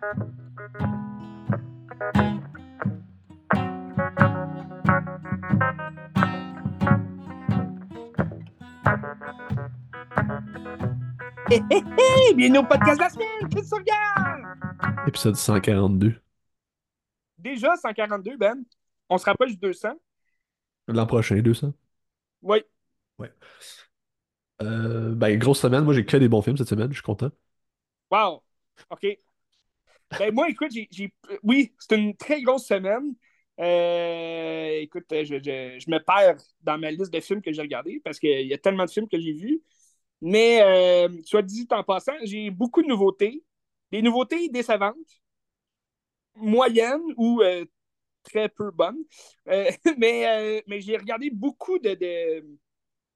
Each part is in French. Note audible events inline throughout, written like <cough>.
Hé hé hé! Bienvenue au podcast de la semaine! Tu regardes? Épisode 142. Déjà 142, Ben. On se rapproche du 200. L'an prochain, 200. Oui. Euh, ben, grosse semaine. Moi, j'ai que des bons films cette semaine. Je suis content. Wow. OK. Ben, moi, écoute, j'ai, oui, c'est une très grosse semaine. Euh, écoute, je, je- je me perds dans ma liste de films que j'ai regardés parce qu'il y a tellement de films que j'ai vus. Mais, euh, soit dit en passant, j'ai beaucoup de nouveautés. Des nouveautés décevantes, moyennes ou euh, très peu bonnes. <laughs> Mais mais j'ai regardé beaucoup de, de,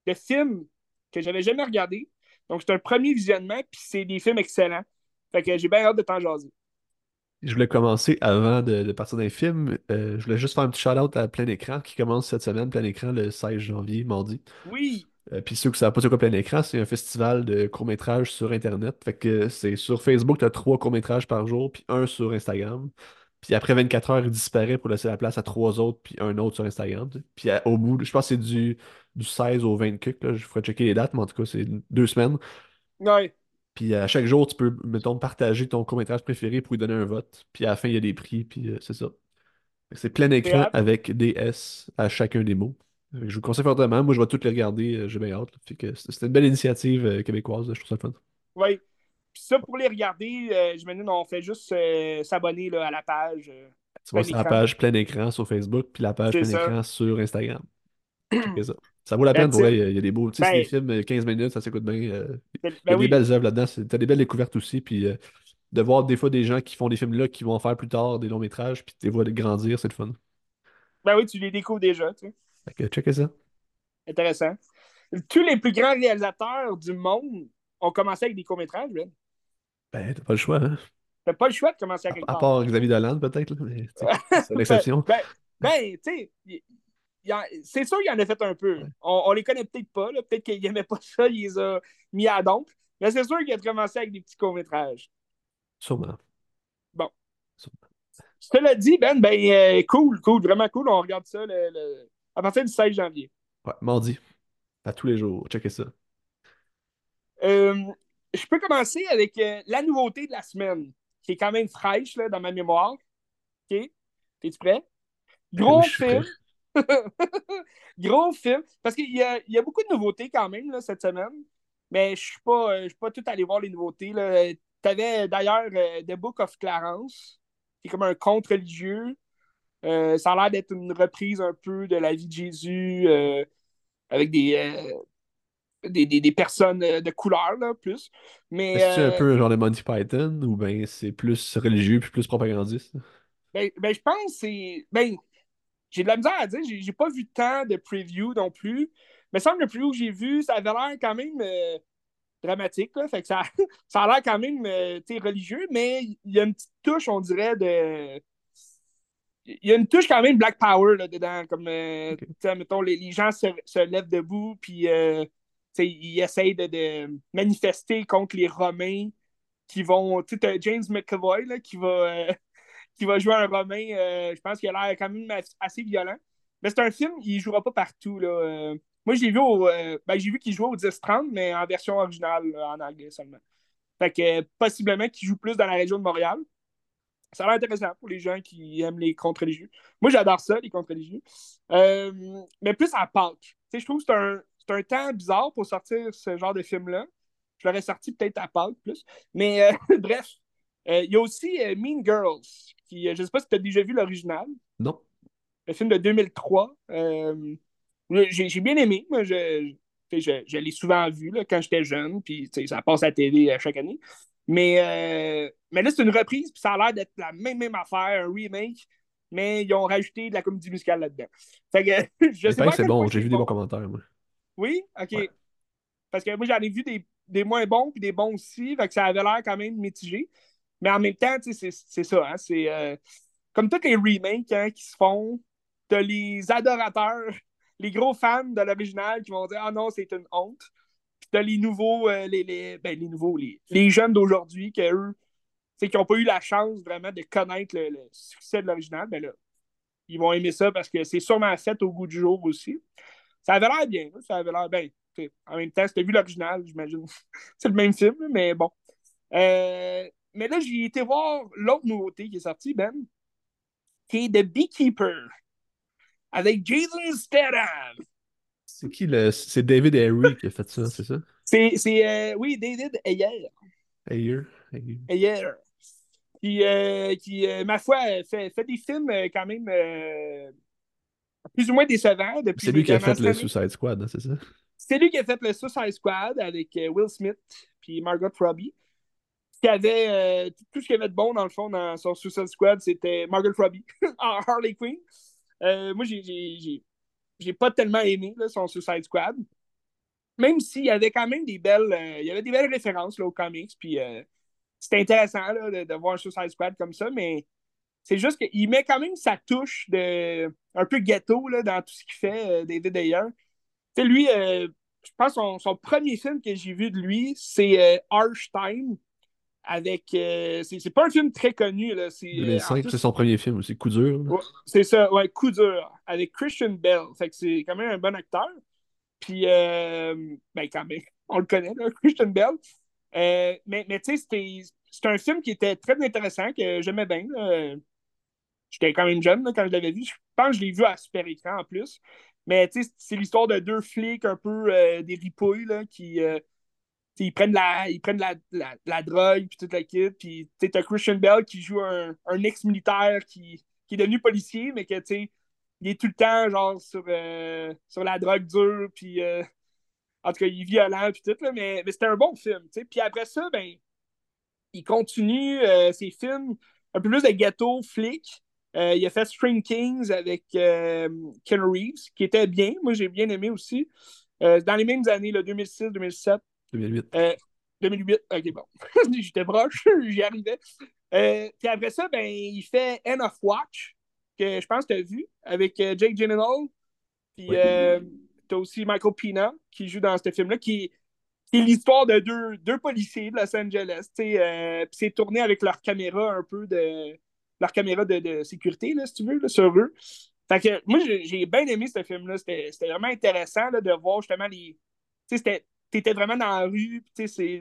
de films que j'avais jamais regardés. Donc, c'est un premier visionnement, puis c'est des films excellents. Fait que j'ai bien hâte de t'en jaser. Je voulais commencer avant de, de partir d'un film. euh, je voulais juste faire un petit shout-out à Plein Écran qui commence cette semaine, Plein Écran, le 16 janvier, mardi. Oui, Euh, Puis ceux qui ne savent pas c'est quoi Plein Écran, c'est un festival de courts-métrages sur Internet. Fait que c'est sur Facebook, tu as trois courts-métrages par jour, puis un sur Instagram. Puis après 24 heures, il disparaît pour laisser la place à trois autres, puis un autre sur Instagram. Puis à- au bout, je pense que c'est du, du 16 au 20 cuc, là. Je ferai checker les dates, mais en tout cas, c'est deux semaines. ouais. Puis à chaque jour, tu peux, mettons, partager ton court-métrage préféré pour lui donner un vote. Puis à la fin, il y a des prix, puis euh, c'est ça. C'est plein écran avec des S à chacun des mots. Que Je vous conseille fortement. Moi, je vais toutes les regarder. euh, J'ai bien hâte. c'est une belle initiative euh, québécoise. Je trouve ça le fun. Oui. Puis ça, pour les regarder, euh, je me dis, on fait juste euh, s'abonner à la page. euh, Tu vas Plein sur la page plein écran sur Facebook, puis la page plein ça. écran sur Instagram. Ça. Ça vaut la peine it. Il y a- il y a des beaux. Tu sais, c'est Ben- des films euh, 15 minutes, ça s'écoute bien. euh, Il y Ben a des oui. belles œuvres là-dedans. T'as des belles découvertes aussi. Puis euh, de voir des fois des gens qui font des films là, qui vont en faire plus tard des longs métrages, puis tu les vois grandir, c'est le fun. Ben oui, tu les découvres déjà. Tu sais. Fait que checkez ça. Intéressant. Tous les plus grands réalisateurs du monde ont commencé avec des courts-métrages. Ben. Ben, t'as pas le choix, hein. T'as pas le choix de commencer à quelque À part. part Xavier Dolan, peut-être, là, mais <laughs> c'est l'exception. Ben, ben, tu sais, c'est sûr qu'il en a fait un peu. On, on les connaît peut-être pas. Peut-être qu'il aimait pas ça, il les a mis à dompe. Mais c'est sûr qu'il a commencé avec des petits courts-métrages. Sûrement. Bon. Sûrement. Cela dit, Ben, ben, euh, cool, cool, vraiment cool. On regarde ça le- le- à partir du 16 janvier. Ouais, mardi. À tous les jours. Checkez ça. Euh, je peux commencer avec euh, la nouveauté de la semaine, qui est quand même fraîche là, dans ma mémoire. OK? T'es-tu prêt? Gros Oui, film. <laughs> Gros film. Parce qu'il y a, il y a beaucoup de nouveautés quand même là, cette semaine. Mais je suis pas, euh, je suis pas tout allé voir les nouveautés. Tu avais d'ailleurs euh, The Book of Clarence, qui est comme un conte religieux. Euh, ça a l'air d'être une reprise un peu de la vie de Jésus euh, avec des, euh, des, des, des personnes euh, de couleur, là, plus. Mais Est-ce que c'est un euh, peu genre de Monty Python ou ben c'est plus religieux puis plus propagandiste? ben, ben, je pense que c'est. Ben, j'ai de la misère à dire, j'ai j'ai pas vu tant de preview non plus. Mais semble le preview que j'ai vu, ça avait l'air quand même euh, dramatique. Là, fait que ça, <laughs> ça a l'air quand même euh, religieux, mais il y a une petite touche, on dirait, de. Il y a une touche quand même Black Power là, dedans. Comme, euh, mettons, les, les gens se, se lèvent debout, puis euh, ils essayent de, de manifester contre les Romains qui vont. Tu James McAvoy là, qui va. Qui va jouer un Romain. euh, je pense qu'il a l'air quand même as- assez violent. Mais c'est un film, il jouera pas partout. Là. Euh, moi, j'ai vu, euh, ben, j'ai vu qu'il jouait au 10-30, mais en version originale, en anglais seulement. Fait que possiblement qu'il joue plus dans la région de Montréal. Ça a l'air intéressant pour les gens qui aiment les contes religieux. Moi, j'adore ça, les contes religieux. Euh, mais plus à Pâques. Je trouve que c'est un, c'est un temps bizarre pour sortir ce genre de film-là. Je l'aurais sorti peut-être à Pâques plus. Mais <laughs> bref, il y a aussi Mean Girls, qui, euh, je ne sais pas si tu as déjà vu l'original, Non. le film de 2003. Euh, j'ai bien aimé. Moi, je, l'ai souvent vu là, quand j'étais jeune, puis ça passe à la télé à chaque année. Mais, euh, mais là, c'est une reprise, puis ça a l'air d'être la même, même affaire, un remake, mais ils ont rajouté de la comédie musicale là-dedans. Fait que <laughs> je sais pas. c'est bon. J'ai vu des bons commentaires, moi. Oui? OK. Ouais. Parce que moi, j'en ai vu des, des moins bons puis des bons aussi. Fait que ça avait l'air quand même mitigé. Mais en même temps, c'est ça. Hein, c'est euh, comme tous les remakes hein, qui se font, t'as les adorateurs, <laughs> les gros fans de l'original qui vont dire Ah non, c'est une honte. Puis t'as les nouveaux, euh, les, les, ben, les nouveaux, les, les jeunes d'aujourd'hui, que eux, qui n'ont pas eu la chance vraiment de connaître le, succès de l'original, ben là, ils vont aimer ça parce que c'est sûrement fait au goût du jour aussi. Ça avait l'air bien, ça avait l'air bien. En même temps, c'était vu l'original, j'imagine. <laughs> c'est le même film, mais bon. Euh, mais là, j'ai été voir l'autre nouveauté qui est sortie, Ben, qui est The Beekeeper, avec Jason Statham. C'est qui le. C'est David Ayer qui a fait ça, c'est ça? C'est. Euh, oui, David Ayer. Ayer. Ayer. Qui, euh, qui euh, ma foi, fait, fait, des films quand même plus ou moins décevants depuis. C'est lui qui a fait le Suicide Squad, hein, c'est ça? C'est lui qui a fait le Suicide Squad avec Will Smith puis Margot Robbie. Qui avait tout ce qu'il y avait de bon dans le fond dans son Suicide Squad, c'était Margot Robbie <laughs> en Harley Quinn. moi, j'ai j'ai pas tellement aimé son Suicide Squad. Même s'il y avait quand même des belles, euh, il y avait des belles références là, aux comics, puis euh, c'était intéressant là, de, voir un Suicide Squad comme ça, mais c'est juste qu'il met quand même sa touche de un peu ghetto là, dans tout ce qu'il fait, euh, David Ayer. Tu sais, lui, je pense son, son premier film que j'ai vu de lui, c'est Harsh Time avec. Euh, c'est pas un film très connu. Là. C'est, euh, c'est son premier film aussi, Coup dur. c'est ça, ouais, Coup dur, avec Christian Bell. Fait que c'est quand même un bon acteur. Puis, euh, ben, quand même, <laughs> on le connaît, là, <laughs> Christian Bell. mais, mais tu sais, c'est un film qui était très intéressant, que j'aimais bien. J'étais quand même jeune quand je l'avais vu. Je pense que je l'ai vu à super écran en plus. Mais tu sais, c'est l'histoire de deux flics un peu des ripouilles là, qui ils prennent, la, ils prennent la, la, drogue, puis toute la kit. Puis tu as Christian Bell qui joue un, un ex-militaire qui, qui, est devenu policier, mais que il est tout le temps genre sur, euh, sur la drogue dure, puis euh, en tout cas, il est violent, puis tout, là, mais, mais c'était un bon film. sais Puis après ça, ben, il continue euh, ses films un peu plus de ghetto, flic. il a fait String Kings avec Ken Reeves, qui était bien. Moi, j'ai bien aimé aussi. dans les mêmes années, 2006-2007. 2008. 2008, euh, ok, bon. <laughs> J'étais proche, j'y arrivais. Euh, puis après ça, ben, il fait End of Watch, que je pense que tu as vu, avec euh, Jake Gyllenhaal. Puis tu as aussi Michael Pina qui joue dans ce film-là, qui, est l'histoire de deux, deux, policiers de Los Angeles. puis c'est tourné avec leur caméra un peu de. leur caméra de, sécurité, là, si tu veux, sur eux. Fait que moi, j'ai bien aimé ce film-là. C'était vraiment intéressant là, de voir justement les. C'était t'étais vraiment dans la rue. C'est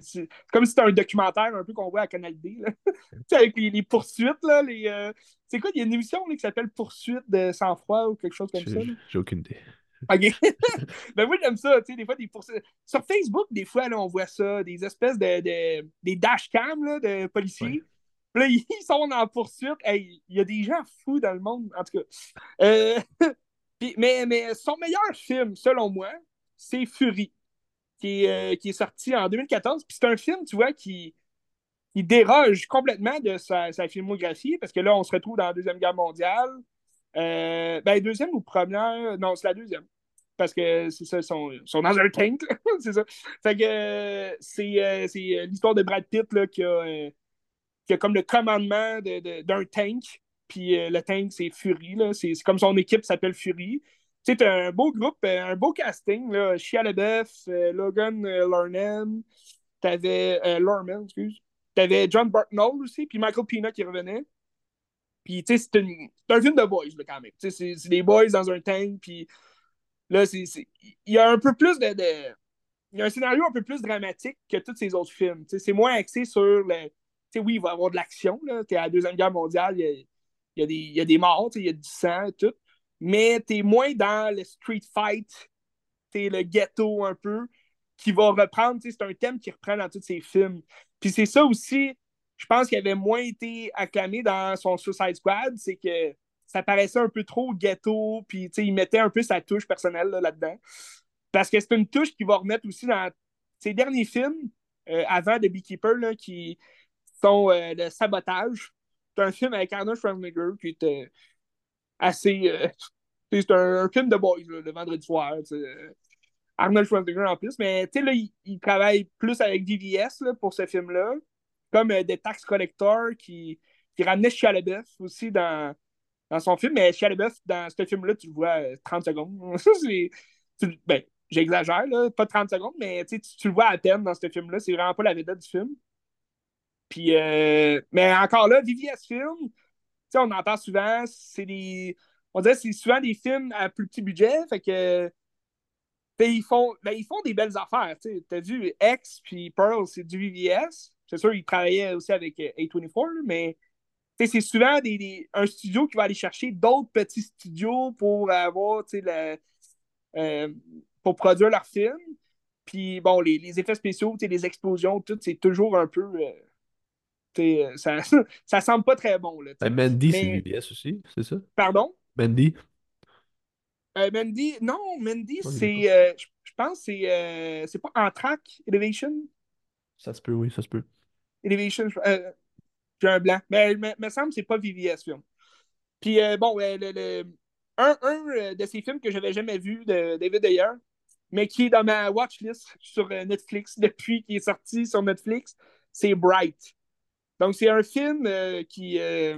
comme si c'était un documentaire un peu qu'on voit à Canal D. <laughs> avec les, poursuites. Là, les, euh, c'est quoi? Il y a une émission qui s'appelle Poursuite de sang-froid ou quelque chose comme ça. J'ai aucune idée. OK. <laughs> <laughs> ben moi, j'aime ça, tu sais, des fois, des poursuites. Sur Facebook, des fois, là, on voit ça, des espèces de, de des dashcams là, de policiers. Là, ils sont en poursuite. il y a des gens fous dans le monde, en tout cas. Euh, mais, mais son meilleur film, selon moi, c'est Fury qui est, euh, qui est sorti en 2014. Puis c'est un film, tu vois, qui, déroge complètement de sa, sa, filmographie, parce que là, on se retrouve dans la Deuxième Guerre mondiale. Euh, ben, deuxième ou première? Non, c'est la deuxième. Parce que c'est ça, ils sont, sont, dans un tank, <laughs> c'est ça. Fait que euh, c'est, c'est l'histoire de Brad Pitt là, qui, a, qui a comme le commandement de, d'un tank. Puis le tank, c'est Fury. Là. C'est, c'est comme son équipe s'appelle Fury. Tu sais, un beau groupe, euh, un beau casting, là. Shia LaBeouf, euh, Logan euh, Lerman, t'avais euh, Lorman, excuse. T'avais John Bartnold aussi, puis Michael Pina qui revenait. Puis, tu sais, c'est un film de boys, là, quand même. Tu sais, c'est des boys dans un tank, puis là, c'est... Il y a un peu plus de. Il y a un scénario un peu plus dramatique que tous ces autres films. Tu sais, c'est moins axé sur le... Tu sais, oui, il va y avoir de l'action, là. T'es à la Deuxième Guerre mondiale, il y a, il y a, des, il y a des morts, il y a du sang tout mais tu moins dans le street fight, tu le ghetto un peu, qui va reprendre, c'est un thème qui reprend dans tous ses films. Puis c'est ça aussi, je pense qu'il avait moins été acclamé dans son Suicide Squad, c'est que ça paraissait un peu trop ghetto, puis il mettait un peu sa touche personnelle là-dedans. Parce que c'est une touche qu'il va remettre aussi dans ses derniers films, euh, avant The Beekeeper, qui sont euh, Le Sabotage. C'est un film avec Arnold Schwarzenegger qui était assez. Euh, <laughs> c'est un, film de boys le vendredi soir. Arnold Schwarzenegger en plus, mais tu sais, là, il, travaille plus avec DVS là, pour ce film-là, comme euh, des tax collectors qui, qui ramenaient Shia aussi dans, dans son film, mais Shia dans ce film-là, tu le vois 30 euh, secondes. <laughs> ben, j'exagère, pas 30 secondes, mais tu, tu le vois à peine dans ce film-là, c'est vraiment pas la vedette du film. Puis, euh, mais encore là, VVS Film, on entend souvent, c'est des. On dirait que c'est souvent des films à plus petit budget. Fait que. Ils font, ben, ils font des belles affaires. Tu as vu X puis Pearl, c'est du VVS. C'est sûr, ils travaillaient aussi avec A24, mais c'est souvent des, un studio qui va aller chercher d'autres petits studios pour avoir le, euh, pour produire leur film. Puis bon, les, les effets spéciaux, les explosions, tout, c'est toujours un peu. Euh, euh, ça, <laughs> ça semble pas très bon. Là, ben, Mandy, c'est VBS aussi, c'est ça? Pardon? Mandy. Mandy, non, Mandy, c'est. je pense que c'est. c'est pas en track, Elevation? Ça se peut, oui, ça se peut. Elevation, j'ai un blanc. Mais il me, semble que c'est pas VVS film. Puis bon, le, un, un de ces films que j'avais jamais vu de David Ayer, mais qui est dans ma watchlist sur euh, Netflix depuis qu'il est sorti sur Netflix, c'est Bright. Donc, c'est un film euh, qui. Euh,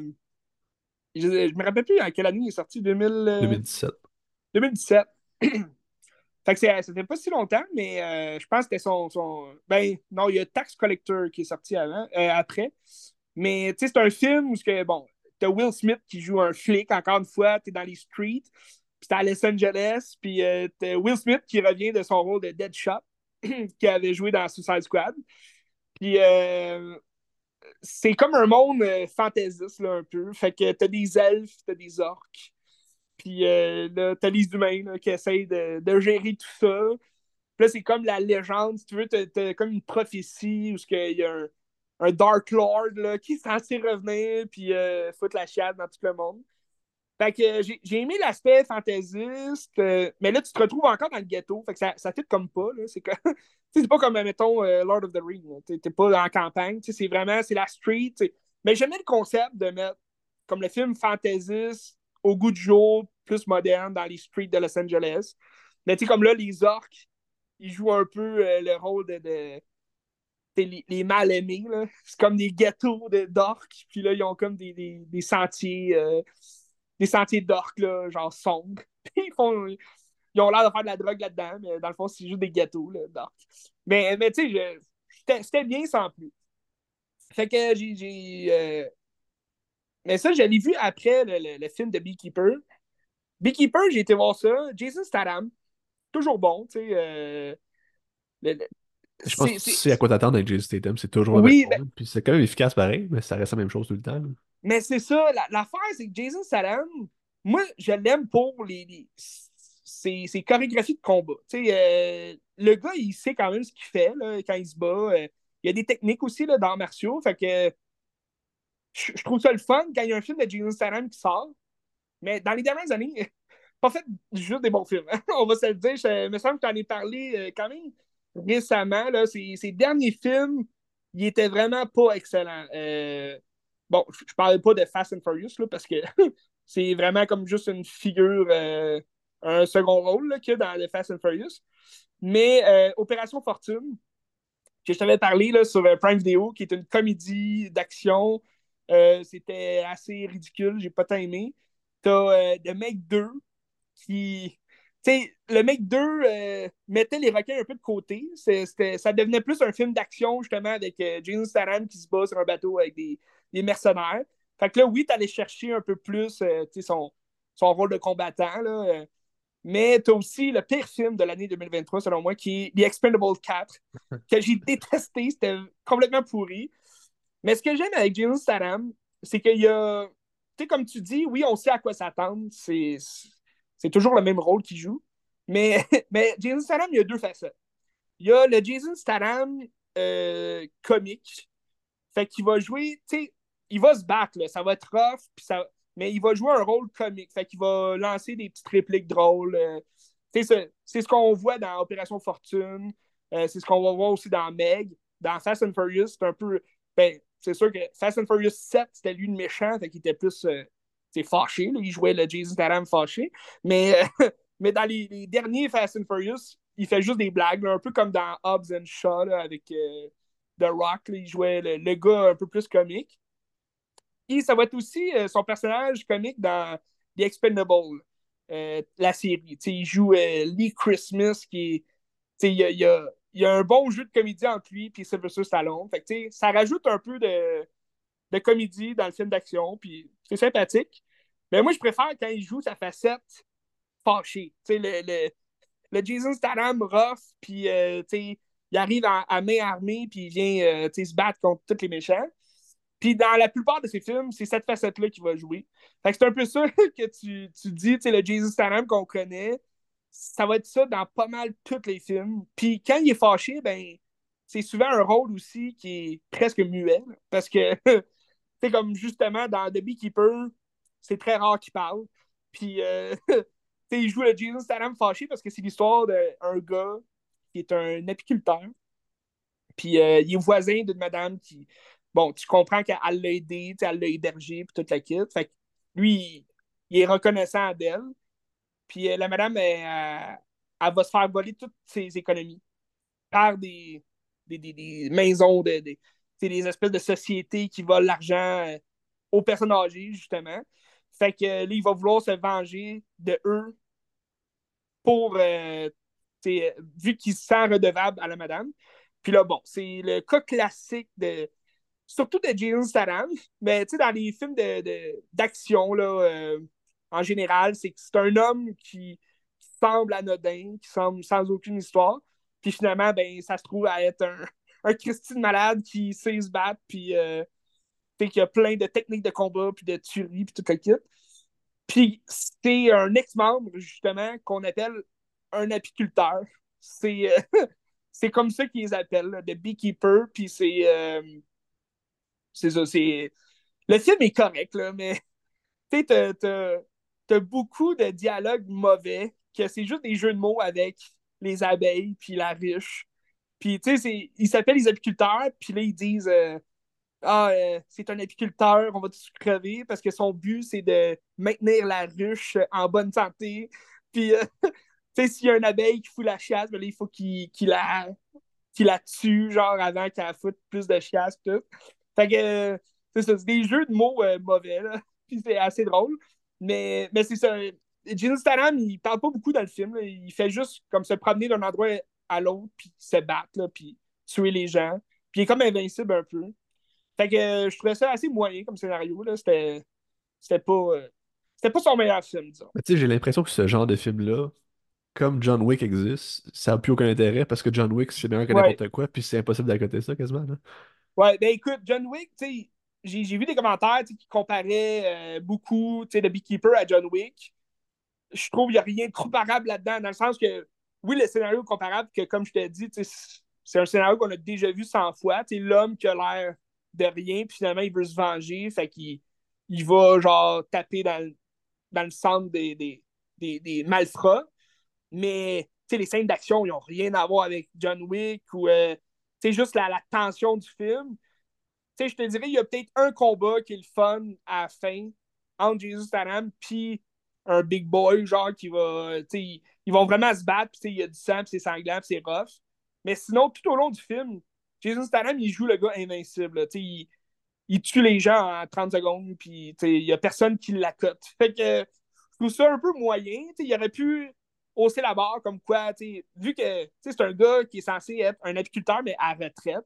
je, ne me rappelle plus en quelle année il est sorti 2017. 2017. <clears throat> fait que ça fait pas si longtemps, mais je pense que c'était son, son, Ben, non, il y a Tax Collector qui est sorti avant, après. Mais, tu sais, c'est un film où, que, bon, t'as Will Smith qui joue un flic, encore une fois, t'es dans les streets c'était à Los Angeles. Puis euh, Will Smith qui revient de son rôle de Deadshot, <clears throat> qui avait joué dans Suicide Squad. Puis euh, c'est comme un monde euh, fantaisiste, là, un peu. Fait que t'as des elfes, t'as des orques. Puis là, t'as les humains qui essayent de, gérer tout ça. Puis là, c'est comme la légende, si tu veux, t'as, comme une prophétie où il y a un, Dark Lord là, qui est censé revenir puis foutre la chiade dans tout le monde. Fait que j'ai aimé l'aspect fantaisiste, euh, mais là, tu te retrouves encore dans le ghetto. Fait que ça, ça comme pas. <laughs> C'est pas comme, mettons, euh, Lord of the Rings. T'es pas en campagne. C'est vraiment, c'est la street. Mais j'aimais le concept de mettre comme le film fantaisiste au goût du jour, plus moderne, dans les streets de Los Angeles. Mais tu sais, comme là, les orques, ils jouent un peu euh, le rôle de, les, mal aimés. C'est comme des ghettos d'orques. Puis là, ils ont comme des, des, des sentiers des sentiers d'orques, là, genre sombres. <laughs> ils font. Ils ont l'air de faire de la drogue là-dedans, mais dans le fond, c'est juste des gâteaux d'orques. Mais, mais tu sais, c'était bien sans plus. Fait que j'ai. Euh, mais ça, je l'ai vu après le, film de Beekeeper. Beekeeper, j'ai été voir ça. Jason Statham, toujours bon, tu sais. Euh, je pense que c'est à quoi t'attendre avec Jason Statham, c'est toujours la oui, même ben Puis c'est quand même efficace pareil, mais ça reste la même chose tout le temps. Mais c'est ça, l'affaire, c'est que Jason Statham, moi, je l'aime pour les, ses, chorégraphies de combat. Euh, le gars, il sait quand même ce qu'il fait là, quand il se bat. Euh, il y a des techniques aussi là, dans martiaux. Fait que je, trouve ça le fun quand il y a un film de Jason Statham qui sort. Mais dans les dernières années, <laughs> pas fait juste des bons films. Hein. <laughs> On va se le dire. Je me semble que tu en ai parlé euh, quand même récemment. Là, ses, derniers films, ils étaient vraiment pas excellents. Bon, je, parlais pas de Fast and Furious, là, parce que <laughs> c'est vraiment comme juste une figure, euh, un second rôle qu'il y dans le Fast and Furious. Mais euh, Opération Fortune, que je t'avais parlé là, sur euh, Prime Video, qui est une comédie d'action. C'était assez ridicule, j'ai pas tant aimé. T'as The Make 2 qui. Sais, le Make 2 mettait les requins un peu de côté. ça devenait plus un film d'action, justement, avec James Statham qui se bat sur un bateau avec des, mercenaires. Fait que là, oui, tu allais chercher un peu plus euh, son, son rôle de combattant. Là, euh. mais tu as aussi le pire film de l'année 2023, selon moi, qui est The Expendable 4, <laughs> que j'ai détesté. C'était complètement pourri. Mais ce que j'aime avec Jason Statham, c'est qu'il y a. Tu sais, comme tu dis, oui, on sait à quoi s'attendre. C'est, c'est toujours le même rôle qu'il joue. <laughs> Mais, Jason Statham, il y a deux facettes. Il y a le Jason Statham euh, comique. Fait qu'il va jouer, tu sais, il va se battre, ça va être rough, ça... mais il va jouer un rôle comique. Fait qu'il va lancer des petites répliques drôles. Euh. c'est ce qu'on voit dans Opération Fortune. Euh, c'est ce qu'on va voir aussi dans Meg. Dans Fast and Furious, c'est un peu. Ben, c'est sûr que Fast and Furious 7, c'était lui le méchant, fait qu'il était plus euh, fâché. Il jouait le Jason Statham fâché. Mais, <laughs> mais dans les, derniers Fast and Furious, il fait juste des blagues, un peu comme dans Hobbs and Shaw avec The Rock. il jouait le, gars un peu plus comique. Et ça va être aussi euh, son personnage comique dans The Expendables, euh, la série. il joue euh, Lee Christmas, qui. Il y a, y a un bon jeu de comédie entre lui et Sylvester Stallone. Fait que, ça rajoute un peu de, de comédie dans le film d'action, puis c'est sympathique. Mais moi, je préfère quand il joue sa facette fâchée. Le, le, le, Jason Statham rough, puis euh, il arrive à main armée, puis il vient euh, se battre contre tous les méchants. Puis dans la plupart de ses films, c'est cette facette-là qu'il va jouer. Fait que c'est un peu ça <laughs> que tu, tu dis, le Jason Statham qu'on connaît, ça va être ça dans pas mal tous les films. Puis quand il est fâché, ben c'est souvent un rôle aussi qui est presque muet. Parce que, <laughs> c'est comme justement dans The Beekeeper, c'est très rare qu'il parle. Puis, euh, <laughs> il joue le Jason Statham fâché parce que c'est l'histoire d'un gars qui est un apiculteur. Puis, euh, il est voisin d'une madame qui. Bon, tu comprends qu'elle l'a aidé, elle l'a hébergé, puis toute la kit. Fait que lui, il est reconnaissant d'elle. Puis euh, la madame, elle, va se faire voler toutes ses économies par des, des, maisons, de, des, des espèces de sociétés qui volent l'argent euh, aux personnes âgées, justement. Fait que là, il va vouloir se venger de eux pour, euh, vu qu'il se sent redevable à la madame. Puis là, bon, c'est le cas classique de, surtout de Jason Statham, mais dans les films d'action, de, là, en général, c'est que c'est un homme qui, semble anodin, qui semble sans aucune histoire. Puis finalement, ben, ça se trouve à être un, un Christine malade qui sait se battre, puis euh, qu'il a plein de techniques de combat, puis de tuerie, puis tout le kit. Puis c'est un ex-membre, justement, qu'on appelle un apiculteur. C'est euh, <laughs> comme ça qu'ils les appellent, de beekeeper, puis c'est. Euh, c'est ça, c'est. Le film est correct, là, mais <laughs> tu sais, t'as beaucoup de dialogues mauvais, que c'est juste des jeux de mots avec les abeilles puis la ruche. Puis, tu sais, ils s'appellent les apiculteurs, puis là, ils disent euh, Ah, euh, c'est un apiculteur, on va tous crever, parce que son but, c'est de maintenir la ruche en bonne santé. Puis, euh, <laughs> tu sais, s'il y a une abeille qui fout la chasse, ben là, il faut qu'il la, la tue, genre, avant qu'elle foute plus de chasse, tout. Fait que, c'est des jeux de mots mauvais, là. <laughs> Puis c'est assez drôle. Mais, mais c'est ça. Jason Statham, il parle pas beaucoup dans le film. Il fait juste comme se promener d'un endroit à l'autre, puis se battre, puis tuer les gens. Puis il est comme invincible un peu. Fait que euh, je trouvais ça assez moyen comme scénario. C'était, c'était pas. Euh, c'était pas son meilleur film, disons. Tu sais, j'ai l'impression que ce genre de film-là, comme John Wick existe, ça n'a plus aucun intérêt parce que John Wick, c'est meilleur que n'importe quoi, puis c'est impossible d'accoter ça quasiment. Là. Ouais, ben écoute, John Wick, tu sais, j'ai vu des commentaires qui comparaient euh, beaucoup de Beekeeper à John Wick. Je trouve qu'il n'y a rien de comparable là-dedans, dans le sens que, oui, le scénario comparable, que comme je t'ai dit, c'est un scénario qu'on a déjà vu 100 fois. L'homme qui a l'air de rien, puis finalement, il veut se venger, fait qu'il il va, genre, taper dans, le centre des, malfrats. Mais, les scènes d'action, ils n'ont rien à voir avec John Wick ou, euh, juste la, tension du film je te dirais, il y a peut-être un combat qui est le fun à la fin entre Jesus Statham puis un big boy, genre, qui va. Ils, ils vont vraiment se battre, puis il y a du sang, puis c'est sanglant, puis c'est rough. Mais sinon, tout au long du film, Jason Statham, il joue le gars invincible. Il, il, tue les gens en 30 secondes, puis il n'y a personne qui l'accote. <laughs> Fait que je trouve ça un peu moyen. Il aurait pu hausser la barre comme quoi, vu que c'est un gars qui est censé être un apiculteur, mais à retraite,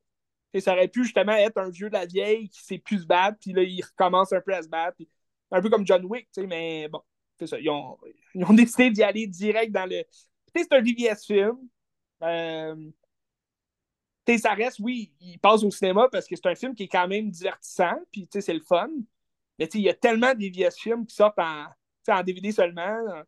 et ça aurait pu justement être un vieux de la vieille qui sait plus se battre, puis là, il recommence un peu à se battre. un peu comme John Wick, mais bon, Ils ont, <laughs> décidé d'y aller direct dans le. c'est un VVS film. Euh... ça reste, oui, il passe au cinéma parce que c'est un film qui est quand même divertissant, puis c'est le fun. Mais il y a tellement de VVS films qui sortent en, en DVD seulement.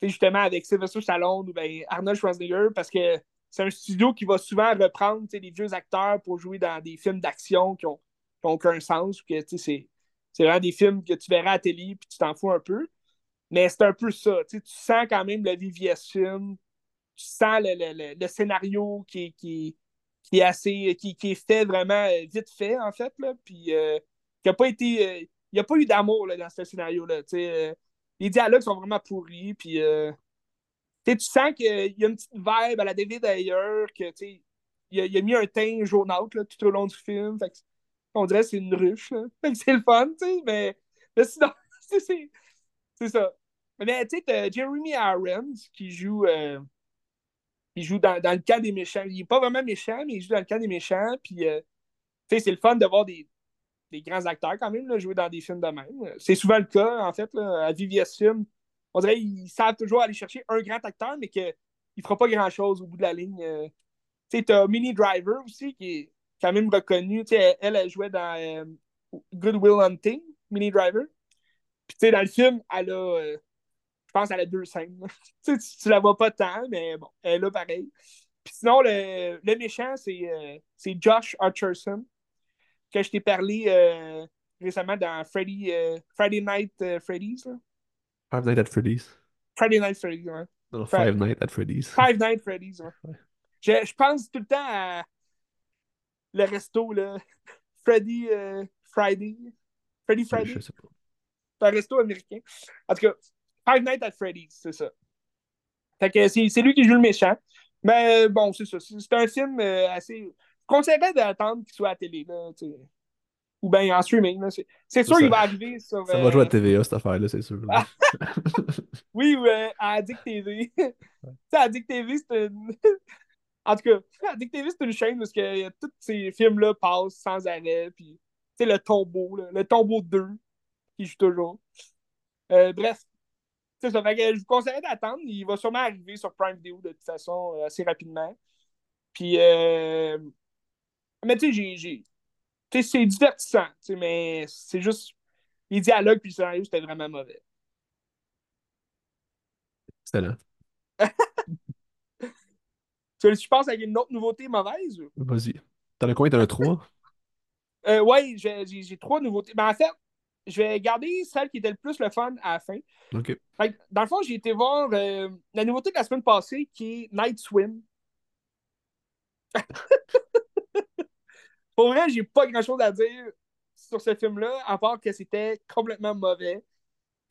justement avec Sylvester Stallone ou ben, Arnold Schwarzenegger, parce que c'est un studio qui va souvent reprendre des vieux acteurs pour jouer dans des films d'action qui n'ont aucun sens. Que, c'est, c'est vraiment des films que tu verras à la télé puis tu t'en fous un peu. Mais c'est un peu ça. Tu sens quand même le film. Tu sens le, scénario qui, qui, qui, est assez. Qui, qui, est fait vraiment euh, vite fait, en fait. Là, puis euh, a. Euh, il n'y a pas eu d'amour dans ce scénario-là. les dialogues sont vraiment pourris. Puis tu sens qu'il y a une petite vibe à la David d'ailleurs, que il a, il a mis un teint jaunâtre là, tout au long du film. on dirait que c'est une ruche. C'est le fun, mais, mais sinon, <laughs> c'est ça. Mais tu sais, Jeremy Irons qui joue euh, joue dans, dans, le camp des méchants. Il n'est pas vraiment méchant, mais il joue dans le camp des méchants. Puis, euh, tu sais, c'est le fun de voir des, des grands acteurs quand même jouer dans des films de même. C'est souvent le cas, en fait, à VVS Film. On dirait qu'ils savent toujours aller chercher un grand acteur, mais qu'il ne fera pas grand-chose au bout de la ligne. Euh. Tu sais, tu as Mini Driver aussi, qui est quand même reconnue. Tu sais, elle, elle, jouait dans Good Will Hunting, Mini Driver. Puis, tu sais, dans le film, elle a. Euh, je pense qu'elle a deux scènes. <laughs> tu, tu la vois pas tant, mais bon, elle est là pareil. Puis sinon, le, le méchant, c'est c'est Josh Archerson, que je t'ai parlé euh, récemment dans Freddy, euh, Friday Night euh, Freddy's. Là. Five Nights at Freddy's. Friday Night Freddy's, ouais. Non, Five Nights at Freddy's. Five Nights at Freddy's, ouais. ouais. Je, je, pense tout le temps à le resto, là. Freddy Friday. Freddy Friday. Je sais pas. C'est un resto américain. En tout cas, Five Nights at Freddy's, c'est ça. Fait que c'est lui qui joue le méchant. Mais bon, c'est ça. C'est un film assez conseillerais d'attendre qu'il soit à la télé. Là, ou bien en streaming. C'est sûr qu'il va arriver sur. Ça va jouer à TVA, cette affaire-là, c'est sûr. <laughs> oui, ouais, à Addict TV. <laughs> tu sais, Addict TV, c'est une. <laughs> en tout cas, Addict TV, c'est une chaîne parce que tous ces films-là passent sans arrêt. Puis, tu sais, le tombeau, là, le tombeau 2, qui joue toujours. Euh, bref. Fait que je vous conseillerais d'attendre. Il va sûrement arriver sur Prime Video de toute façon euh, assez rapidement. Puis, euh, mais tu sais, c'est divertissant, mais c'est juste. Les dialogues puis le scénario, c'était vraiment mauvais. Excellent. <laughs> tu, tu penses avec une autre nouveauté mauvaise? Vas-y. T'en as combien? T'en as trois? euh, ouais, j'ai trois nouveautés. Ben, en fait, je vais garder celle qui était le plus le fun à la fin. OK. Fait, dans le fond, j'ai été voir euh, la nouveauté de la semaine passée qui est Night Swim. <laughs> Pour vrai, j'ai pas grand chose à dire sur ce film-là, à part que c'était complètement mauvais.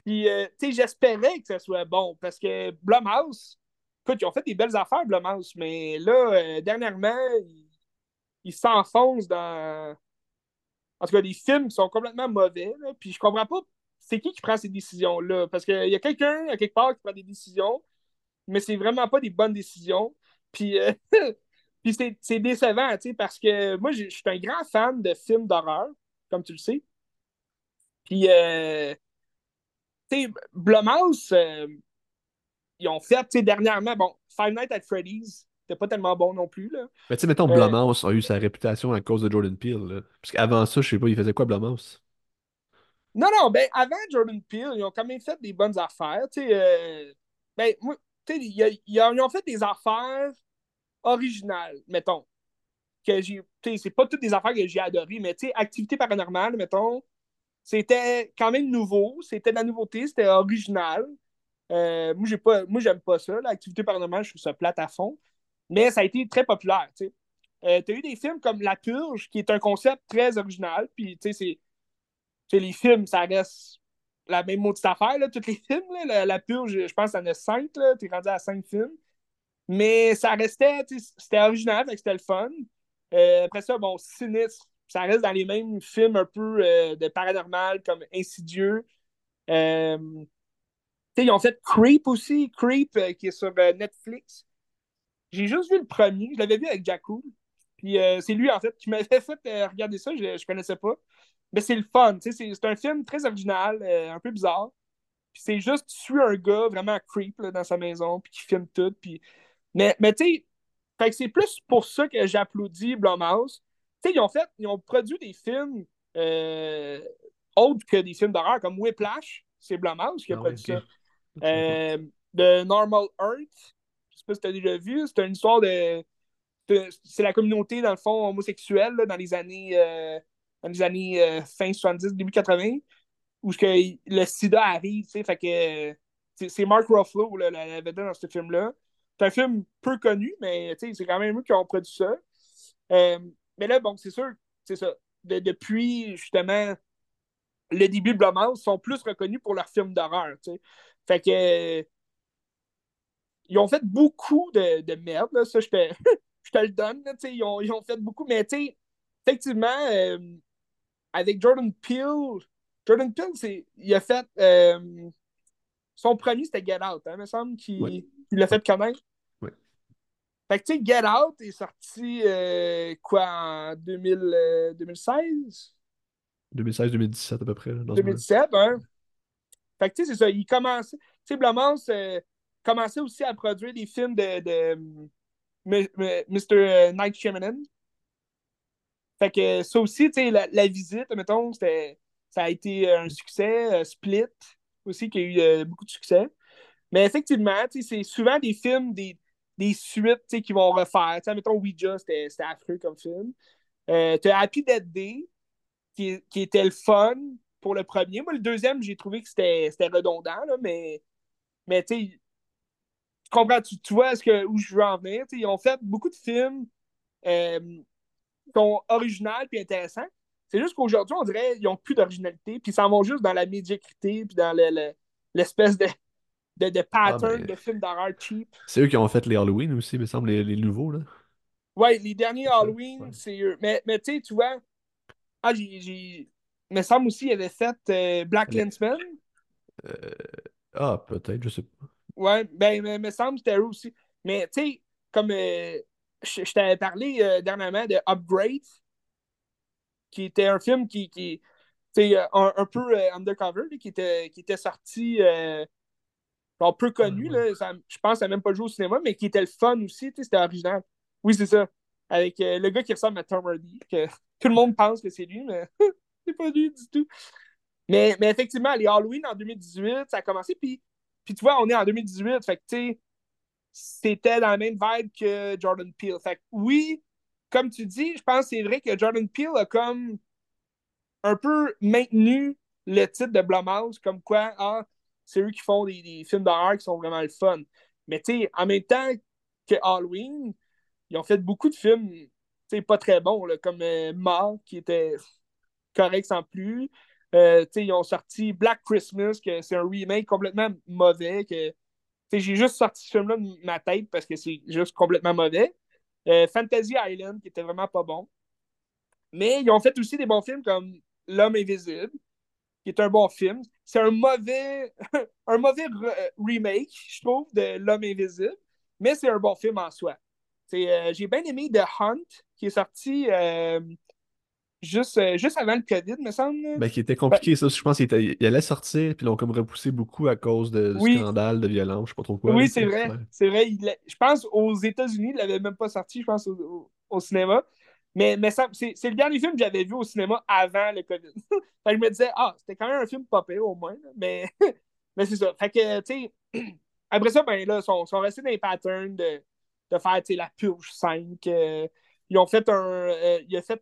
Puis, euh, tu sais, j'espérais que ce soit bon, parce que Blumhouse, écoute, ils ont fait des belles affaires, Blumhouse, mais là, euh, dernièrement, ils, s'enfoncent dans. En tout cas, des films qui sont complètement mauvais, puis je comprends pas c'est qui qui prend ces décisions-là, parce qu'il y a quelqu'un, à quelque part, qui prend des décisions, mais c'est vraiment pas des bonnes décisions. Puis, euh, <laughs> Puis c'est décevant, tu sais, parce que moi, je suis un grand fan de films d'horreur, comme tu le sais. Puis, euh, tu sais, Blumhouse, euh, ils ont fait, tu sais, dernièrement, bon, Five Nights at Freddy's, c'était pas tellement bon non plus, là. Mais tu sais, mettons, euh, Blumhouse a eu sa réputation à cause de Jordan Peele, là. Parce qu'avant ça, je sais pas, il faisait quoi, Blumhouse? Non, non, ben, avant Jordan Peele, ils ont quand même fait des bonnes affaires, tu sais. Euh, ben, moi, tu sais, ils ont fait des affaires original, mettons, que j'ai. C'est pas toutes des affaires que j'ai adorées, mais tu sais, activité paranormale, mettons, c'était quand même nouveau, c'était de la nouveauté, c'était original. Euh, moi, j'ai pas, moi, j'aime pas ça. L'activité paranormale, je trouve ça plate à fond. Mais ça a été très populaire. Tu. Euh, as eu des films comme La Purge, qui est un concept très original. Puis, tu sais, c'est. les films, ça reste la même maudite affaire, là, tous les films. Là. La, Purge, je pense, en a cinq. Tu es rendu à cinq films. Mais ça restait, c'était original, c'était le fun. Euh, après ça, bon, Sinistre, ça reste dans les mêmes films un peu euh, de paranormal comme Insidieux. Euh, ils ont fait Creep aussi, Creep qui est sur Netflix. J'ai juste vu le premier, je l'avais vu avec Jakku. Puis c'est lui en fait qui m'avait fait regarder ça, je, je connaissais pas. Mais c'est le fun, c'est un film très original, un peu bizarre. Puis c'est juste, tu suis un gars vraiment creep dans sa maison, puis qui filme tout. Puis mais, mais tu sais, c'est plus pour ça que j'applaudis Blumhouse. Tu sais, ils ont fait, ils ont produit des films euh, autres que des films d'horreur, comme Whiplash, c'est Blumhouse qui a ah produit ça. Euh, The Normal Earth, pas si tu as déjà vu, c'est une histoire de. c'est la communauté, dans le fond, homosexuelle, dans les années, euh, dans les années euh, fin 70, début 80, où que le sida arrive, tu sais, fait que c'est Mark Ruffalo, là, la vedette dans ce film-là. C'est un film peu connu, mais c'est quand même eux qui ont produit ça. Euh, mais là, bon, c'est sûr, c'est ça. depuis, justement, le début de Blumhouse, sont plus reconnus pour leurs films d'horreur. Fait que. Ils ont fait beaucoup de, de merde, là, ça, je te, <laughs> je te le donne. ils, ont, ils, ont, fait beaucoup, mais effectivement, euh, avec Jordan Peele, Jordan Peele, il a fait. Euh, son premier, c'était Get Out, hein, il me semble, qu'il l'a fait connaître. Fait que, tu sais, Get Out est sorti, euh, quoi, en 2000, 2016? 2016-2017 à peu près. Là, dans 2017, hein? Fait que, tu sais, c'est ça. Il commençait. Tu sais, euh, commençait aussi à produire des films de, Mr. Night Shyamalan. Fait que ça aussi, sais, la, visite, mettons, ça a été un succès. Split aussi, qui a eu beaucoup de succès. Mais effectivement, c'est souvent des films, des, des suites qu'ils vont refaire. T'sais, mettons, Ouija, c'était affreux comme film. Euh, tu as Happy Dead Day, qui, qui, était le fun pour le premier. Moi, le deuxième, j'ai trouvé que c'était redondant, là, mais, mais tu sais, tu comprends, tu, vois ce que, où je veux en venir. ils ont fait beaucoup de films euh, qui sont originaux et intéressants. C'est juste qu'aujourd'hui, on dirait qu'ils n'ont plus d'originalité, puis ils s'en vont juste dans la médiocrité, puis dans l'espèce de, de, de pattern de films d'horreur cheap. C'est eux qui ont fait les Halloween aussi, me semble, les, les nouveaux, là. Ouais, les derniers Halloween, c'est eux. Mais, mais tu sais, tu vois, ah, j'ai. Me semble aussi qu'il avait fait euh, Black Lensman. Euh... Ah, peut-être, je sais pas. Ouais, ben, me, me semble que c'était eux aussi. Mais tu sais, comme euh, je, je t'avais parlé euh, dernièrement de Upgrade, qui était un film qui, qui un, un peu undercover, qui, était, qui était sorti un peu connu, là, ça, je pense qu'il n'a même pas joué au cinéma, mais qui était le fun aussi, c'était original. Oui, c'est ça. Avec euh, le gars qui ressemble à Tom Hardy, que <laughs> tout le monde pense que c'est lui, mais <laughs> c'est pas lui du tout. Mais, mais effectivement, les Halloween en 2018, ça a commencé, puis, puis tu vois, on est en 2018, fait que tu sais, c'était dans la même vibe que Jordan Peele. Fait que oui, comme tu dis, je pense que c'est vrai que Jordan Peele a comme un peu maintenu le titre de Blumhouse, comme quoi, ah, c'est eux qui font des, films d'horreur qui sont vraiment le fun. Mais tu sais, en même temps que Halloween, ils ont fait beaucoup de films pas très bons, comme euh, qui était correct sans plus. Euh, ils ont sorti Black Christmas, que c'est un remake complètement mauvais. Que, j'ai juste sorti ce film-là de ma tête parce que c'est juste complètement mauvais. Euh, Fantasy Island, qui était vraiment pas bon. Mais ils ont fait aussi des bons films comme L'homme invisible, qui est un bon film. C'est un mauvais, <laughs> un mauvais remake, je trouve, de L'Homme Invisible, mais c'est un bon film en soi. Euh, j'ai bien aimé The Hunt, qui est sorti euh, juste, euh, juste avant le COVID, me semble. Ben, qui était compliqué, ça. Je pense qu'il allait sortir, puis l'ont comme repoussé beaucoup à cause de scandales de violence, je sais pas trop quoi. Oui, c'est vrai. C'est vrai. je pense aux États-Unis, il l'avait même pas sorti, je pense, au cinéma. Mais, mais c'est le dernier film que j'avais vu au cinéma avant le COVID. <laughs> fait que je me disais, ah, c'était quand même un film popé au moins. Mais, <laughs> mais c'est ça. Fait que, tu sais, <clears throat> après ça, ben là, ils sont, sont restés dans les patterns de, de faire la purge 5. Euh, ils ont fait un. Euh, ils ont fait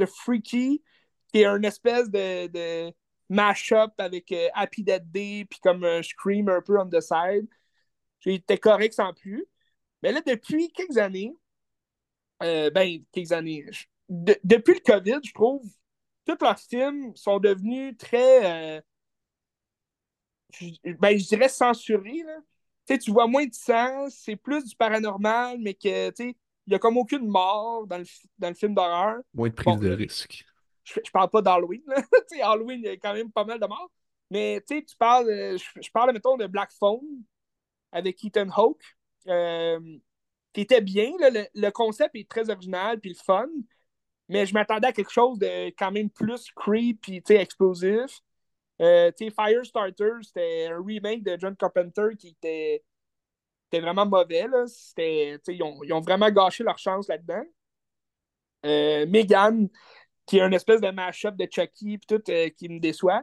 le Freaky, qui est une espèce de, de mash-up avec Happy Dead Day, puis comme un Scream un peu on the side. J'étais correct sans plus. Mais là, depuis quelques années, euh, ben, quelques années. depuis le COVID, je trouve, tous leurs films sont devenus très, euh, ben, je dirais censurés. Là. Tu vois moins de sang, c'est plus du paranormal, mais que il n'y a comme aucune mort dans le, dans le film d'horreur. Moins de prise de risque. Je, je parle pas d'Halloween. <laughs> Halloween, il y a quand même pas mal de morts. Mais tu parles, je, je, parle, mettons, de Black Phone avec Ethan Hawke. Euh, qui était bien. Le, concept est très original puis le fun, mais je m'attendais à quelque chose de quand même plus creepy et explosif. Euh, Firestarter, c'était un remake de John Carpenter qui était, vraiment mauvais. Là. Ils, ont, ils ont vraiment gâché leur chance là-dedans. Euh, Megan, qui est une espèce de mash-up de Chucky, puis tout, euh, qui me déçoit.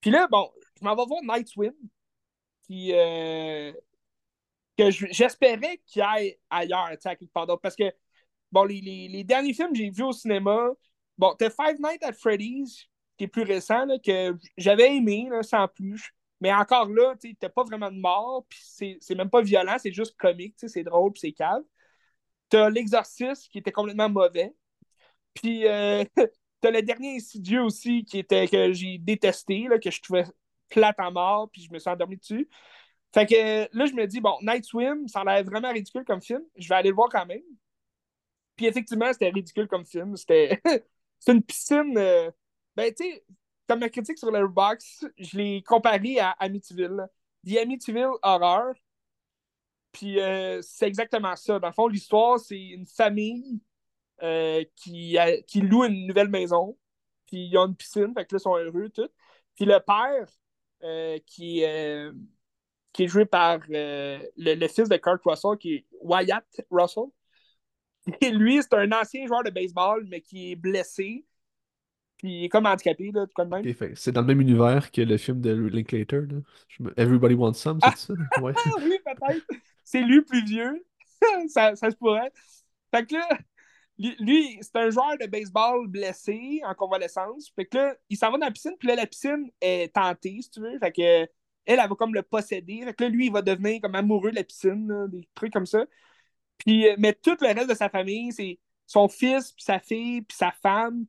Puis là, bon, je m'en vais voir Night Swim, qui, euh, j'espérais qu'il aille ailleurs, à. Parce que, bon, les, derniers films que j'ai vus au cinéma, bon, t'as Five Nights at Freddy's, qui est plus récent, que j'avais aimé, sans plus. Mais encore là, tu t'as pas vraiment de mort, puis c'est même pas violent, c'est juste comique, c'est drôle, puis c'est calme. T'as L'Exorciste, qui était complètement mauvais. Puis euh, <laughs> t'as le dernier Insidieux aussi, qui était que j'ai détesté, là, que je trouvais plate en mort, puis je me suis endormi dessus. Fait que là, je me dis, bon, Night Swim, ça a l'air vraiment ridicule comme film. Je vais aller le voir quand même. Puis effectivement, c'était ridicule comme film. C'était <laughs> une piscine. Euh, ben, tu sais, comme ma critique sur Letterboxd, je l'ai comparé à Amityville. The Amityville Horror. Puis euh, c'est exactement ça. Dans le fond, l'histoire, c'est une famille euh, qui, loue une nouvelle maison. Puis ils ont une piscine, fait que là, ils sont heureux, tout. Puis le père, euh, qui, qui est joué par le, fils de Kurt Russell, qui est Wyatt Russell. Et <laughs> lui, c'est un ancien joueur de baseball, mais qui est blessé. Puis il est comme handicapé, là, tout même. c'est dans le même univers que le film de Linklater, là. Everybody Wants Some, c'est ça? Ouais. <laughs> oui, peut-être. C'est lui plus vieux. <laughs> ça, ça se pourrait. Fait que là, lui, c'est un joueur de baseball blessé en convalescence. Fait que là, il s'en va dans la piscine, puis là, la piscine est tentée, si tu veux. Fait que elle, elle va comme le posséder. Fait que là, lui, il va devenir comme amoureux de la piscine, des trucs comme ça. Puis, euh, mais tout le reste de sa famille, c'est son fils, puis sa fille, puis sa femme.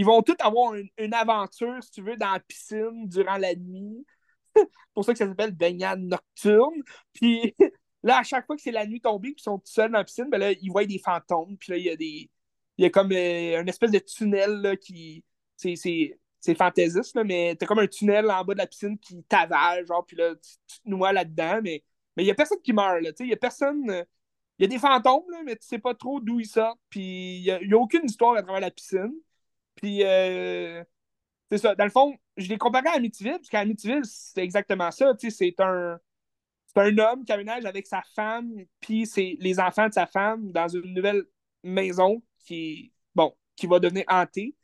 Ils vont tous avoir une, aventure, si tu veux, dans la piscine durant la nuit. c'est <laughs> pour ça que ça s'appelle baignade nocturne. Puis <laughs> là, à chaque fois que c'est la nuit tombée, puis ils sont tout seuls dans la piscine, ben là, ils voient des fantômes. Puis là, il y a des. Il y a comme euh, une espèce de tunnel là, qui. C'est fantaisiste, là, mais t'as comme un tunnel en bas de la piscine qui t'avale, genre, puis là, tu, te noies là-dedans, mais il n'y a personne qui meurt, là, tu sais, il n'y a personne... Il y a des fantômes, là, mais tu sais pas trop d'où ils sortent, puis il n'y a, aucune histoire à travers la piscine. Puis, euh, c'est ça. Dans le fond, je l'ai comparé à Amityville, parce qu'Amityville, c'est exactement ça. C'est un, un homme qui aménage avec sa femme, puis c'est les enfants de sa femme dans une nouvelle maison qui, bon, qui va devenir hantée.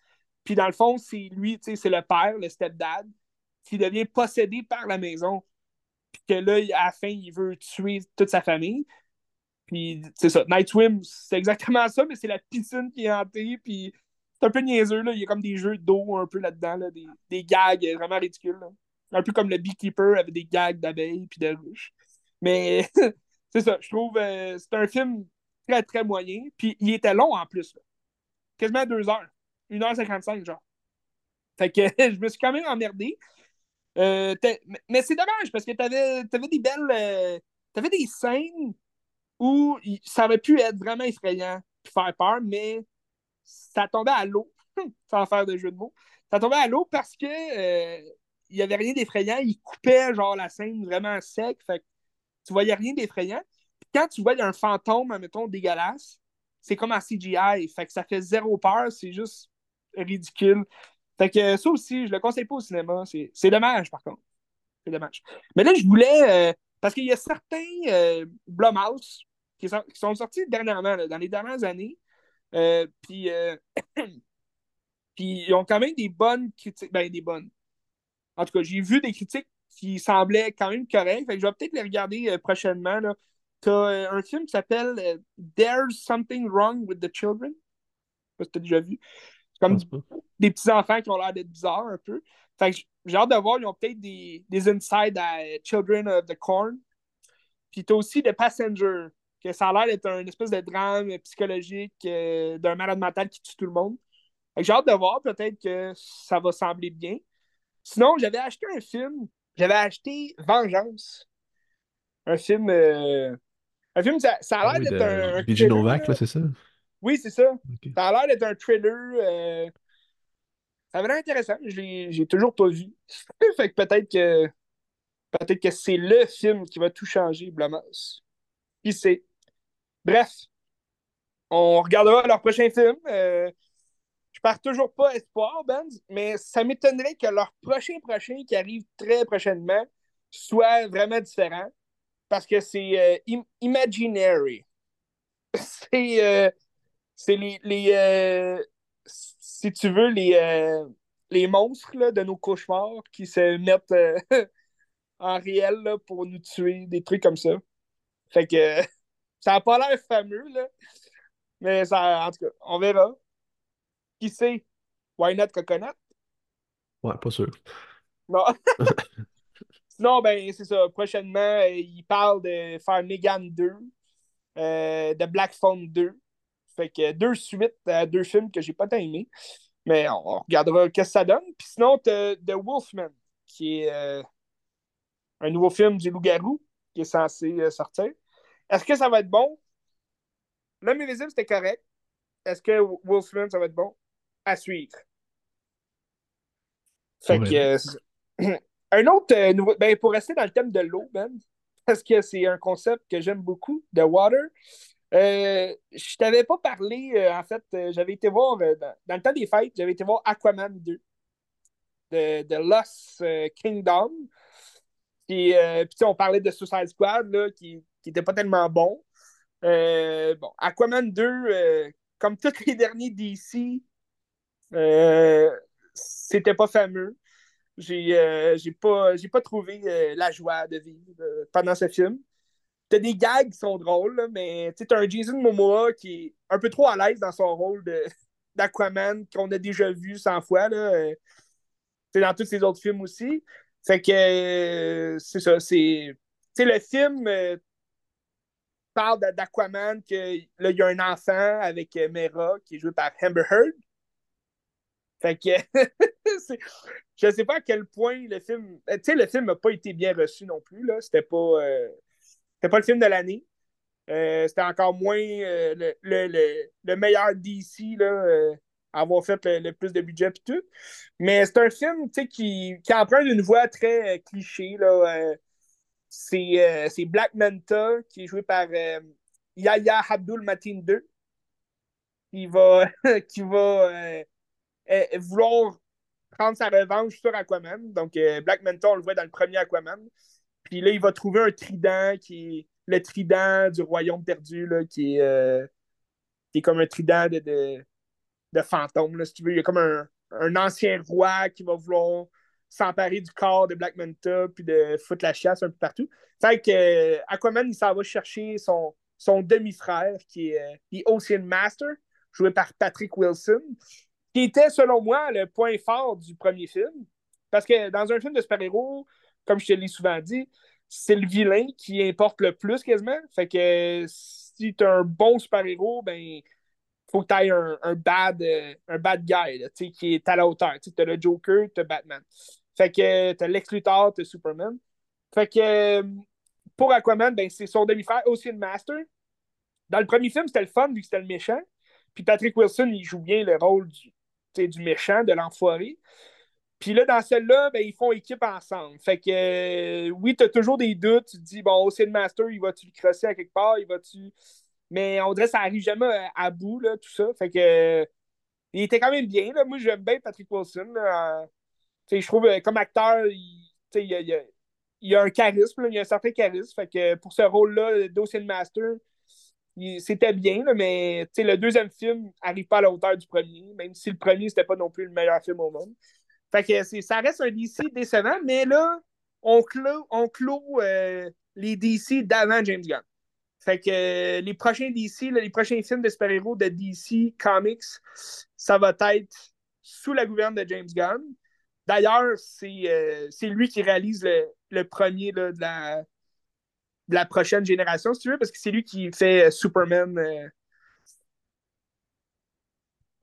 Puis dans le fond, c'est lui, c'est le père, le stepdad, qui devient possédé par la maison. Puis que là, à la fin, il veut tuer toute sa famille. Puis c'est ça. Night Swim, c'est exactement ça, mais c'est la piscine qui est hantée. Puis c'est un peu niaiseux, là. Il y a comme des jeux d'eau un peu là-dedans, là, des, des gags vraiment ridicules. Un peu comme le Beekeeper avec des gags d'abeilles puis de ruches. Mais <laughs> c'est ça, je trouve euh, c'est un film très très moyen. Puis il était long en plus. Là. Quasiment deux heures. 1h55, genre. Fait que <laughs> je me suis quand même emmerdé. Euh, mais c'est dommage parce que t'avais avais des belles. Euh, t'avais des scènes où ça aurait pu être vraiment effrayant puis faire peur, mais ça tombait à l'eau, <laughs> sans faire de jeu de mots. Ça tombait à l'eau parce que euh, il n'y avait rien d'effrayant. Il coupait genre la scène vraiment sec. Fait que tu voyais rien d'effrayant. quand tu vois un fantôme, mettons, dégueulasse, c'est comme un CGI. Fait que ça fait zéro peur. C'est juste ridicule. Fait que ça aussi, je le conseille pas au cinéma. C'est dommage, par contre. C'est dommage. Mais là, je voulais. Euh, parce qu'il y a certains euh, Blumhouse qui sont, sortis dernièrement, dans les dernières années, euh, puis, euh, <clears throat> puis ils ont quand même des bonnes critiques. Ben, des bonnes. En tout cas, j'ai vu des critiques qui semblaient quand même correctes. Fait que je vais peut-être les regarder euh, prochainement. Tu as un film qui s'appelle There's Something Wrong with the Children. Je sais pas si tu as déjà vu. C'est comme des petits-enfants qui ont l'air d'être bizarres un peu. Fait que j'ai hâte de voir, ils ont peut-être des, des insides à Children of the Corn. Puis tu as aussi The Passenger, que ça a l'air d'être un espèce de drame psychologique euh, d'un malade mental qui tue tout le monde. J'ai hâte de voir, peut-être que ça va sembler bien. Sinon, j'avais acheté un film. J'avais acheté Vengeance. Un film. Euh, un film, ça, a l'air ah d'être un. BG Novak, là, c'est ça? Oui, c'est ça. Ça a l'air d'être un thriller. Euh, ça avait l'air intéressant. Je l'ai toujours pas vu. <laughs> fait que peut-être que. Peut-être que c'est le film qui va tout changer, Blamas. Qui sait? Bref, on regardera leur prochain film. Euh, je pars toujours pas espoir, Ben, mais ça m'étonnerait que leur prochain prochain qui arrive très prochainement soit vraiment différent parce que c'est euh, Imaginary. <laughs> c'est euh, les, si tu veux les, les monstres de nos cauchemars qui se mettent <laughs> en réel pour nous tuer, des trucs comme ça. Fait que <laughs> ça n'a pas l'air fameux, là. Mais ça, en tout cas, on verra. Qui sait? Why not Coconut? Ouais, pas sûr. Non. <laughs> <laughs> Sinon, ben, c'est ça. Prochainement, il parle de faire Megan 2, euh, de Black Phone 2. Fait que deux suites à deux films que j'ai pas tant aimé. Mais on regardera ce que ça donne. Puis sinon, The Wolfman, qui est euh, un nouveau film du loup-garou qui est censé euh, sortir. Est-ce que ça va être bon? L'homme invisible, c'était correct. Est-ce que Wolfman, ça va être bon? À suivre. Fait que. Euh, <clears throat> un autre euh, nouveau. Ben, pour rester dans le thème de l'eau, Ben, <laughs> parce que c'est un concept que j'aime beaucoup, The Water. Euh, je t'avais pas parlé, euh, en fait, j'avais été voir, dans, le temps des fêtes, j'avais été voir Aquaman 2 de, de Lost Kingdom. Puis, puis on parlait de Suicide Squad, là, qui, qui était pas tellement bon. bon, Aquaman 2, comme tous les derniers DC, c'était pas fameux. J'ai pas, pas trouvé la joie de vivre pendant ce film t'as des gags qui sont drôles, mais tu as un Jason Momoa qui est un peu trop à l'aise dans son rôle <laughs> d'Aquaman qu'on a déjà vu 100 fois. Là. Euh, dans tous ses autres films aussi. Fait que euh, c'est ça. C'est. le film euh, parle d'Aquaman, que là, il y a un enfant avec Mera qui est joué par Amber Heard. Fait que <laughs> je sais pas à quel point le film. Tu sais, le film n'a pas été bien reçu non plus. Là. C'était pas. C'était pas le film de l'année. Euh, c'était encore moins euh, le, meilleur DC là, euh, à avoir fait le, plus de budget et tout. Mais c'est un film qui, qui emprunte une voix très cliché. C'est Black Manta qui est joué par Yaya Abdul Matin 2 qui va, <laughs> qui va vouloir prendre sa revanche sur Aquaman. Donc, Black Manta, on le voit dans le premier Aquaman. Puis là, il va trouver un trident qui est le trident du royaume perdu, qui, est, euh, comme un trident de, de, fantôme, là, si tu veux. Il y a comme un, ancien roi qui va vouloir s'emparer du corps de Black Manta puis de foutre la chasse un peu partout. Fait que euh, Aquaman, il s'en va chercher son, son demi-frère qui est, euh, Ocean Master, joué par Patrick Wilson, qui était, selon moi, le point fort du premier film. Parce que dans un film de super-héros, comme je te l'ai souvent dit, c'est le vilain qui importe le plus quasiment. Fait que si tu un bon super-héros, ben faut que tu aies un, bad, euh, un bad guy qui est à la hauteur. Tu as le Joker, tu as Batman. Fait que tu as Lex Luthor, tu as Superman. Fait que pour Aquaman, ben, c'est son demi-frère, une master. Dans le premier film, c'était le fun vu que c'était le méchant. Puis Patrick Wilson, il joue bien le rôle du, du méchant, de l'enfoiré. Puis là, dans celle-là, ben, ils font équipe ensemble. Fait que euh, oui, tu as toujours des doutes. Tu te dis, bon, le master, il va-tu le crosser à quelque part? Il va-tu? Mais on dirait que ça n'arrive jamais à, bout, là, tout ça. Fait que il était quand même bien. Là. Moi, j'aime bien Patrick Wilson. Je trouve euh, comme acteur, il, il, il, a, un charisme, il a un certain charisme. Fait que pour ce rôle-là, d'Ocean Master, c'était bien, là, mais le deuxième film n'arrive pas à la hauteur du premier, même si le premier, c'était pas non plus le meilleur film au monde. Fait que ça reste un DC décevant, mais là, on clôt, on clôt euh, les DC d'avant James Gunn. Fait que euh, les prochains DC, les prochains films de super-héros de DC Comics, ça va être sous la gouverne de James Gunn. D'ailleurs, c'est euh, lui qui réalise le, premier de, la, de la prochaine génération, si tu veux, parce que c'est lui qui fait Superman.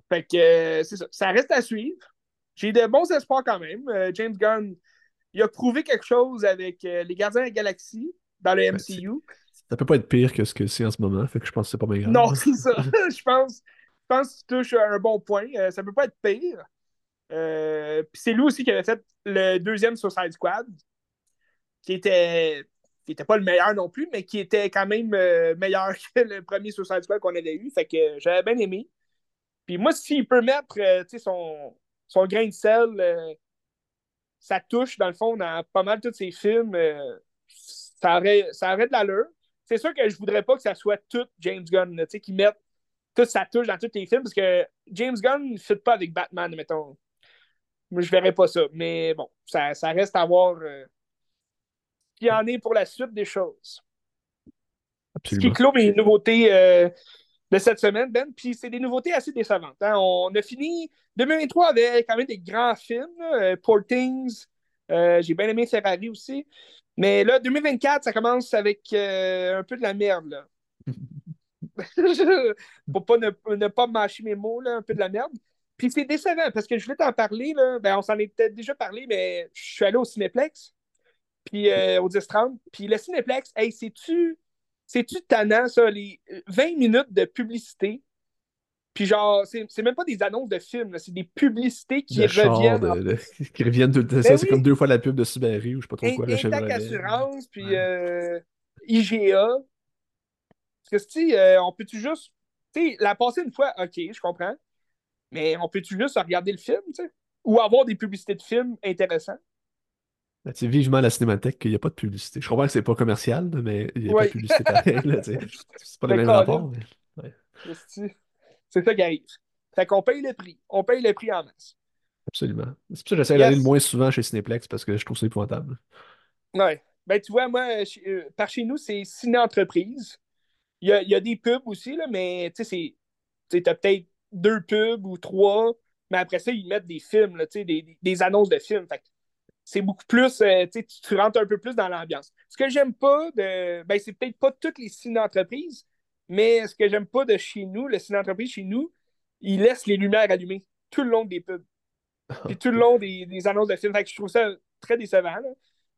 Fait que c'est ça. Ça reste à suivre j'ai de bons espoirs quand même. Euh, James Gunn, il a prouvé quelque chose avec euh, les Gardiens de la Galaxie dans le MCU. Ben, ça peut pas être pire que ce que c'est en ce moment, fait que je pense que c'est pas bien grave. Non, <laughs> c'est ça. <laughs> je pense, je pense que tu touches un bon point. Euh, ça peut pas être pire. Puis c'est lui aussi qui avait fait le deuxième Suicide Squad, qui était qui était pas le meilleur non plus, mais qui était quand même meilleur que le premier Suicide Squad qu'on avait eu. Fait que j'avais bien aimé. Puis moi, s'il peut mettre son, son grain de sel, euh, ça touche, dans le fond, dans pas mal tous ses films. Euh, ça, aurait, ça de l'allure. C'est sûr que je voudrais pas que ça soit tout James Gunn, qui mette toute sa touche dans tous les films, parce que James Gunn ne fit pas avec Batman, mettons. Je verrais pas ça. Mais bon, ça, reste à voir euh, ce qu'il en est pour la suite des choses. Ce qui clôt mes nouveautés de cette semaine, Ben. Puis c'est des nouveautés assez décevantes. Hein. On a fini 2023 avec quand même des grands films. Euh, Portings, euh, j'ai bien aimé Ferrari aussi. Mais là, 2024, ça commence avec euh, un peu de la merde. Là. <laughs> <laughs> Pour pas ne, pas mâcher mes mots, là, un peu de la merde. Puis c'est décevant parce que je voulais t'en parler. Là. Ben, on s'en est peut-être déjà parlé, mais je suis allé au Cinéplex, puis au 10-30. Puis le Cinéplex, hey, sais-tu c'est-tu tannant, ça, les 20 minutes de publicité? Puis genre, c'est même pas des annonces de films, c'est des publicités qui reviennent. <laughs> qui reviennent tout le temps. Ben ça, c'est comme deux fois la pub de Subaru ou je sais pas trop quoi. Intact Assurance, puis euh, IGA. Parce que, sais, euh, on peut-tu juste. Tu sais, la passer une fois, ok, je comprends. Mais on peut-tu juste regarder le film, tu sais? Ou avoir des publicités de films intéressants? Ben, tu sais, vivement la cinémathèque qu'il n'y a pas de publicité. Je comprends que c'est pas commercial, là, mais il n'y a pas de publicité pareil. là, tu sais. <laughs> C'est pas le même rapport. mais- ouais. C'est ça qui arrive. Fait qu'on paye le prix. On paye le prix en masse. absolument. C'est pour ça que j'essaie Yes. d'aller le moins souvent chez Cinéplex parce que je trouve ça épouvantable. Ouais. Ben, tu vois, moi, euh, par chez nous, c'est ciné-entreprise. Il y a, il y a des pubs aussi, là, mais tu sais, c'est. Tu t'as peut-être deux pubs ou trois, mais après ça, ils mettent des films, là, des, des- annonces de films. C'est beaucoup plus. euh, tu rentres un peu plus dans l'ambiance. Ce que j'aime pas de. Ben, c'est peut-être pas toutes les ciné-entreprises, mais ce que j'aime pas de chez nous, le ciné-entreprise chez nous, ils laissent les lumières allumées tout le long des pubs. <laughs> Puis tout le long des, des annonces de films. Fait que je trouve ça très décevant. là.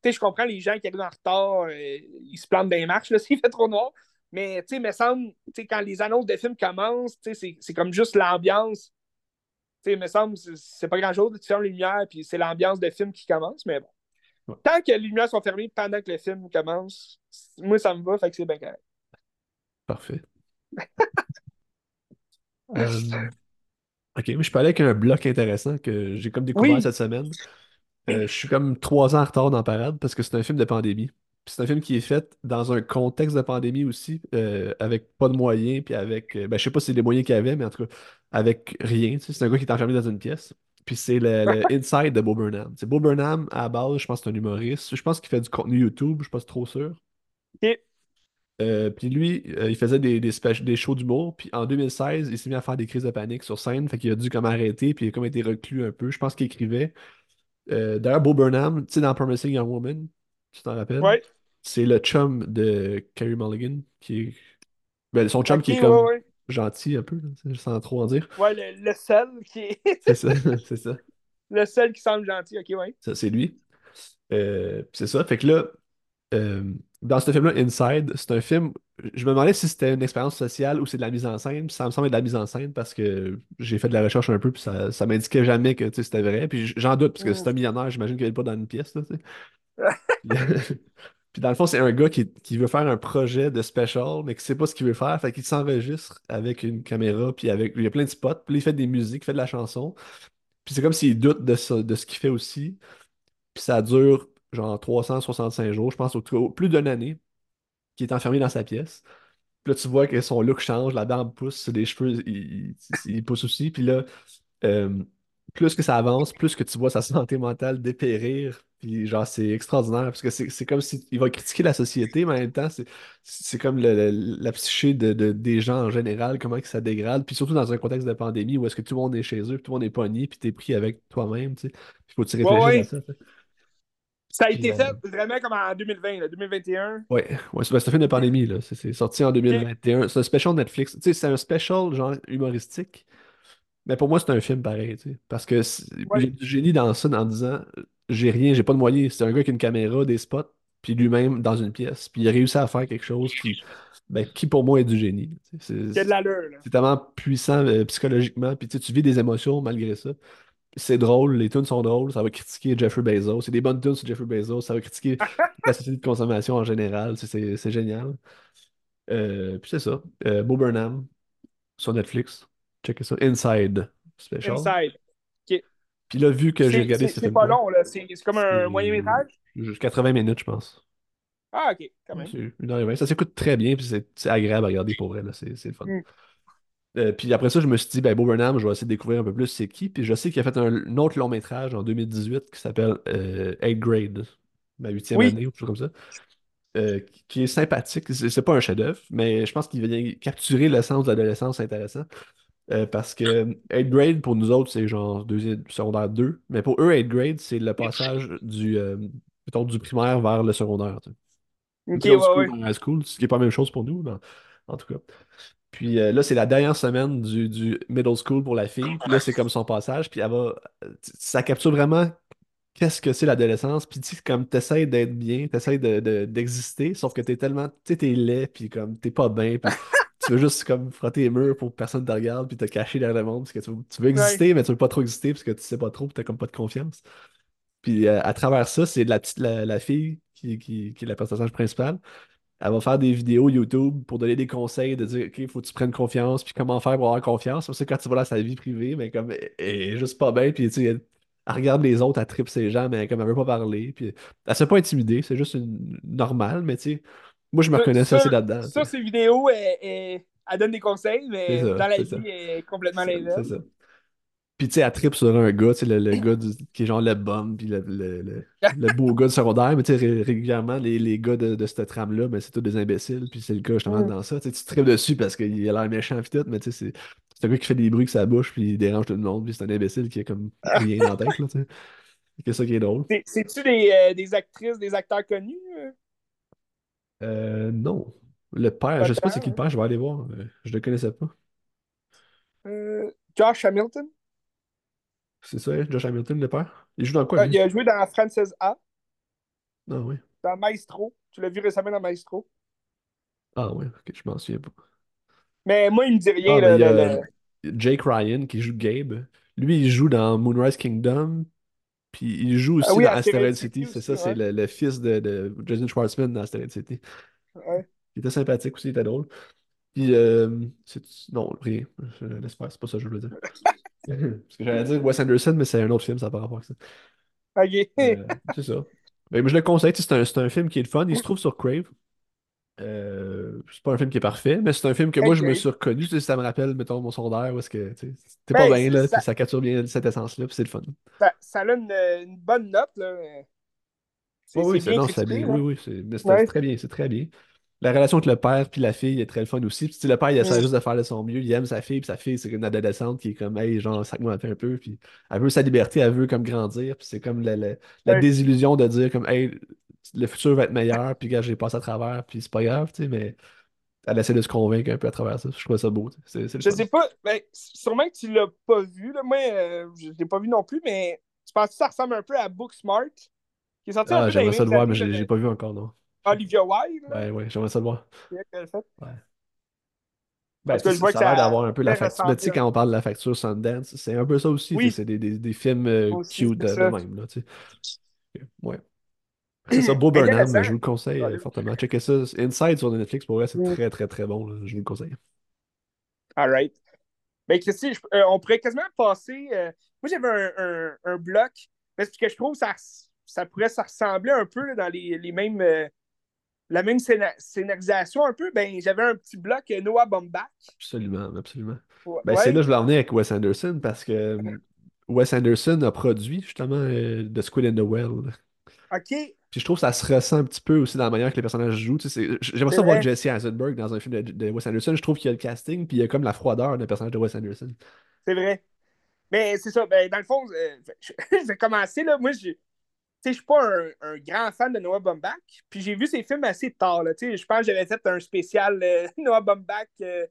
Tu sais, je comprends les gens qui arrivent en retard, euh, ils se plantent dans les marches <laughs> s'il fait trop noir. Mais tu sais, me semble, tu sais, quand les annonces de films commencent, tu sais, c'est- comme juste l'ambiance. Tu sais, me semble, c'est- c'est pas grand-chose. Tu fermes les lumières, puis c'est l'ambiance de film qui commence, mais bon. Ouais. Tant que les lumières sont fermées pendant que le film commence, moi, ça me va, fait que c'est bien correct. Parfait. <laughs> Euh, ok, mais je aller avec un bloc intéressant que j'ai comme découvert Oui. cette semaine. Euh, je suis comme trois ans en retard dans Parade parce que c'est un film de pandémie. Puis c'est un film qui est fait dans un contexte de pandémie aussi, euh, avec pas de moyens, puis avec, euh, ben, je sais pas si c'est des moyens qu'il y avait, mais en tout cas, avec rien. tu sais. C'est un gars qui est enfermé dans une pièce. Puis c'est le, le <laughs> Inside de Bo Burnham. C'est Bo Burnham, à la base, je pense que c'est un humoriste. Je pense qu'il fait du contenu YouTube, je suis pas trop sûr. Euh, puis lui, euh, il faisait des, des, des shows d'humour. Puis en 2016, il s'est mis à faire des crises de panique sur scène. Fait qu'il a dû comme arrêter. Puis il a comme été reclus un peu. Je pense qu'il écrivait. Euh, D'ailleurs, Bo Burnham, tu sais, dans Promising Young Woman, tu t'en rappelles? Ouais. C'est le chum de Carey Mulligan. Qui est... ben, son chum qui est comme ouais. gentil un peu, sans trop en dire. Ouais, le, le seul qui est. <laughs> C'est ça, <laughs> c'est ça. le seul qui semble gentil, ok, ouais. Ça, c'est lui. Euh, c'est ça. Fait que là, euh, dans ce film-là, Inside, c'est un film. Je me demandais si c'était une expérience sociale ou c'est de la mise en scène. Ça me semble être de la mise en scène parce que j'ai fait de la recherche un peu, puis ça, ça m'indiquait jamais que c'était vrai. Puis j'en doute, parce que c'est un millionnaire, j'imagine qu'il n'est pas dans une pièce. Là. <laughs> Puis, dans le fond, c'est un gars qui, qui veut faire un projet de special, mais qui sait pas ce qu'il veut faire. Fait qu'il s'enregistre avec une caméra, puis avec. Il y a plein de spots, puis il fait des musiques, il fait de la chanson. Puis c'est comme s'il doute de, ça- de ce qu'il fait aussi. Puis ça dure genre 365 jours, je pense, au, plus d'une année, qu'il est enfermé dans sa pièce. Puis là, tu vois que son look change, la barbe pousse, les cheveux, ils poussent aussi. Puis là, euh, plus que ça avance, plus que tu vois sa santé mentale dépérir. Puis genre, c'est extraordinaire, parce que c'est comme si il va critiquer la société, mais en même temps, c'est comme le- le- la psyché de, de- des gens en général, comment que ça dégrade. Puis surtout dans un contexte de pandémie où est-ce que tout le monde est chez eux, puis tout le monde est pogné, puis t'es pris avec toi-même, tu sais. Il faut que tu Ouais, réfléchisses ouais. à ça. Ça a été euh, fait vraiment comme en 2020, là, 2021. Ouais, ouais c'est un film de pandémie, là. C'est c'est sorti en 2021. C'est un special Netflix. Tu sais, c'est un special genre humoristique. Mais pour moi, c'est un film pareil, tu sais. Parce que Ouais. j'ai du génie dans ça en disant j'ai rien, j'ai pas de moyens. C'est un gars qui a une caméra, des spots, puis lui-même dans une pièce. Puis il a réussi à faire quelque chose qui, ben, qui pour moi est du génie. C'est de l'allure, c'est tellement puissant euh, psychologiquement. Puis tu vis des émotions malgré ça. C'est drôle, les tunes sont drôles, ça va critiquer Jeffrey Bezos. C'est des bonnes tunes sur Jeffrey Bezos, ça va critiquer la <laughs> société de consommation en général. C'est- génial. Euh, puis c'est ça. Euh, Bo Burnham sur Netflix. Checkez ça. Inside Special. Inside. Puis là, vu que j'ai regardé c'est- ce c'est pas long, là. C'est comme un moyen métrage? juste 80 minutes, je pense. Ah, ok, quand même. Une heure et vingt. Ça s'écoute très bien, puis c'est agréable à regarder pour vrai. là. C'est le fun. Mm. Euh, puis après ça, je me suis dit, ben, Bo Burnham, je vais essayer de découvrir un peu plus c'est qui. Puis je sais qu'il a fait un, un autre long métrage en 2018 qui s'appelle euh, 8th Grade, ma huitième Oui. année ou quelque chose comme ça, euh, qui est sympathique. C'est pas un chef-d'œuvre, mais je pense qu'il vient capturer l'essence de l'adolescence intéressant. Euh, parce que 8th Grade, pour nous autres, c'est genre deuxième, secondaire 2. Mais pour eux, 8th Grade, c'est le passage du, euh, mettons, du primaire vers le secondaire. tu sais. Ok, ouais, school ouais. school, ce qui n'est pas la même chose pour nous, en tout cas. Puis euh, là, c'est la dernière semaine du, du middle school pour la fille. Puis là, c'est comme son passage. Puis elle va. euh, Ça capture vraiment qu'est-ce que c'est l'adolescence. Puis tu sais, comme t'essayes d'être bien, t'essayes de, de- d'exister, sauf que t'es tellement. Tu sais, t'es laid, puis comme t'es pas bien. Puis tu veux juste comme frotter les murs pour que personne te regarde, puis te cacher derrière le monde. Parce que tu veux, tu veux exister, mais tu veux pas trop exister parce que tu sais pas trop, puis t'as comme pas de confiance. Puis euh, à travers ça, c'est la petite la, la fille qui, qui, qui est la personnage principale. elle va faire des vidéos YouTube pour donner des conseils, de dire, OK, faut que tu prennes confiance, puis comment faire pour avoir confiance. C'est quand tu vas dans sa vie privée, mais comme, elle est juste pas bien, puis tu sais, elle, elle regarde les autres, elle tripe ses gens, mais comme elle veut pas parler, puis elle se fait pas intimider, c'est juste une normale, mais tu sais, moi je me Ça, reconnaissais ça, aussi là-dedans. ça, ces vidéos, elle, elle- elle donne des conseils, C'est mais ça, dans la c'est vie, ça. elle est complètement C'est c'est l'inverse. ça. Puis tu sais, elle tripe sur un gars, tu sais, le, le gars du- qui est genre le bum, puis le, le, le, le beau gars de secondaire, mais tu sais, ré- régulièrement, les, les gars de, de cette trame-là, ben, c'est tous des imbéciles, puis c'est le cas justement Mm. dans ça. Tu sais, tu tripes dessus parce qu'il a l'air méchant, puis tout, mais tu sais, c'est c'est un gars qui fait des bruits avec sa bouche, puis il dérange tout le monde, puis c'est un imbécile qui a comme rien dans la tête, là, tu sais. C'est ça qui est drôle. C'est- C'est-tu des, euh, des actrices, des acteurs connus? euh? Euh, non. Le père, je sais pas c'est qui le hein? père, je vais aller voir. euh, je le connaissais pas. Euh, Josh Hamilton? C'est ça, hein, Josh Hamilton, le père? Il joue dans quoi, Euh, il a joué dans Frances A, Ah oui. dans Maestro. Tu l'as vu récemment dans Maestro? Ah oui, ok, je m'en souviens pas. Mais moi, il me dit rien. Ah, là, Jake Ryan qui joue Gabe. Lui, il joue dans Moonrise Kingdom. Puis il joue Ah aussi oui, dans Asteroid City City. C'est ça, c'est le, le fils de, de Jason Schwartzman dans Asteroid City. Ouais. Il était sympathique aussi, il était drôle. Puis, euh, non, rien. Je l'espère, c'est pas ça que je voulais dire. <laughs> Parce que j'allais dire Wes Anderson, mais c'est un autre film, ça n'a pas rapport avec ça. Ok. Euh, c'est ça. Mais moi, je le conseille, c'est un, c'est un film qui est le fun. Il se trouve sur Crave. Euh, c'est pas un film qui est parfait, mais c'est un film que moi, je me suis reconnu. Ça me rappelle, mettons, mon secondaire, où est-ce que t'es pas Ben, bien, là, ça, capture bien cette essence-là, puis c'est le fun. ça, ça a une, une bonne note. là. Oui, c'est bien critiqué. bien. Oui, oui, c'est Ouais. très bien, c'est très bien. La relation avec le père puis la fille est très le fun aussi. Puis le père, il essaie Mm. juste de faire de son mieux. Il aime sa fille, puis sa fille, c'est une adolescente qui est comme, hey, genre, sac-moi un peu, un peu. Puis elle veut sa liberté, elle veut comme grandir. Puis c'est comme la, la, la Ouais. désillusion de dire, comme, hey, le futur va être meilleur, puis gars, j'ai passé à travers, puis c'est pas grave, tu sais, mais elle essaie de se convaincre un peu à travers ça. Je trouve ça beau, le Je fun. sais pas, ben, sûrement que tu l'as pas vu. Là. Moi, euh, je l'ai pas vu non plus, mais tu penses que ça ressemble un peu à Booksmart, qui est sorti Ah, j'aimerais ça le voir, mais de j'ai pas vu encore, non. Olivia Wilde. Ouais, ouais, j'aimerais ça le voir. Ouais. Ben, que sais, je vois ça a d'avoir un peu la facture. Mais tu sais, quand on parle de la facture Sundance, c'est un peu ça aussi. Oui, C'est des, des, des films euh, aussi, cute de, même. Là, tu sais. Ouais. C'est ça, Beau Burnham, je vous le conseille euh, fortement. Checkez ça. Inside sur Netflix, pour vrai, c'est Mm. très, très, très bon. là. Je vous le conseille. All right. Ben, Christy, je- euh, on pourrait quasiment passer. euh, moi, j'avais un, un, un bloc, parce que je trouve que ça, ça pourrait se ressembler un peu là, dans les, les mêmes. euh, la même scéna- scénarisation un peu. Ben, j'avais un petit bloc Noah Baumbach. Absolument, absolument. Ouais. Ben, c'est là que je voulais en venir avec Wes Anderson parce que <laughs> Wes Anderson a produit justement The Squid and the Well. OK, Puis je trouve que ça se ressent un petit peu aussi dans la manière que les personnages jouent. Tu sais, J'aimerais ça voir. Jesse Eisenberg dans un film de, de Wes Anderson. Je trouve qu'il y a le casting, puis il y a comme la froideur d'un personnage de Wes Anderson. C'est vrai. Mais c'est ça. Ben, dans le fond, euh, <laughs> je, je vais commencer. Là. Moi, je ne suis pas un, un grand fan de Noah Baumbach. Puis j'ai vu ses films assez tard. Là. Tu sais, Je pense que j'avais fait un spécial euh, <laughs> Noah Baumbach euh,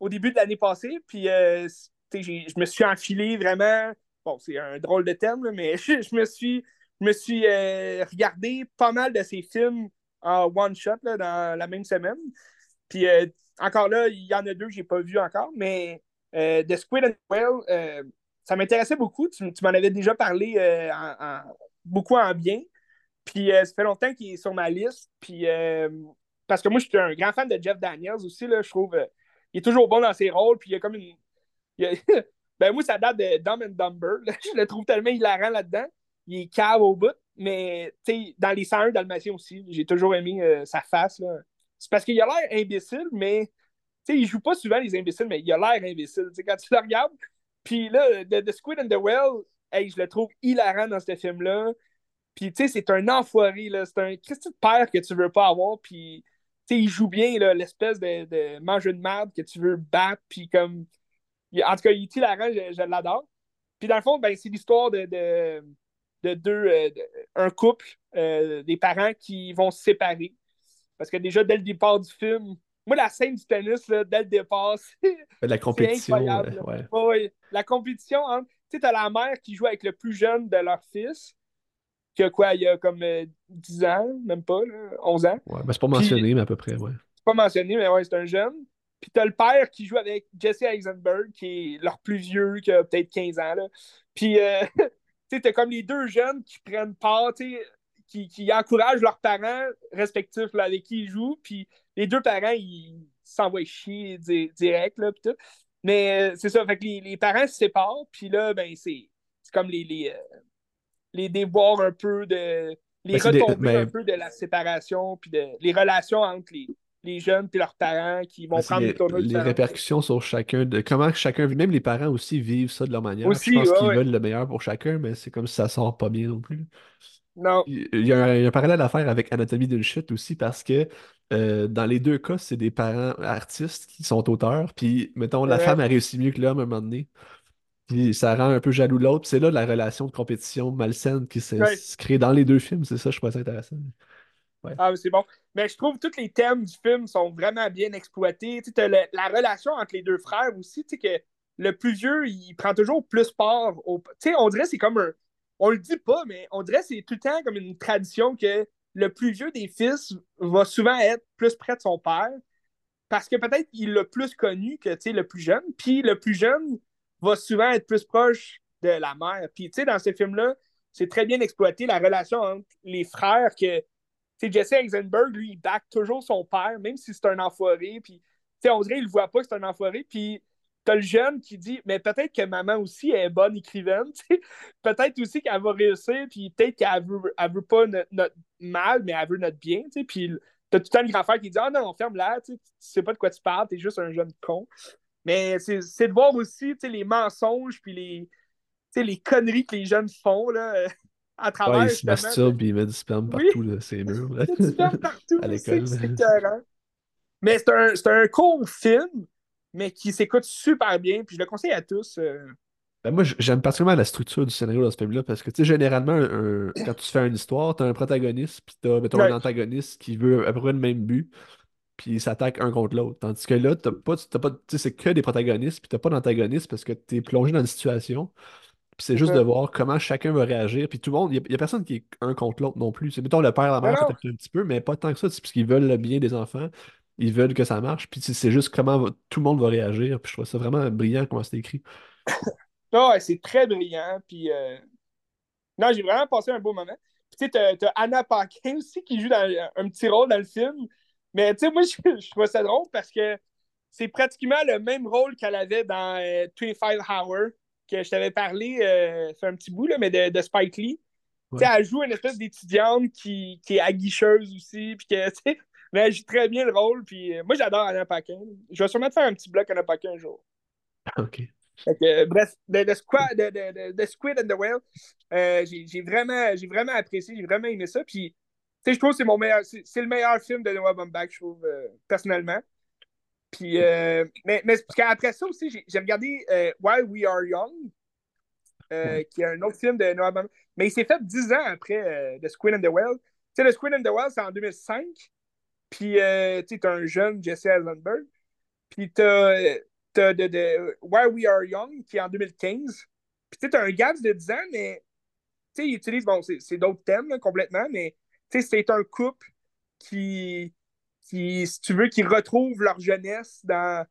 au début de l'année passée. Puis euh, tu sais, j'ai- je me suis enfilé vraiment. Bon, c'est un drôle de thème, là, mais je, <laughs> je me suis, je me suis euh, regardé pas mal de ses films en one shot là, dans la même semaine. Puis euh, encore là, il y en a deux que j'ai pas vu encore, mais euh, The Squid and Whale, ça m'intéressait beaucoup. Tu, m'en avais déjà parlé beaucoup en bien. Puis ça fait longtemps qu'il est sur ma liste. Puis parce que moi, je suis un grand fan de Jeff Daniels aussi. Là, je trouve il est toujours bon dans ses rôles. Puis il y a comme une. <laughs> ben moi, ça date de Dumb and Dumber. <laughs> Je le trouve tellement hilarant là-dedans. Il est cave au bout. Mais dans les 101 Dalmatiens aussi, j'ai toujours aimé euh, sa face. C'est parce qu'il a l'air imbécile, mais il joue pas souvent les imbéciles, mais il a l'air imbécile. Quand tu le regardes, puis là, The, Squid and the Well, hey, je le trouve hilarant dans ce film-là. Puis, tu sais, c'est un enfoiré, là. C'est un Christy de père que tu veux pas avoir. Puis, tu sais, il joue bien, là, l'espèce de, de manger de merde que tu veux battre. Puis, comme. En tout cas, il est hilarant, je, l'adore. Puis, dans le fond, ben, c'est l'histoire de, de deux. euh, un couple, euh, des parents qui vont se séparer. Parce que déjà, dès le départ du film, moi, la scène du tennis, là, dès le départ, <laughs> c'est la compétition, incroyable. euh, là. ouais. Ouais, ouais. La compétition entre. Tu sais, t'as la mère qui joue avec le plus jeune de leur fils, qui a quoi, il y a comme euh, 10 ans, même pas, là, 11 ans. Ouais, ben, c'est pas Puis, mentionné, mais à peu près, ouais. c'est pas mentionné, mais ouais, c'est un jeune. Puis t'as le père qui joue avec Jesse Eisenberg, qui est leur plus vieux, qui a peut-être 15 ans. Là. Puis, euh, <laughs> tu sais, comme les deux jeunes qui prennent part, tu sais, qui, qui encouragent leurs parents respectifs là, avec qui ils jouent, puis les deux parents, ils s'envoient chier direct, là, tout. Mais euh, c'est ça, fait que les, les, parents se séparent, puis là, ben, c'est comme les, les, euh, les déboires un peu de. Les ben, retombées un peu de la séparation, puis de les relations entre les, les jeunes et leurs parents qui vont prendre les, des Les répercussions sur chacun, de comment chacun vit, même les parents aussi vivent ça de leur manière. je pense qu'ils veulent le meilleur pour chacun, mais c'est comme si ça sort pas bien non plus. Non. Il y, a un, parallèle à faire avec Anatomie d'une chute aussi parce que euh, dans les deux cas, c'est des parents artistes qui sont auteurs. Puis, mettons, la femme a réussi mieux que l'homme à un moment donné. Puis ça rend un peu jaloux l'autre. c'est là la relation de compétition malsaine qui se crée dans les deux films. C'est ça, je trouve ça intéressant. Ah, c'est bon. Mais je trouve que tous les thèmes du film sont vraiment bien exploités. Tu sais, la relation entre les deux frères aussi, tu sais, que le plus vieux, il prend toujours plus part au. Tu sais, on dirait c'est comme un. On le dit pas, mais on dirait c'est tout le temps comme une tradition que le plus vieux des fils va souvent être plus près de son père parce que peut-être qu'il l'a plus connu que le plus jeune. Puis le plus jeune va souvent être plus proche de la mère. Puis tu sais, dans ce film-là, c'est très bien exploité la relation entre les frères que Jesse Eisenberg, lui, il back toujours son père, même si c'est un enfoiré. Puis, on dirait qu'il ne voit pas que c'est un enfoiré. Puis, t'as le jeune qui dit Mais peut-être que maman aussi est bonne écrivaine. <laughs> peut-être aussi qu'elle va réussir. Puis, peut-être qu'elle veut, veut pas notre, mal, mais elle veut notre bien. T'sais. Puis, t'as tout le temps qui dit Ah non, ferme là. Tu sais pas de quoi tu parles. T'es juste un jeune con. Mais c'est de voir aussi les mensonges. Puis, les, les conneries que les jeunes font. Là à travers. Ouais, il se masturbe et il met du sperme partout, là, ses murs. Là. du sperme partout, <laughs> à l'école. Mais c'est un, un court film, mais qui s'écoute super bien, puis je le conseille à tous. Euh. Ben moi, j'aime particulièrement la structure du scénario dans ce film-là, parce que, tu sais, généralement, quand tu fais une histoire, t'as un protagoniste, puis t'as, mettons, un antagoniste qui veut à peu près le même but, puis ils s'attaquent un contre l'autre. Tandis que là, t'as pas, pas, c'est que des protagonistes, puis t'as pas d'antagoniste parce que t'es plongé dans une situation c'est juste de voir comment chacun va réagir. Puis tout le monde, il n'y a, personne qui est un contre l'autre non plus. C'est mettons le père et la mère peut-être un petit peu, mais pas tant que ça. C'est parce qu'ils veulent le bien des enfants. Ils veulent que ça marche. Puis c'est juste comment tout le monde va réagir. Puis je trouve ça vraiment brillant comment c'est écrit. <coughs> ouais, c'est très brillant. Puis euh, non, j'ai vraiment passé un beau moment. Puis tu sais, t'as Anna Paquin aussi qui joue dans, un petit rôle dans le film. Mais tu sais, moi, je, je trouve ça drôle parce que c'est pratiquement le même rôle qu'elle avait dans 25 euh, Hours que je t'avais parlé, euh, fait un petit bout, là, mais de, de Spike Lee. Elle joue une espèce d'étudiante qui, qui est aguicheuse aussi, puis que, <laughs> mais elle joue très bien le rôle, puis euh, moi j'adore Anna Paquin. Je vais sûrement te faire un petit bloc Anna Paquin un jour. <laughs> OK. bref, de, Squid, de, Squid and the Whale, euh, j'ai vraiment, vraiment apprécié, j'ai vraiment aimé ça, puis je trouve que c'est mon meilleur, c'est le meilleur film de Noah Baumbach, je trouve, personnellement. Puis, euh, mais, mais parce qu'après ça aussi, j'ai regardé euh, While We Are Young, euh, qui est un autre film de Noah Baumbach. Mais il s'est fait dix ans après The Squid and the Whale. Tu sais, The Squid and the Whale, c'est en 2005. Puis, tu sais, t'as un jeune Jesse Eisenberg. Puis, t'as as de, de, While We Are Young, qui est en 2015. Puis, tu as un gap de 10 ans, mais tu sais, il utilise, bon, c'est d'autres thèmes complètement, mais tu sais, c'est un couple qui qui, si tu veux, qui retrouvent leur jeunesse dans,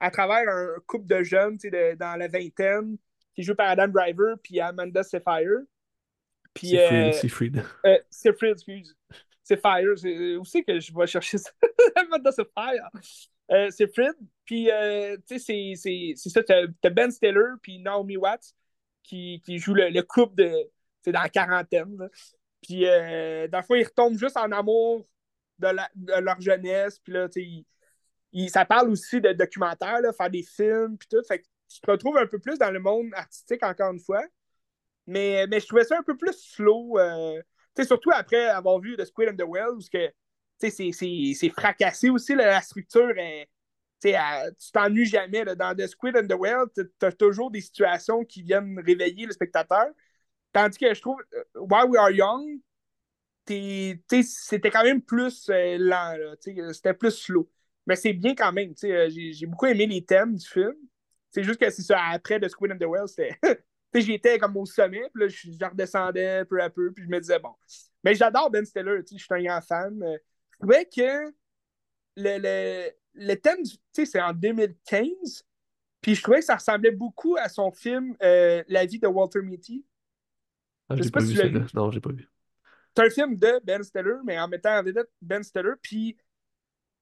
à travers un couple de jeunes de, dans la vingtaine qui joue par Adam Driver puis Amanda Seyfried. Puis, euh, c'est Fried. Euh, c'est Fried, excuse. C'est Fire. Où c'est que je vais chercher ça? <laughs> Amanda. Euh, c'est Fried. Puis, euh, tu sais, c'est ça. T'as Ben Stiller puis Naomi Watts qui, qui jouent le, couple de. Dans la quarantaine. Puis, euh, dans le fond, ils retombent juste en amour de, leur jeunesse. Puis là, ça parle aussi de documentaires, là, faire des films, puis tout. Fait que tu te retrouves un peu plus dans le monde artistique, encore une fois. Mais, mais je trouvais ça un peu plus slow. Euh, surtout après avoir vu The Squid and the Whale, où c'est fracassé aussi, la structure. Est, tu t'ennuies jamais. Dans The Squid and the Whale, tu as toujours des situations qui viennent réveiller le spectateur. Tandis que je trouve, euh, While We Are Young, c'était quand même plus euh, lent, c'était plus slow. Mais c'est bien quand même. Euh, j'ai beaucoup aimé les thèmes du film. C'est juste que c'est ça, après The Squid and the Whale, c'était. <laughs> j'étais comme au sommet, puis là, je, redescendais peu à peu, puis je me disais, bon. Mais j'adore Ben Stiller, je suis un grand fan. Euh, je trouvais que le, le, le thème, tu sais, c'est en 2015, puis je trouvais que ça ressemblait beaucoup à son film La vie de Walter Mitty. Ah, je sais pas, vu, Non, j'ai pas vu. C'est un film de Ben Stiller, mais en mettant en vedette Ben Stiller. Puis,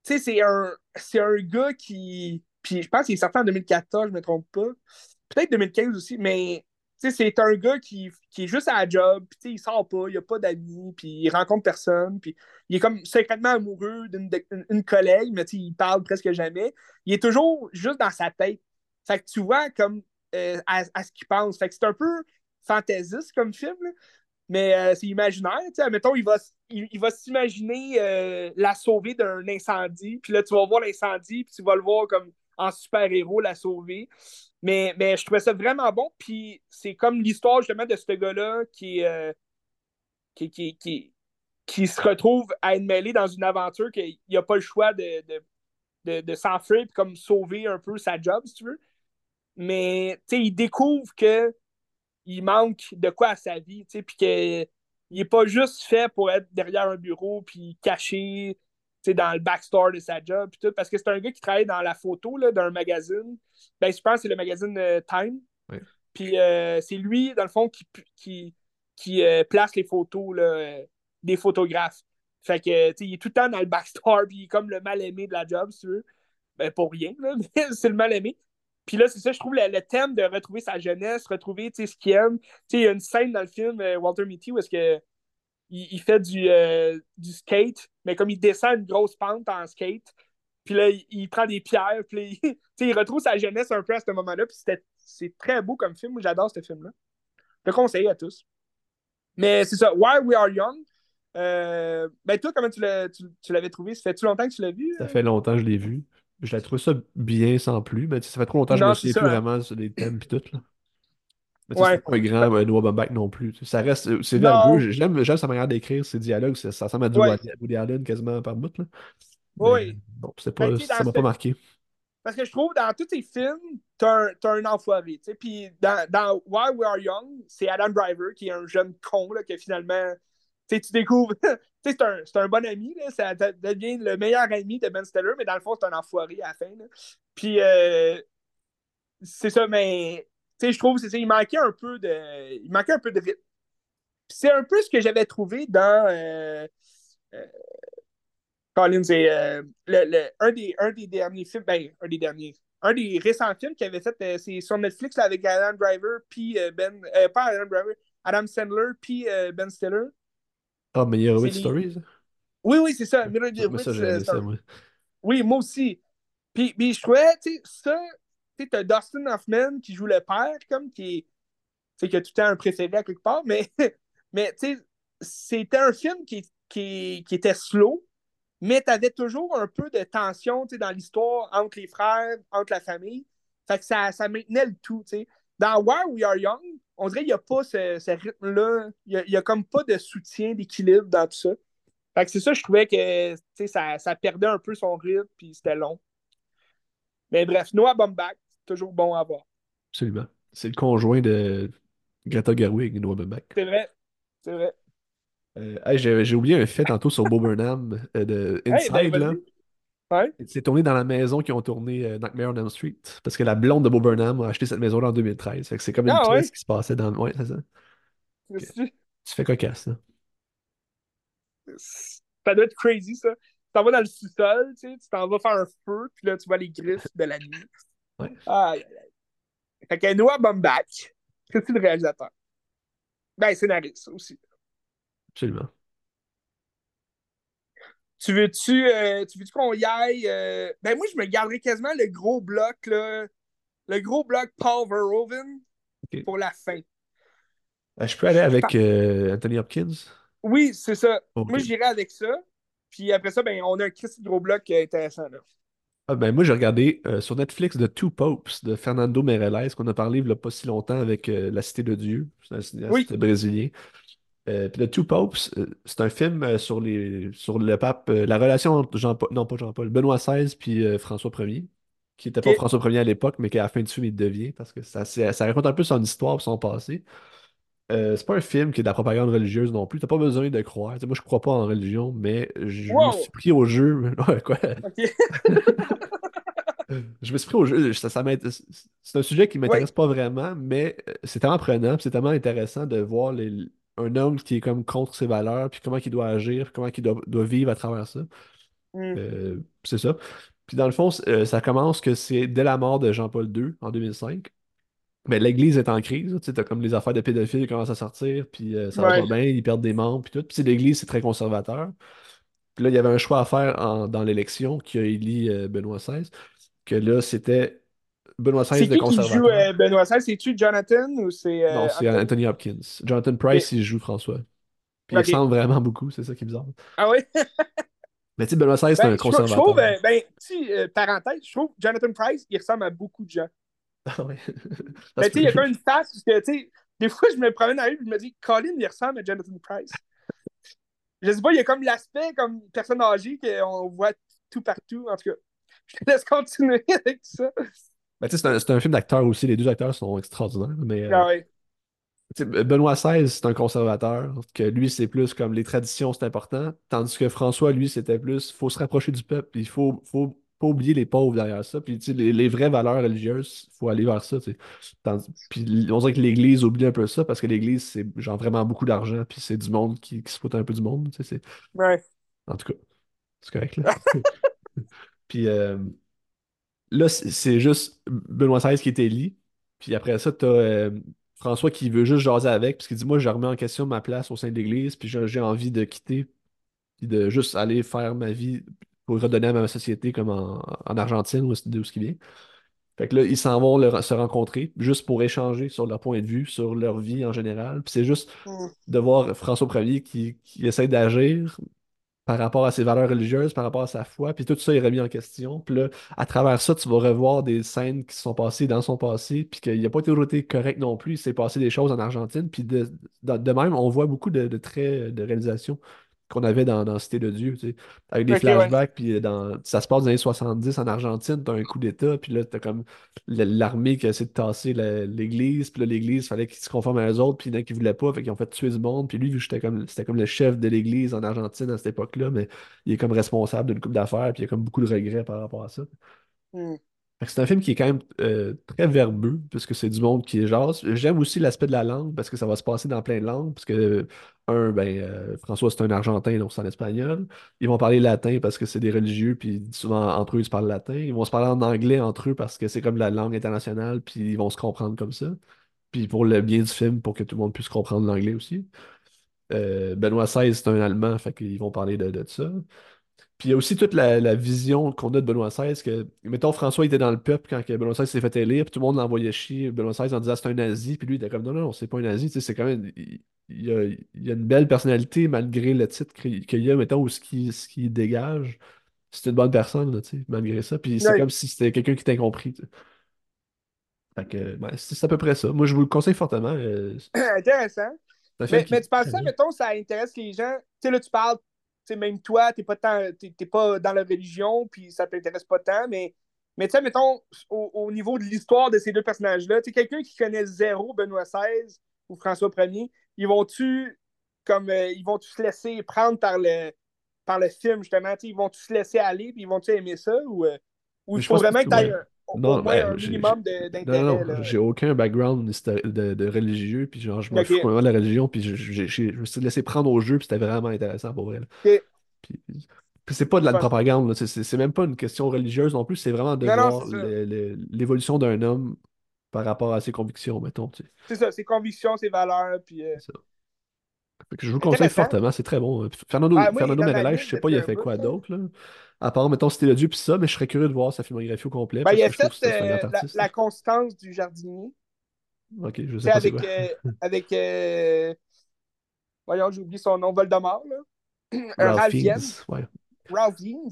tu sais, c'est un, un gars qui. Puis, je pense qu'il est sorti en 2014, je ne me trompe pas. Peut-être 2015 aussi, mais c'est un gars qui, qui, est juste à la job, puis il sort pas, il a pas d'amis, puis il rencontre personne, puis il est comme secrètement amoureux d'une une, collègue, mais il parle presque jamais. Il est toujours juste dans sa tête. Fait que tu vois comme euh, à, ce qu'il pense. Fait que c'est un peu fantaisiste comme film, mais euh, c'est imaginaire. Mettons, il va, il, va s'imaginer euh, la sauver d'un incendie, puis là, tu vas voir l'incendie, puis tu vas le voir comme en super-héros la sauver. Mais, mais je trouvais ça vraiment bon. Puis c'est comme l'histoire justement de ce gars-là qui, euh, qui, qui, qui, se retrouve à être mêlé dans une aventure qu'il n'a pas le choix de, de, de, s'enfuir et comme sauver un peu sa job, si tu veux. Mais il découvre que il manque de quoi à sa vie, puis qu'il n'est pas juste fait pour être derrière un bureau puis caché dans le backstore de sa job, tout, parce que c'est un gars qui travaille dans la photo d'un magazine. Ben, je pense que c'est le magazine euh, Time. Puis euh, c'est lui, dans le fond, qui, qui, qui euh, place les photos là, des photographes. Fait que, il est tout le temps dans le backstore, puis il est comme le mal-aimé de la job, si tu veux. Ben, pour rien, là, <laughs> mais c'est le mal-aimé. Puis là, c'est ça, je trouve le, thème de retrouver sa jeunesse, retrouver ce qu'il aime. Il y a une scène dans le film Walter Mitty où est-ce que il, fait du, euh, du skate, mais comme il descend une grosse pente en skate, puis là, il, prend des pierres, puis il, <laughs> il retrouve sa jeunesse un peu à ce moment-là, puis c'est très beau comme film. J'adore ce film-là. Je le conseille à tous. Mais c'est ça, Why We Are Young. Euh, ben toi, comment tu l'avais trouvé? Ça fait-tu longtemps que tu l'as vu? Ça fait longtemps que je l'ai vu. Je l'ai trouvé ça bien sans plus, mais ça fait trop longtemps que je me souviens plus vraiment sur des thèmes et tout. Là. Mais ouais. c'est pas un grand euh, Noah Baumbach non plus. Ça reste. Euh, c'est verbeux. J'aime, j'aime sa manière d'écrire ses dialogues. Ça, ça ressemble à ouais. Woody Allen quasiment par bout. Là. oui. Bon, c'est pas, ça m'a pas marqué. Parce que je trouve dans tous tes films, t'as un, as un enfoiré. Puis dans, dans Why We Are Young, c'est Adam Driver qui est un jeune con là, que finalement. Tu découvres. <laughs> c'est un, un bon ami. Là, ça devient le meilleur ami de Ben Stiller, mais dans le fond, c'est un enfoiré à la fin. Là. Puis euh, c'est ça, mais je trouve que il manquait un peu de. Il manquait un peu de rythme. C'est un peu ce que j'avais trouvé dans. Euh, euh, Colin, euh, le, un, des, un des derniers films. Ben, un des derniers. Un des récents films qu'il avait fait, c'est sur Netflix avec Adam Driver, puis Ben. pas Driver, Adam Sandler, puis Ben Stiller. Ah, oh, Mirror Stories? Oui, oui, c'est ça. Mirror Oui, moi aussi. Puis, puis je trouvais, tu sais, ça, tu as Dustin Hoffman qui joue le père, comme qui est. qui a tout le temps un préféré à quelque part, mais, <laughs> mais c'était un film qui, qui, qui, était slow, mais tu avais toujours un peu de tension dans l'histoire entre les frères, entre la famille. Fait que ça, ça maintenait le tout. sais. Dans Where We Are Young, on dirait qu'il n'y a pas ce, ce rythme-là. Il n'y a, a, comme pas de soutien, d'équilibre dans tout ça. Fait que c'est ça, je trouvais que ça, ça perdait un peu son rythme, puis c'était long. Mais bref, Noah Baumbach, toujours bon à voir. Absolument. C'est le conjoint de Greta Gerwig, Noah Baumbach. C'est vrai. C'est vrai. Euh, j'ai, oublié un fait tantôt sur Bob Burnham euh, de Inside. Ben, là. Ouais. C'est tourné dans la maison qui ont tourné euh, Nightmare on Elm Street. Parce que la blonde de Bob Burnham a acheté cette maison-là en 2013. c'est comme une ah, qui se passait dans. Ouais, c'est ça. Tu fais cocasse, là. Ça doit être crazy, ça. Tu t'en vas dans le sous-sol, tu sais, tu t'en vas faire un feu, puis là, tu vois les griffes de la nuit. <laughs> Ouais. Ah, fait que Noah Baumbach, c'est le réalisateur? Ben, scénariste aussi. Absolument. Tu veux-tu euh, tu veux qu'on y aille? Euh, ben moi, je me garderais quasiment le gros bloc, là, le gros bloc Paul Verhoeven pour la fin. Ben, je peux aller avec euh, Anthony Hopkins? Oui, c'est ça. Moi, j'irais avec ça. Puis après ça, ben, on a un Christy gros bloc intéressant. Là. Ah ben moi, j'ai regardé euh, sur Netflix The Two Popes de Fernando Meirelles, qu'on a parlé il n'y a pas si longtemps avec euh, La Cité de Dieu. C'est un cinéaste brésilien. Euh, puis The Two Popes, c'est un film sur, les, sur le pape, la relation entre Jean-Paul, non pas Jean-Paul, Benoît XVI puis François Ier, qui n'était pas François Ier à l'époque, mais qui à la fin du film, il devient, parce que ça, ça raconte un peu son histoire son passé. c'est pas un film qui est de la propagande religieuse non plus. T'as pas besoin de croire. moi, je crois pas en religion, mais je me suis pris au jeu. <laughs> quoi? <laughs> je me suis pris au jeu. Ça, c'est un sujet qui ne m'intéresse pas vraiment, mais euh, c'est tellement prenant, c'est tellement intéressant de voir les, un homme qui est comme contre ses valeurs, puis comment il doit agir, comment il doit, doit vivre à travers ça. Hmm. Euh, c'est ça. Puis dans le fond, euh, ça commence que c'est dès la mort de Jean-Paul II en 2005. Mais l'Église est en crise. Tu sais, t'as comme les affaires de pédophiles qui commencent à sortir, puis euh, ça va pas bien, ils perdent des membres, puis tout. Puis l'Église, c'est très conservateur. Puis là, il y avait un choix à faire en- dans l'élection qui a élu Benoît XVI, que là, c'était Benoît XVI de qui qui joue conservateur. euh, Benoît XVI? C'est-tu Jonathan ou c'est Non, euh, c'est Anthony? Anthony Hopkins. Jonathan Price, il joue François. Puis il ressemble vraiment beaucoup, c'est ça qui est bizarre. Ah oui? <laughs> Mais tu sais, Benoît XVI, c'est Ben, un trou- je conservateur. trouve, euh, ben, petit euh, parenthèse, je trouve Jonathan Price, il ressemble à beaucoup de gens. <laughs> Ah. <laughs> Ça Mais se tu sais, il y a comme une face, parce que, tu sais, des fois, je me promène la rue et je me dis, Colin, il ressemble à Jonathan Price. Je sais pas, il y a comme l'aspect comme personne âgée qu'on voit tout partout. En tout cas, je te laisse continuer avec ça. Ben, c'est un, film d'acteurs aussi. Les deux acteurs sont extraordinaires. Mais euh, Ah ouais. Benoît XVI, c'est un conservateur. Que lui, c'est plus comme les traditions, c'est important. Tandis que François, lui, c'était plus faut se rapprocher du peuple. Il faut, faut pas oublier les pauvres derrière ça. Puis les, les vraies valeurs religieuses, il faut aller vers ça. Tandis- puis on dirait que l'Église oublie un peu ça parce que l'Église, c'est genre vraiment beaucoup d'argent. Puis c'est du monde qui, qui se fout un peu du monde. Ouais. En tout cas, c'est correct. Là. <laughs> Puis euh, là, c'est juste Benoît XVI qui est élu. Puis après ça, t'as euh, François qui veut juste jaser avec, parce qu'il dit Moi, je remets en question ma place au sein de l'Église, puis j'ai envie de quitter, puis de juste aller faire ma vie pour redonner à ma société comme en, en Argentine, où, d'où ce qui vient. Fait que là, ils s'en vont le- se rencontrer juste pour échanger sur leur point de vue, sur leur vie en général. Puis c'est juste Mm. de voir François Ier qui, qui essaie d'agir par rapport à ses valeurs religieuses, par rapport à sa foi, puis tout ça est remis en question. Puis là, à travers ça, tu vas revoir des scènes qui sont passées dans son passé, puis qu'il n'a pas toujours été correct non plus. Il s'est passé des choses en Argentine, puis de, de, même, on voit beaucoup de traits de réalisation qu'on avait dans, dans Cité de Dieu, tu sais, avec des flashbacks, puis dans, ça se passe dans les années 70 en Argentine, t'as un coup d'État, puis là, t'as comme l'armée qui a essayé de tasser l'Église, puis là, l'Église, fallait qu'ils se conforment à eux autres, puis il y en a qui voulaient pas, fait qu'ils ont fait tuer du monde, puis lui, vu que comme, c'était comme le chef de l'Église en Argentine à cette époque-là, mais il est comme responsable d'une couple d'affaires, puis il y a comme beaucoup de regrets par rapport à ça. Mm. Que c'est un film qui est quand même euh, très verbeux, puisque c'est du monde qui est jase. J'aime aussi l'aspect de la langue, parce que ça va se passer dans plein de langues, parce que, un, ben, euh, François, c'est un Argentin, donc c'est en espagnol. Ils vont parler latin parce que c'est des religieux, puis souvent entre eux, ils se parlent latin. Ils vont se parler en anglais entre eux parce que c'est comme la langue internationale, puis ils vont se comprendre comme ça. Puis pour le bien du film, pour que tout le monde puisse comprendre l'anglais aussi. Euh, Benoît XVI, c'est un Allemand, fait qu'ils vont parler de, de ça. Puis il y a aussi toute la, la vision qu'on a de Benoît XVI, que, mettons, François était dans le peuple quand Benoît XVI s'est fait élire, puis tout le monde l'envoyait chier Benoît XVI en disant c'est un nazi, puis lui il était comme non, non, c'est pas un nazi, tu sais, c'est quand même, il, il a, il a une belle personnalité malgré le titre qu'il y a, mettons, ou ce qu'il ce qu'il dégage. C'est une bonne personne, là, tu sais, malgré ça, puis c'est comme si c'était quelqu'un qui t'a compris. tu sais. Fait que, ouais, c'est à peu près ça. Moi, je vous le conseille fortement. euh, <clears throat> Intéressant. Mais, qui mais tu penses ça, mettons, ça intéresse les gens? Tu sais, là, tu parles, sais, même toi, t'es pas, tant, pas dans la religion, puis ça t'intéresse pas tant, mais, mais tu sais, mettons, au, au niveau de l'histoire de ces deux personnages-là, tu quelqu'un qui connaît zéro Benoît XVI ou François Ier, ils vont-tu, comme, euh, ils vont-tu se laisser prendre par le, par le film, justement, ils vont-tu se laisser aller, puis ils vont-tu aimer ça, ou, euh, ou il faut vraiment que tu ouais. Non, ben, j'ai- minimum non, non, là. j'ai aucun background de, de religieux, puis genre, je m'en Ok. fous complètement de la religion, puis je, me suis laissé prendre au jeu, puis c'était vraiment intéressant pour. Ok. Puis, puis c'est pas de la propagande, là, c'est même pas une question religieuse non plus, c'est vraiment de Non, non, voir le- le- l'évolution d'un homme par rapport à ses convictions, mettons. tu sais. C'est ça, ses convictions, ses valeurs, puis... euh, C'est ça. Je vous le conseille fortement, c'est très bon. Fernando, Ah, est Fernando Meirelles, je sais pas, il a fait quoi d'autre. À part, mettons, C'était le Dieu, puis ça, mais je serais curieux de voir sa filmographie au complet, Ben, il a fait euh, la, constance du jardinier. Ok, je sais pas avec. quoi. euh, <laughs> avec euh, voyons, j'ai oublié son nom, Voldemort, là. <clears throat> Ralph Ralph Fiennes. Ouais. Ralph Fiennes.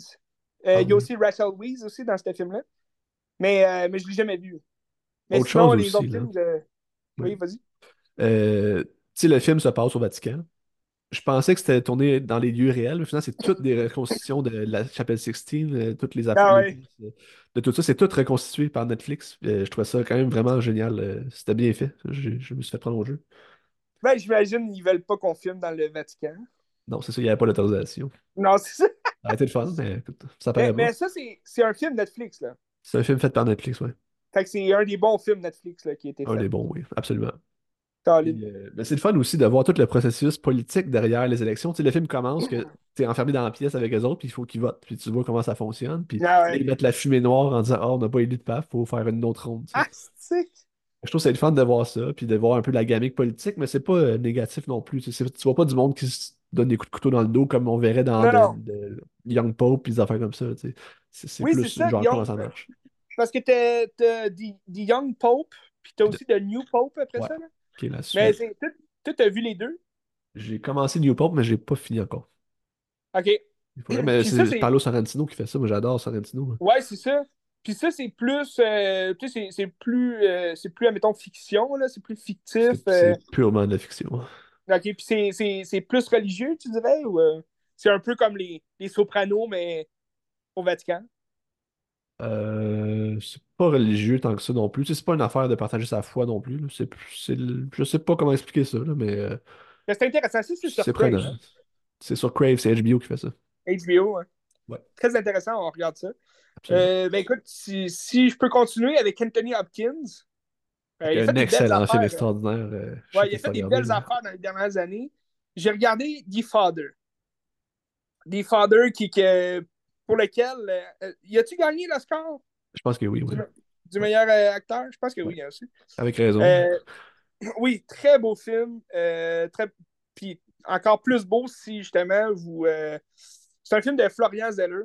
Ah il y a oui. aussi Rachel Weisz aussi dans ce film-là. Mais, euh, mais je ne l'ai jamais vu. Mais Autre sinon, chose les aussi, autres films. je- Oui, Oui. vas-y. Euh, sais, le film se passe au Vatican. Je pensais que c'était tourné dans les lieux réels, mais finalement, c'est toutes des reconstitutions de la chapelle Sixtine, euh, toutes les Ah ouais. apocalypses, euh, de tout ça, c'est tout reconstitué par Netflix. Euh, je trouvais ça quand même vraiment génial. euh, c'était bien fait. Je, je me suis fait prendre au jeu. Ben, j'imagine qu'ils veulent pas qu'on filme dans le Vatican. Non, c'est ça, il n'y avait pas l'autorisation. Non, c'est ça. Ça aurait été le fun, mais écoute, ça Mais, paraît pas. mais ça, c'est un film Netflix, là. C'est un film fait par Netflix, ouais. Fait que c'est un des bons films Netflix là, qui a été Un fait. des bons, oui, absolument. Euh, mais c'est le fun aussi de voir tout le processus politique derrière les élections. Tu sais, le film commence que tu es enfermé dans la pièce avec les autres, puis il faut qu'ils votent, puis tu vois comment ça fonctionne. Puis ah ils mettent la fumée noire en disant oh, on n'a pas élu de PAF, il faut faire une autre ronde. Ah, je trouve que c'est le fun de voir ça, puis de voir un peu la gamique politique, mais c'est pas euh, négatif non plus. Tu, vois pas du monde qui se donne des coups de couteau dans le dos comme on verrait dans Young Pope et des affaires comme ça. C'est plus ça, genre comment ça marche. Parce que t'as The Young Pope, puis t'as aussi The New Pope après ça. Là? La mais tu as vu les deux? J'ai commencé New Pope, mais j'ai pas fini encore. OK. mais c'est Paolo Sorrentino qui fait ça. Moi, j'adore Sorrentino. Ouais, c'est ça. Puis ça, c'est plus, euh, tu sais, c'est plus, euh, c'est plus, admettons, fiction, là, c'est plus fictif. C'est euh. purement de la fiction. OK, puis c'est plus religieux, tu dirais, ou c'est un peu comme les, les sopranos, mais au Vatican? Euh, c'est pas religieux tant que ça non plus. c'est pas une affaire de partager sa foi non plus. C'est, c'est, je sais pas comment expliquer ça, là, mais. c'est intéressant, c'est sur Crave. Hein. C'est sur Crave, c'est HBO qui fait ça. HBO, hein. ouais. Très intéressant, on regarde ça. Euh, ben écoute, si, si, je peux continuer avec Anthony Hopkins. Euh, il a un excellent film extraordinaire. Euh, ouais, il a fait des belles affaires dans les dernières années. J'ai regardé The Father. The Father qui, pour lequel. y a-tu gagné l'Oscar? Je pense que oui, oui. Du, meilleur acteur? Je pense que oui, aussi. Avec raison. oui, très beau film. très... Puis encore plus beau si justement vous. C'est un film de Florian Zeller.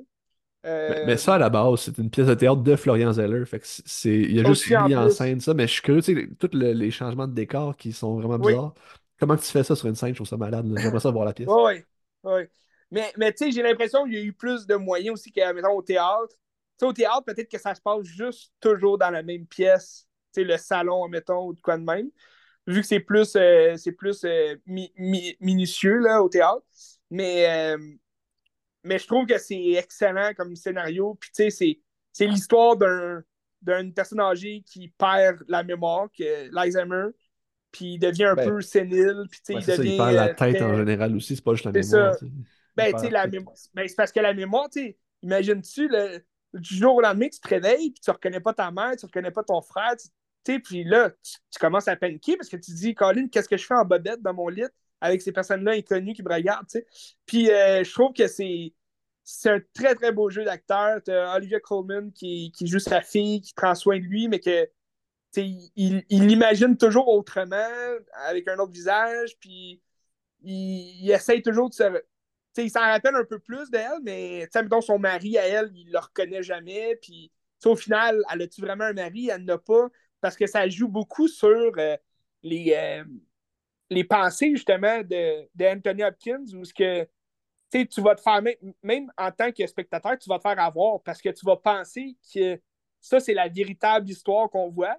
Mais, ça, à la base, c'est une pièce de théâtre de Florian Zeller. Fait que c'est, il a juste mis en, scène ça, mais je suis curieux, tu sais, tous les changements de décor qui sont vraiment bizarres. Comment tu fais ça sur une scène? Je trouve ça malade. J'aimerais ça voir la pièce. Oui, oui. Mais, mais tu sais, j'ai l'impression qu'il y a eu plus de moyens aussi qu'à au théâtre. Tu sais, au théâtre, peut-être que ça se passe juste toujours dans la même pièce. Tu sais, le salon, mettons, ou de quoi de même. Vu que c'est plus, euh, c'est plus euh, minutieux, là, au théâtre. Mais, euh, mais je trouve que c'est excellent comme scénario. Puis, tu sais, c'est l'histoire d'une personne âgée qui perd la mémoire, l'Alzheimer, puis il devient un ben, peu sénile. Puis, il, devient, il perd la tête en général aussi, c'est pas juste la mémoire. Ben, tu sais, la mémoire. Ben, c'est parce que la mémoire, tu sais, imagine-tu, du jour au lendemain, tu te réveilles, puis tu reconnais pas ta mère, tu reconnais pas ton frère, tu sais, puis là, tu, commences à paniquer parce que tu te dis, Colin, qu'est-ce que je fais en bobette dans mon lit avec ces personnes-là inconnues qui me regardent, tu sais? Puis euh, je trouve que c'est c'est un très, très beau jeu d'acteur. Tu Olivia Colman qui, qui, joue sa fille, qui prend soin de lui, mais que il l'imagine toujours autrement, avec un autre visage, puis il, il essaye toujours de se. Il s'en rappelle un peu plus d'elle, mais mettons, son mari à elle, il le reconnaît jamais. Puis au final, elle a-tu vraiment un mari? Elle n'a pas. Parce que ça joue beaucoup sur euh, les, euh, les pensées, justement, de, de Hopkins, où ce que tu vas te faire, même, en tant que spectateur, tu vas te faire avoir parce que tu vas penser que ça, c'est la véritable histoire qu'on voit.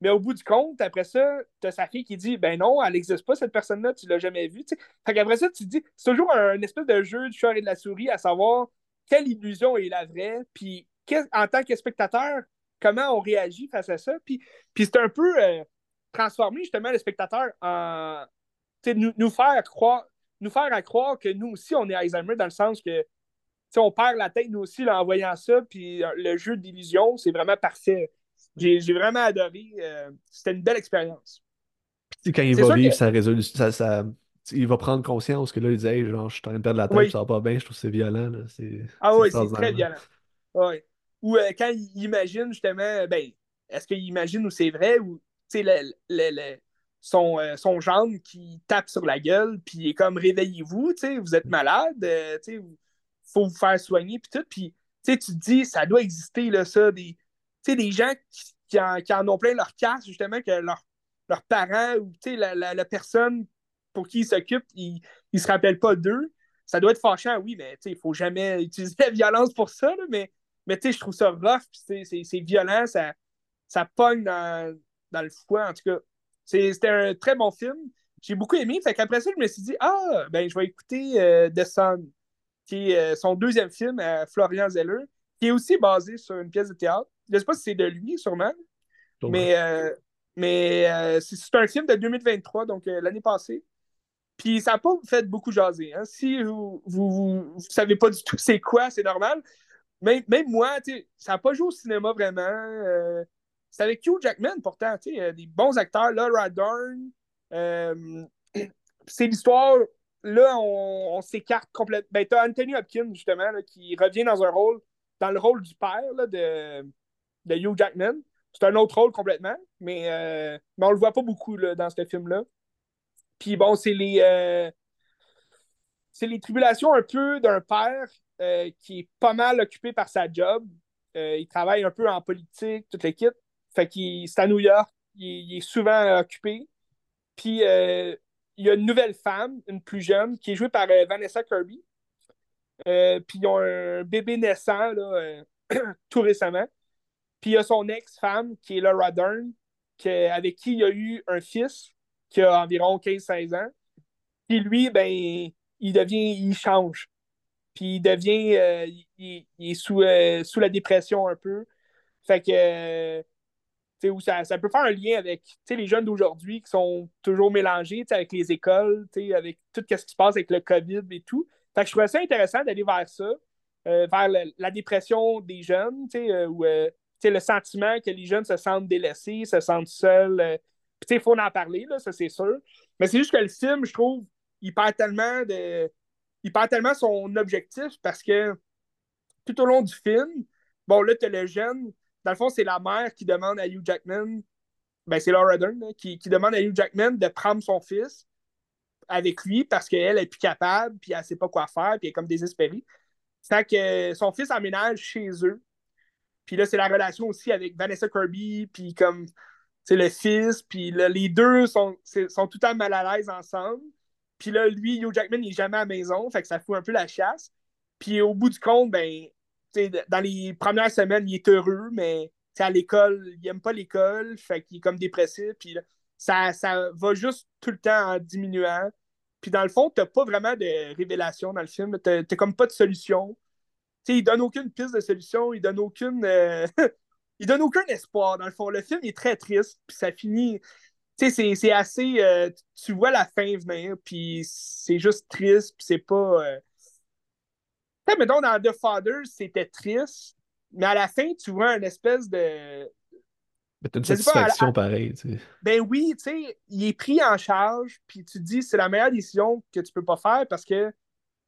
Mais au bout du compte, après ça, tu as sa fille qui dit Ben non, elle n'existe pas, cette personne-là, tu l'as jamais vue. Fait qu'après ça, tu te dis C'est toujours un, espèce de jeu du chat et de la souris à savoir quelle illusion est la vraie, puis en tant que spectateur, comment on réagit face à ça. Puis, c'est un peu euh, transformer justement le spectateur en. Nous, nous faire croire, nous faire à croire que nous aussi, on est Alzheimer dans le sens que on perd la tête nous aussi en voyant ça, puis euh, le jeu d'illusion, c'est vraiment parfait. J'ai vraiment adoré. Euh, c'était une belle expérience. quand il va vivre sa résolution, ça, il va prendre conscience que là, il dit genre, je suis en train de perdre la tête, ça va pas bien, je trouve que c'est violent. ah oui, c'est très violent. Ou euh, quand il imagine justement, ben, est-ce qu'il imagine où c'est vrai ou le, le, son, euh, son jambe qui tape sur la gueule, puis il est comme réveillez-vous, vous êtes malade, euh, il faut vous faire soigner, puis tout. Puis tu te dis, ça doit exister, là, ça, des, des gens qui, en, ont plein leur casse, justement, que leurs parents ou la, la, personne pour qui ils s'occupent, ils ne se rappellent pas d'eux. Ça doit être fâchant, oui, mais il ne faut jamais <laughs> utiliser la violence pour ça, mais, mais je trouve ça rough, c'est violent, ça, ça pogne dans, dans le foie, en tout cas. C'était un très bon film. J'ai beaucoup aimé. Fait qu'après ça, je me suis dit, ah, ben, je vais écouter euh, The Sun, qui est euh, son deuxième film à Florian Zeller, qui est aussi basé sur une pièce de théâtre. Je ne sais pas si c'est de lui, sûrement. Mais, euh, mais c'est un film de 2023, donc l'année passée. Puis ça n'a pas fait beaucoup jaser. Hein. Si vous ne vous, vous, savez pas du tout c'est quoi, c'est normal. Même, même moi, ça n'a pas joué au cinéma vraiment. C'est avec Hugh Jackman, pourtant, tu sais, des bons acteurs, Laura Dern, Euh, <clears throat> c'est l'histoire. Là, on, s'écarte complètement. Ben, t'as Anthony Hopkins, justement, qui revient dans un rôle, dans le rôle du père de, de Hugh Jackman. C'est un autre rôle complètement, mais, euh, mais on le voit pas beaucoup là, dans ce film-là. Puis bon, c'est les. Euh, c'est les tribulations un peu d'un père euh, qui est pas mal occupé par sa job. il travaille un peu en politique, toute l'équipe. Fait qu'il c'est à New York. Il, est souvent occupé. Puis il y a une nouvelle femme, une plus jeune, qui est jouée par Vanessa Kirby. Puis ils ont un bébé naissant là, <clears throat> tout récemment. Puis il y a son ex-femme, qui est Laura Dern, avec qui il a eu un fils qui a environ 15-16 ans. Puis lui, ben, il devient, il change. Puis il devient, euh, il, est sous, euh, la dépression un peu. Fait que, euh, sais, ça, ça peut faire un lien avec, les jeunes d'aujourd'hui qui sont toujours mélangés, avec les écoles, avec tout ce qui se passe avec le COVID et tout. Fait que je trouvais ça intéressant d'aller vers ça, vers la, dépression des jeunes, sais, où le sentiment que les jeunes se sentent délaissés, se sentent seuls. Euh, il faut en parler, là, ça c'est sûr. Mais c'est juste que le film, je trouve, il perd tellement de. Il perd tellement son objectif parce que tout au long du film, bon, là, tu le jeune. Dans le fond, c'est la mère qui demande à Hugh Jackman, ben c'est Laura Dern, qui, demande à Hugh Jackman de prendre son fils avec lui parce qu'elle est plus capable, puis elle sait pas quoi faire, puis elle est comme désespérée. Fait que son fils emménage chez eux puis là, c'est la relation aussi avec Vanessa Kirby, puis comme, c'est le fils, puis là, les deux sont, sont tout temps mal à l'aise ensemble. Puis là, lui, Hugh Jackman, il n'est jamais à la maison, fait que ça fout un peu la chasse. Puis au bout du compte, ben, dans les premières semaines, il est heureux, mais à l'école, il n'aime pas l'école, fait qu'il est comme dépressif, puis ça, ça va juste tout le temps en diminuant. Puis dans le fond, tu n'as pas vraiment de révélation dans le film, tu n'as comme pas de solution il donne aucune piste de solution, il donne aucune. Euh, <laughs> il donne aucun espoir, dans le fond. Le film est très triste, puis ça finit. c'est assez. Euh, tu vois la fin venir, puis c'est juste triste, puis c'est pas. Euh... mettons, dans The Father, c'était triste, mais à la fin, tu vois une espèce de. Mais t'as une satisfaction pareille, tu sais. Ben oui, tu sais, il est pris en charge, puis tu te dis, c'est la meilleure décision que tu peux pas faire parce que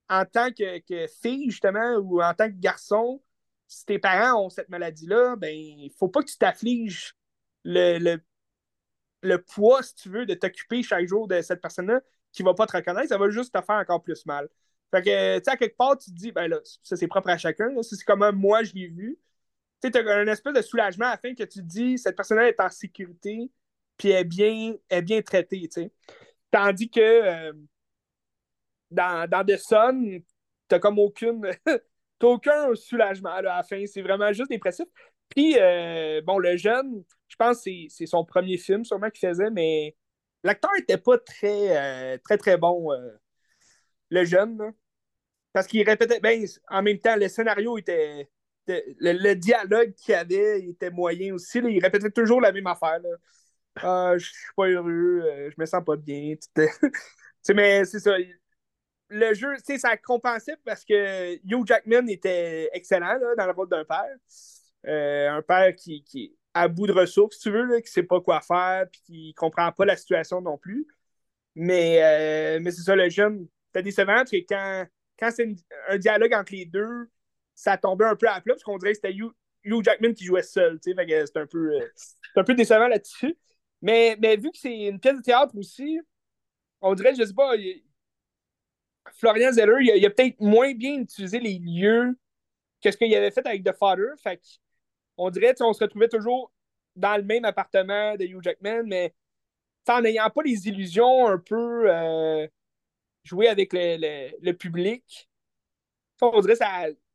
en tant que, fille, justement, ou en tant que garçon, si tes parents ont cette maladie-là, ben, il faut pas que tu t'affliges le, le, poids, si tu veux, de t'occuper chaque jour de cette personne-là qui va pas te reconnaître, ça va juste te faire encore plus mal. Fait que, tu sais, à quelque part, tu te dis, ben là, ça c'est propre à chacun, c'est comme moi je l'ai vu. Tu sais, as un espèce de soulagement afin que tu te dis, cette personne-là est en sécurité, puis est bien, est bien traitée, tu sais. Tandis que, euh, dans, dans The Sun, t'as comme aucune. <laughs> t'as aucun soulagement à la fin. C'est vraiment juste dépressif. Puis, euh, bon, le jeune, je pense que c'est son premier film sûrement qu'il faisait, mais l'acteur était pas très, euh, très, très bon, le jeune. Parce qu'il répétait, ben, en même temps, le scénario était. Le, dialogue qu'il avait était moyen aussi. il répétait toujours la même affaire. Ah, je suis pas heureux, je me sens pas bien. <laughs> mais c'est ça le jeu, ça compensait parce que Hugh Jackman était excellent dans le rôle d'un père. Euh, un père qui, qui, est à bout de ressources, si tu veux, là, qui sait pas quoi faire, puis qui comprend pas la situation non plus. Mais, euh, mais c'est ça, le jeune, c'était décevant parce que quand, quand c'est un dialogue entre les deux, ça tombait un peu à plat parce qu'on dirait que c'était Hugh, Jackman qui jouait seul, c'est un peu, euh, un peu décevant là-dessus. Mais, mais vu que c'est une pièce de théâtre aussi, on dirait, je sais pas, Florian Zeller, il a, peut-être moins bien utilisé les lieux que ce qu'il avait fait avec The Father. Fait on dirait qu'on se retrouvait toujours dans le même appartement de Hugh Jackman, mais en n'ayant pas les illusions un peu euh, jouées avec le, public. On dirait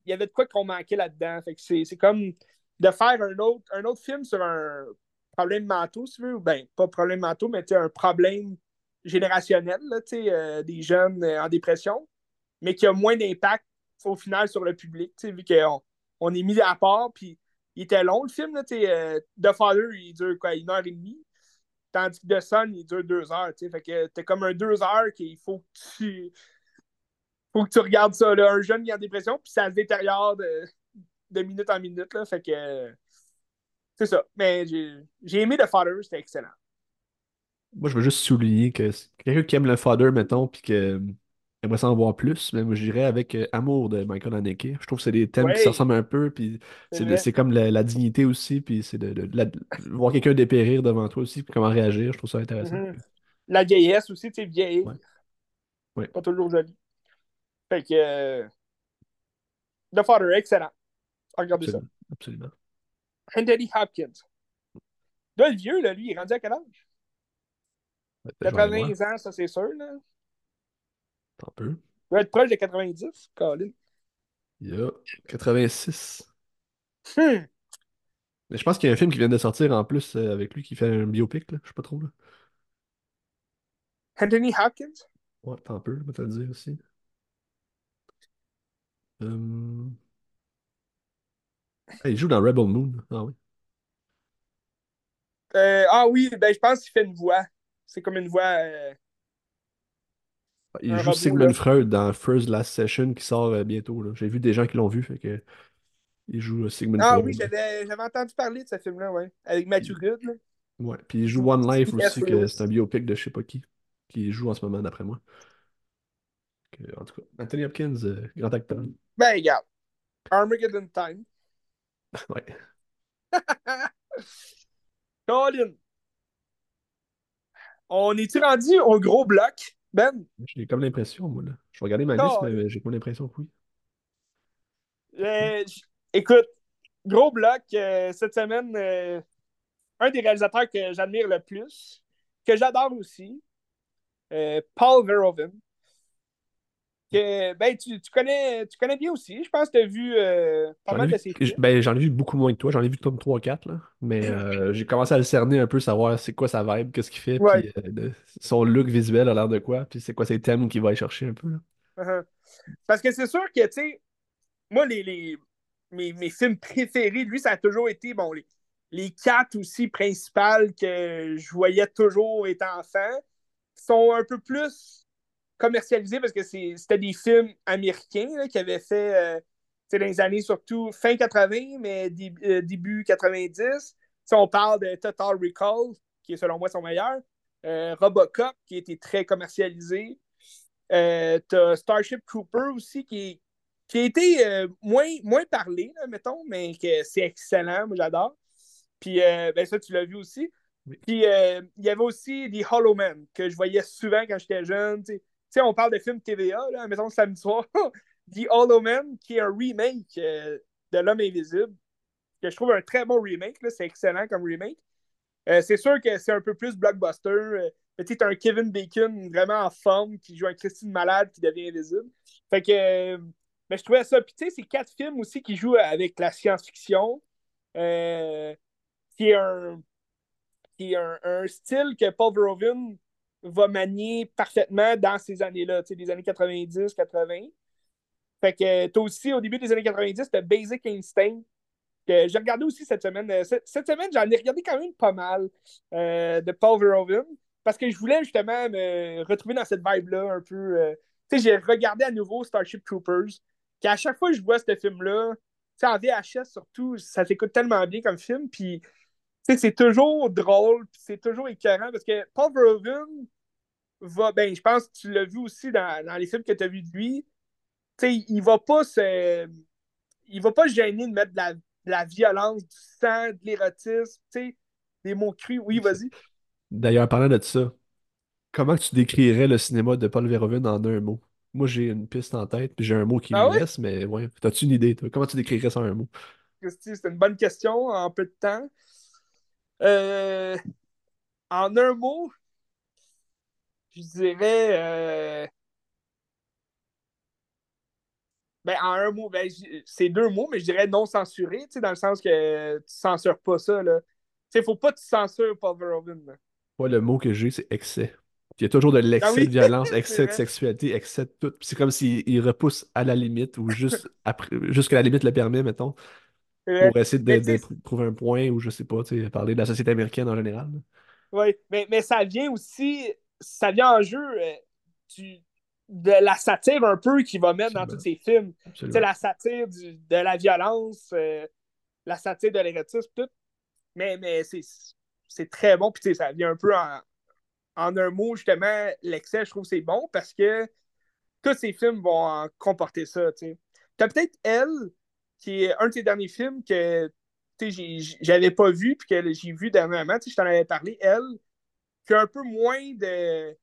qu'il y avait de quoi qu'on manquait là-dedans. c'est, comme de faire un autre, un autre film sur un problème mental, si tu veux, ben, pas problème mental, mais un problème générationnel, là, euh, des jeunes euh, en dépression, mais qui a moins d'impact au final sur le public, vu qu'on on est mis à part, puis il était long le film, là, euh, The Father, il dure quoi, une heure et demie, tandis que The Sun, il dure deux heures, fait que t'es comme un deux heures qu'il faut que tu faut que tu regardes ça, là, un jeune qui est en dépression, puis ça se détériore de, de minute en minute, là, fait que c'est ça. Mais j'ai aimé The Father, c'était excellent. Moi, je veux juste souligner que quelqu'un qui aime le fodder, mettons, puis que aimerait s'en voir plus, mais moi, je dirais avec euh, Amour de Michael Haneke. Je trouve que c'est des thèmes qui se ressemblent un peu, puis c'est comme la, la dignité aussi, puis c'est de, de- de la- de voir quelqu'un dépérir devant toi aussi, puis comment réagir. Je trouve ça intéressant. Mhm. La vieillesse aussi, tu sais, vieillir, Ouais, ouais, pas toujours joli. Fait que euh, The Father, excellent. Regardez ça. absolument. Absolument. Anthony Hopkins. Là, le vieux, là, lui, il est rendu à quel âge? Ouais, Je vais aller voir. 80 ans, ça c'est sûr. Là. Un peu. Il va être proche de 90, Colin. Il y a 86. Hmm. Mais je pense qu'il y a un film qui vient de sortir en plus euh, avec lui qui fait un biopic, là. Je sais pas trop, là. Anthony Hopkins? Ouais, un peu, je vais te le dire aussi. Euh, ah, il joue dans Rebel Moon. Ah oui. Euh, ah oui, ben je pense qu'il fait une voix. C'est comme une voix, euh, Il un joue. Sigmund Freud dans First Last Session qui sort euh, bientôt. J'ai vu des gens qui l'ont vu, fait que il joue Sigmund Ah oui, Freud. j'avais j'avais entendu parler de ce film-là, ouais. Avec Matthew Puis, Good, là. ouais. Puis il joue One Life aussi, que c'est un biopic de je sais pas qui, qui joue en ce moment d'après moi. Que, en tout cas, Anthony Hopkins, euh, grand acteur. Ben, regarde. Armageddon Time. <laughs> Ouais. <laughs> Colin, on est-tu rendu au gros bloc? Ben, J'ai comme l'impression, moi, là. Je vais regarder ma liste, mais j'ai comme l'impression que oui. Euh, écoute, gros bloc, euh, cette semaine, euh, un des réalisateurs que j'admire le plus, que j'adore aussi, Paul Verhoeven. Que, ben, tu, tu connais, tu connais bien aussi. Je pense que tu as vu euh, pas J'en mal de ses films. ben, j'en ai vu beaucoup moins que toi. J'en ai vu comme 3-4, là. Mais euh, j'ai commencé à le cerner un peu, savoir c'est quoi sa vibe, qu'est-ce qu'il fait, Ouais. puis euh, son look visuel a l'air de quoi, puis c'est quoi ses thèmes qu'il va aller chercher un peu, là. Uh-huh. Parce que c'est sûr que, tu sais, moi, les, les, mes, mes films préférés lui, ça a toujours été, bon, les, les quatre aussi principales que je voyais toujours étant enfant, sont un peu plus commercialisés parce que c'était des films américains là, qui avaient fait, euh, dans les années surtout fin 80, mais euh, début 90. Si on parle de Total Recall, qui est selon moi son meilleur, euh, Robocop, qui a été très commercialisé. Euh, t'as Starship Trooper aussi, qui, qui a été moins, moins parlé, là, mettons, mais que c'est excellent, moi j'adore. Puis ben ça, tu l'as vu aussi. Puis il y avait aussi The Hollow Man, que je voyais souvent quand j'étais jeune. Sais. On parle de films TVA, là, mettons samedi soir. <laughs> The Hollow Man, qui est un remake euh, de L'Homme Invisible, que je trouve un très bon remake. C'est excellent comme remake. Euh, c'est sûr que c'est un peu plus blockbuster. Euh, tu un Kevin Bacon vraiment en forme qui joue un Christine Malade qui devient invisible. Fait que euh, mais je trouvais ça. Puis tu sais, c'est quatre films aussi qui jouent avec la science-fiction. Qui est un, qui est un style que Paul Verhoeven va manier parfaitement dans ces années-là, tu sais, les années 90, 80. Fait que t'as aussi, au début des années 90, t'as Basic Instinct, que j'ai regardé aussi cette semaine. Euh, Cette, semaine, j'en ai regardé quand même pas mal euh, de Paul Verhoeven, parce que je voulais justement me retrouver dans cette vibe-là un peu. euh, tu sais, j'ai regardé à nouveau Starship Troopers, qu'à chaque fois que je vois ce film-là, tu sais, en VHS surtout, ça s'écoute tellement bien comme film, puis c'est toujours drôle, puis c'est toujours écœurant, parce que Paul Verhoeven va, ben, je pense que tu l'as vu aussi dans, dans les films que tu as vus de lui, tu sais, il va pas se, il va pas se gêner de mettre de la, de la violence, du sang, de l'érotisme, tu sais, des mots crus. Oui, vas-y. D'ailleurs, parlant de ça, comment tu décrirais le cinéma de Paul Verhoeven en un mot? Moi, j'ai une piste en tête, puis j'ai un mot qui Ah me ouais? laisse, mais ouais, t'as-tu une idée, toi? Comment tu décrirais ça en un mot? C'est une bonne question en peu de temps. Euh, en un mot, je dirais. euh, ben, en un mot, ben, c'est deux mots, mais je dirais non censuré, tu sais, dans le sens que tu censures pas ça, là. Tu sais, faut pas que tu censures Paul Verhoeven, là. Moi, le mot que j'ai, c'est excès. Il y a toujours de Ah l'excès oui, de violence, <laughs> excès de sexualité, excès de tout. C'est comme s'il il repousse à la limite, ou juste après, la limite le permet, mettons. Pour essayer de, trouver un point, ou je sais pas, parler de la société américaine en général. Oui, mais, mais ça vient aussi, ça vient en jeu euh, du, de la satire un peu qu'il va mettre dans tous ses films. La satire du- de la violence, euh, la satire de l'érotisme, tout. Mais, mais c'est, très bon, puis ça vient un peu en, en un mot, justement, l'excès, je trouve que c'est bon parce que tous ces films vont comporter ça. Tu as peut-être Elle, qui est un de ses derniers films que j'avais pas vu puis que j'ai vu dernièrement. Je t'en avais parlé, Elle, qui a un peu moins de,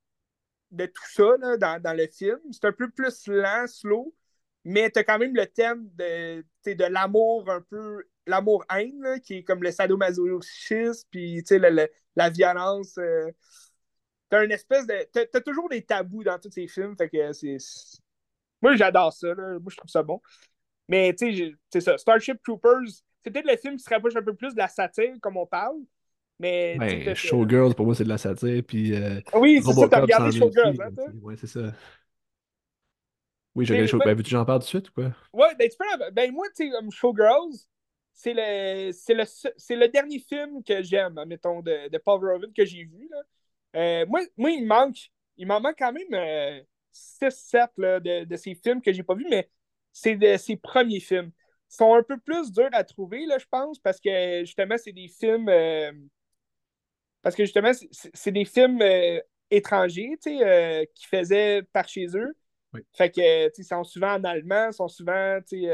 de tout ça là, dans, dans, le film. C'est un peu plus lent, slow, mais tu as quand même le thème de, de l'amour un peu, l'amour-haine, qui est comme le sadomasochisme, puis la, la, violence. Euh, t'as une espèce de. T'as, toujours des tabous dans tous ces films, fait que c'est. Moi, j'adore ça, là. Moi, je trouve ça bon. Mais, tu sais, c'est ça. Starship Troopers, c'est peut-être le film qui se rapproche un peu plus de la satire, comme on parle. Mais. Ben, Showgirls, pour moi, c'est de la satire. Puis. Euh, oui, c'est ça, t'as regardé Showgirls, hein, toi? Ouais, c'est ça. Oui, j'ai regardé Showgirls. Ben, veux-tu que j'en parle tout de suite ou quoi? Ouais, ben, tu peux. Ben, moi, tu sais, comme Showgirls, c'est le, c'est le, c'est le dernier film que j'aime, mettons, de, de Paul Verhoeven que j'ai vu. Là. Euh, moi, moi, il manque, il m'en manque quand même 6-7 euh, de, de ces films que j'ai pas vus, mais c'est de ses premiers films. Ils sont un peu plus durs à trouver, là, je pense, parce que justement, c'est des films. Euh, parce que justement, c'est des films étrangers, tu sais, qui faisaient par chez eux. Fait que, tu sais, ils sont souvent en allemand, sont souvent, tu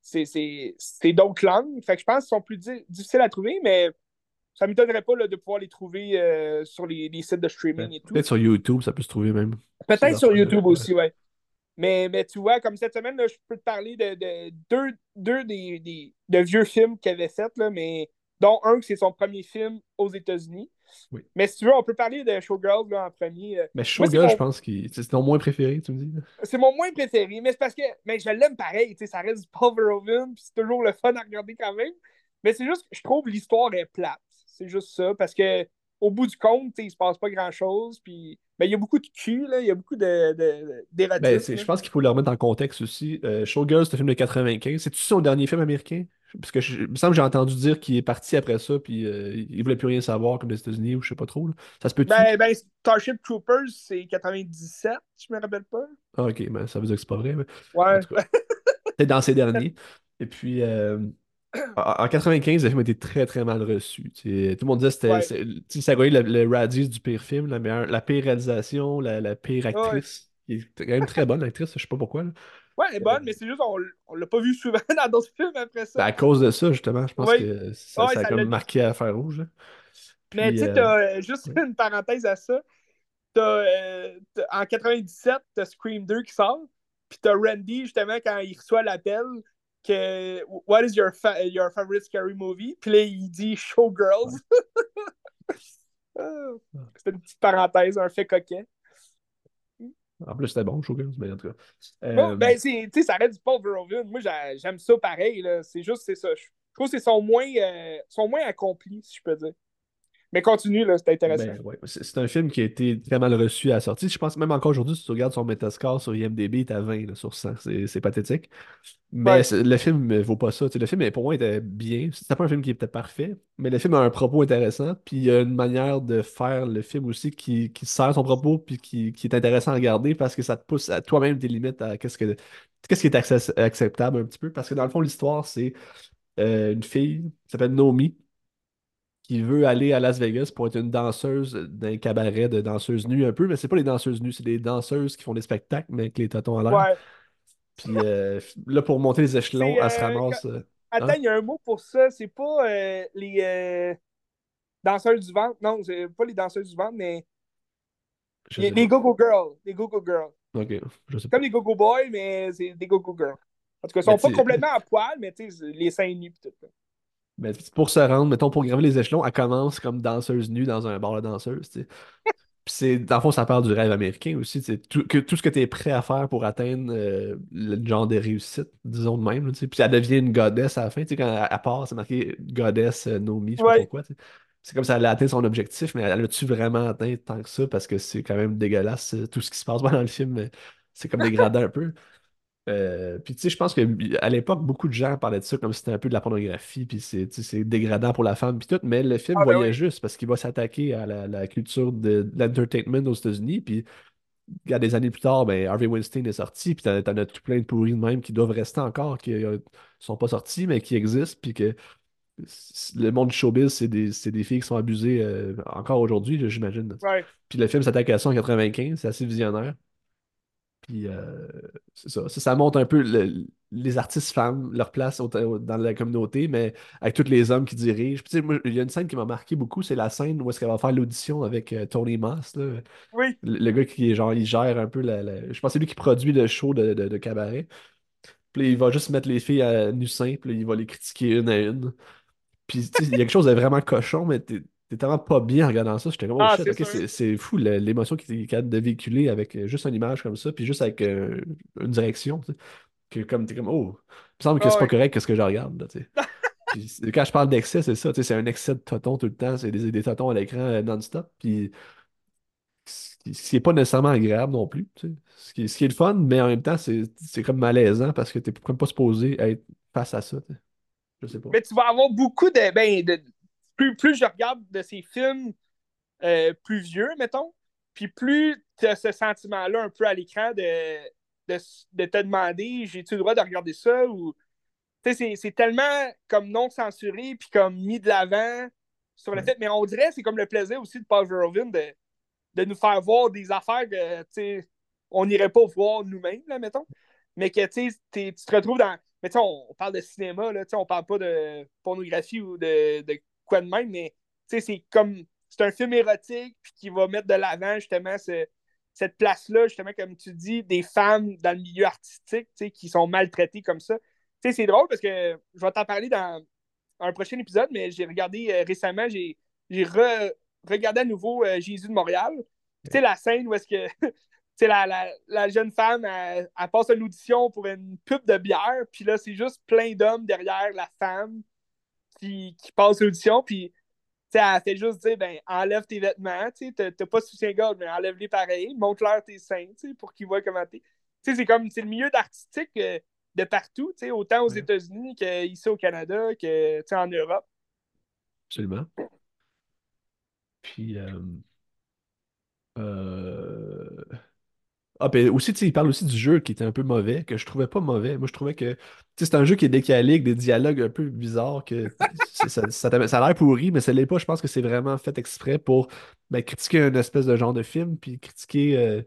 sais, c'est d'autres langues. Fait que je pense qu'ils sont plus difficiles à trouver, mais ça ne m'étonnerait pas là, de pouvoir les trouver euh, sur les, les, sites de streaming et tout. Peut-être sur YouTube, ça peut se trouver même. Peut-être sur YouTube aussi, ouais. Mais, mais tu vois, comme cette semaine, là, je peux te parler de, de deux, deux des, des, de vieux films qu'il avait fait, là, mais dont un que c'est son premier film aux États-Unis. Oui. Mais si tu veux, on peut parler de Showgirls là, en premier. Euh. Mais Showgirls, je pense que c'est ton moins préféré, tu me dis. C'est mon moins préféré, mais c'est parce que mais je l'aime pareil. Ça reste du Paul Verhoeven, puis c'est toujours le fun à regarder quand même. Mais c'est juste que je trouve l'histoire est plate. C'est juste ça. Parce que au bout du compte, il se passe pas grand-chose. Puis ben, il y a beaucoup de cul, là, il y a beaucoup de, de, ben, je pense qu'il faut le remettre en contexte aussi. Euh, Showgirls, c'est un film de 95. C'est-tu son dernier film américain? Parce que je, il me semble que j'ai entendu dire qu'il est parti après ça, puis euh, il voulait plus rien savoir comme les États-Unis, ou je sais pas trop. Ça se peut ben, ben, Starship Troopers, c'est 97, je me rappelle pas. Ah, ok, ben, ça veut dire que c'est pas vrai. Mais... Ouais. c'est <laughs> dans ces derniers. <laughs> Et puis, euh, en 95, le film a été très très mal reçu. tout le monde disait que c'était. Ça a le, le Radis du pire film, la, meilleure, la pire réalisation, la, la pire actrice. qui est quand même très bonne, l'actrice, je sais pas pourquoi. Ouais, elle est bonne, mais c'est juste on, on l'a pas vu souvent <laughs> dans d'autres films après ça. Ben, à cause de ça, justement, je pense que ça, ça, a comme marqué à faire rouge. mais tu sais, t'as euh, juste une parenthèse à ça. As, euh, en 97, t'as Scream 2 qui sort. Puis t'as Randy, justement, quand il reçoit l'appel, que What is your, your favorite scary movie? Puis là, il dit Showgirls. <laughs> Ah, c'était une petite parenthèse, un fait coquet. En plus, c'était bon, Showgirls, mais en tout cas. Euh... ben, tu sais, ça reste du Paul Verhoeven. Moi, j'aime ça pareil. C'est juste, c'est ça. Je trouve que c'est son moins, euh, son moins accompli, si je peux dire. Mais continue, là, c'est intéressant. Ben, ouais. C'est un film qui a été très mal reçu à la sortie. Je pense même encore aujourd'hui, si tu regardes son Metascore sur IMDb, il est à 20 sur 100. C'est pathétique. Mais le film ne vaut pas ça. le film, pour moi, était bien. C'était pas un film qui était parfait, mais le film a un propos intéressant. Puis il y a une manière de faire le film aussi qui, qui sert son propos puis qui, qui, est intéressant à regarder parce que ça te pousse à toi-même des limites à qu'est-ce que qu'est-ce qui est acceptable un petit peu. Parce que dans le fond, l'histoire, c'est euh, une fille qui s'appelle Naomi qui veut aller à Las Vegas pour être une danseuse d'un cabaret de danseuses nues un peu, mais c'est pas les danseuses nues, c'est des danseuses qui font des spectacles, mais avec les tatons à l'air. Ouais. Puis euh, là, pour monter les échelons, elle se euh, ramasse. Euh, attends, hein? il y a un mot pour ça, c'est pas les danseuses du ventre, non, c'est pas les danseuses du ventre, mais les, go-go girls. Les go-go girls. Ok, je sais pas. Comme les go-go boys, mais c'est des go-go girls. En tout cas, ils sont pas complètement à poil, mais tu sais, les seins nus et tout. Ben, pour se rendre, mettons, pour graver les échelons, elle commence comme danseuse nue dans un bar de danseuse. <laughs> Puis c'est, dans le fond, ça parle du rêve américain aussi. Tout, que, tout ce que tu es prêt à faire pour atteindre euh, le genre de réussite, disons de même. Puis elle devient une godesse à la fin. Quand elle, part, c'est marqué godesse euh, Nomi, je sais pas pourquoi. C'est comme si elle a atteint son objectif, mais elle a-tu vraiment atteint tant que ça? Parce que c'est quand même dégueulasse euh, tout ce qui se passe <laughs> dans le film. C'est comme dégradant un peu. Euh, puis tu sais, je pense qu'à l'époque, beaucoup de gens parlaient de ça comme si c'était un peu de la pornographie, puis c'est dégradant pour la femme, puis tout, mais le film ah, ben voyait juste parce qu'il va s'attaquer à la, culture de, l'entertainment aux États-Unis, puis des années plus tard, ben, Harvey Weinstein est sorti, puis t'en as tout plein de pourris de même qui doivent rester encore, qui ne euh, sont pas sortis, mais qui existent, puis que le monde du showbiz, c'est des, des filles qui sont abusées euh, encore aujourd'hui, j'imagine. Puis le film s'attaque à ça en 95, c'est assez visionnaire. Puis euh, c'est ça. ça. ça montre un peu le- les artistes femmes, leur place au- au- dans la communauté, mais avec tous les hommes qui dirigent. Puis, tu sais, moi, il y a une scène qui m'a marqué beaucoup, c'est la scène où est-ce qu'elle va faire l'audition avec euh, Tony Moss, là. Oui. Le, le gars qui genre, il gère un peu la, la- Je pense que c'est lui qui produit le show de, de, de cabaret. Puis il va juste mettre les filles à nu simple, il va les critiquer une à une. Puis, il y a quelque chose de vraiment cochon, mais t'es tellement pas bien en regardant ça. J'étais comme, oh Ah, shit, c'est fou l'émotion qu'il est capable de véhiculer avec euh, juste une image comme ça, puis juste avec euh, une direction. tu sais. Que comme, t'es comme, oh, il me semble que Ah c'est pas correct, qu'est-ce que je regarde, là, tu sais. <laughs> Puis quand je parle d'excès, c'est ça, tu sais, c'est un excès de totons tout le temps, c'est des, des totons à l'écran euh, non-stop, puis ce qui ce qui est pas nécessairement agréable non plus, tu sais. Ce qui, ce qui est le fun, mais en même temps, c'est comme malaisant parce que t'es comme pas supposé être face à ça, tu sais. Je sais pas. Mais tu vas avoir beaucoup de. Ben, de plus, plus je regarde de ces films euh, plus vieux, mettons, puis plus tu as ce sentiment-là un peu à l'écran de, de, de te demander j'ai-tu le droit de regarder ça ou. Tu sais, c'est- tellement comme non censuré puis comme mis de l'avant sur le fait. Mais on dirait c'est comme le plaisir aussi de Paul Verhoeven de, de nous faire voir des affaires que, tu sais, on n'irait pas voir nous-mêmes, là, mettons. Mais que, tu sais, t'es- tu te retrouves dans. Mais, tu sais, on, on parle de cinéma, là, tu sais, on parle pas de pornographie ou de, de de même, mais, c'est comme. C'est un film érotique, qui va mettre de l'avant, justement, ce- cette place-là, justement, comme tu dis, des femmes dans le milieu artistique, qui sont maltraitées comme ça. C'est drôle parce que je vais t'en parler dans un prochain épisode, mais j'ai regardé euh, récemment, j'ai j'ai re- regardé à nouveau euh, Jésus de Montréal. Tu la scène où est-ce que <laughs> la, jeune femme, elle passe une audition pour une pub de bière, puis là, c'est juste plein d'hommes derrière la femme qui, qui passe l'audition, puis sais, elle fait juste dire, ben, enlève tes vêtements, tu sais, t'as- pas de soutien-gorge, mais enlève-les pareil, montre-leur tes seins, tu sais, pour qu'ils voient comment t'es. Tu sais, c'est comme, c'est le milieu d'artistique euh, de partout, tu sais, autant aux Ouais. États-Unis qu'ici au Canada, que, tu en Europe. Absolument. Puis, euh, euh, Ah, ben aussi, tu sais, il parle aussi du jeu qui était un peu mauvais, que je trouvais pas mauvais. Moi, je trouvais que, c'est un jeu qui est décalé, avec des dialogues un peu bizarres, que ça, ça, a l'air pourri, mais ça l'est pas. Je pense que c'est vraiment fait exprès pour ben, critiquer un espèce de genre de film, puis critiquer. euh,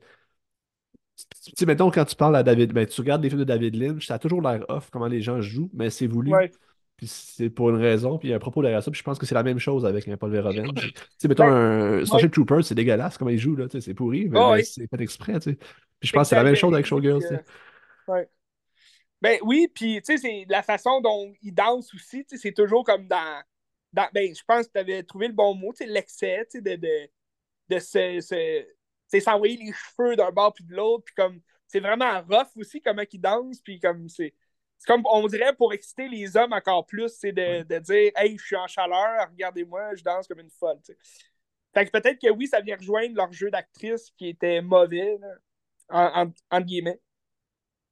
Tu sais, mettons, quand tu parles à David, ben, tu regardes des films de David Lynch, ça a toujours l'air off comment les gens jouent, mais c'est voulu. Puis c'est pour une raison, puis il y a un propos derrière ça, puis je pense que c'est la même chose avec un Paul Verhoeven. <laughs> Tu sais, mettons, Ben, un Starship Troopers, c'est dégueulasse comment il joue, là, tu sais, c'est pourri, mais, Oh, oui, c'est fait exprès, tu sais. Puis je pense que c'est la même chose avec tu euh, ouais. Ben oui, puis tu sais, c'est la façon dont ils dansent aussi, tu sais, c'est toujours comme dans, dans ben, je pense que tu avais trouvé le bon mot, tu sais, l'excès, tu sais, de, de, de se, se- s'envoyer les cheveux d'un bord puis de l'autre, puis comme, c'est vraiment rough aussi comment ils dansent, puis comme, c'est, c'est comme, on dirait, pour exciter les hommes encore plus, c'est de, dire, hey, je suis en chaleur, regardez-moi, je danse comme une folle. Fait que peut-être que oui, ça vient rejoindre leur jeu d'actrice qui était mauvais, là, en, en- entre guillemets.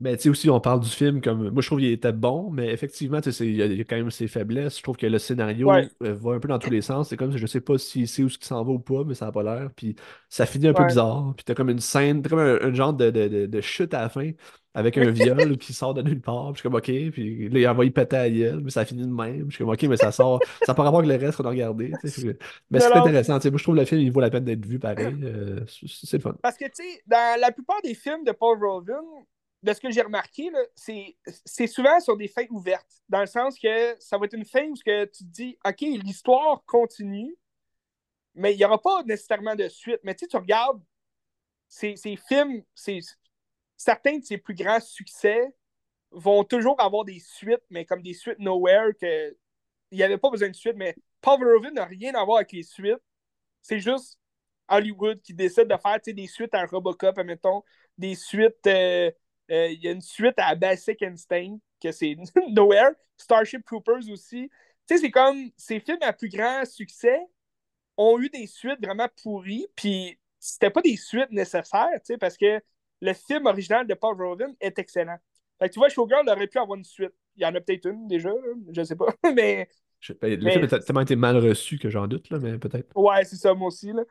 Mais tu sais aussi, on parle du film comme. Moi, je trouve qu'il était bon, mais effectivement, tu sais, c'est- il y, a il y a quand même ses faiblesses. Je trouve que le scénario Ouais, euh, va un peu dans tous les sens. C'est comme, je sais pas si c'est où ce qui s'en va ou pas, mais ça n'a pas l'air. Puis ça finit un peu bizarre. Puis t'as comme une scène, t'as comme un, un genre de, de, de, de chute à la fin, avec un viol qui sort de nulle part. Puis je suis comme, OK. Puis là, il envoie péter à gueule, mais ça finit de même. Je suis comme, OK, mais ça sort. Ça pas rapport avec le reste qu'on a regardé. que- Mais c'est intéressant. tu sais. Moi, je trouve le film, il vaut la peine d'être vu pareil. Euh, c'est le fun. Parce que, tu sais, dans la plupart des films de Paul Verhoeven, de ce que j'ai remarqué, c'est souvent sur des fins ouvertes. Dans le sens que ça va être une fin où que tu te dis, OK, l'histoire continue, mais il n'y aura pas nécessairement de suite. Mais tu sais, tu regardes ces, ces films, ces, certains de ses plus grands succès vont toujours avoir des suites, mais comme des suites nowhere, que il n'y avait pas besoin de suite. Mais Verhoeven n'a rien à voir avec les suites. C'est juste Hollywood qui décide de faire des suites à Robocop, admettons, des suites. euh, euh, Il y a une suite à Basic Instinct, que c'est <laughs> Nowhere. Starship Troopers aussi. Tu sais, c'est comme ces films à plus grand succès ont eu des suites vraiment pourries, puis c'était pas des suites nécessaires, tu parce que le film original de Paul Verhoeven est excellent. Fait que tu vois, Showgirl aurait pu avoir une suite. Il y en a peut-être une déjà, là, je sais pas, <laughs> mais Je- ben, le Mais- film a tellement été mal reçu que j'en doute, là, mais peut-être. ouais, c'est ça, moi aussi, là.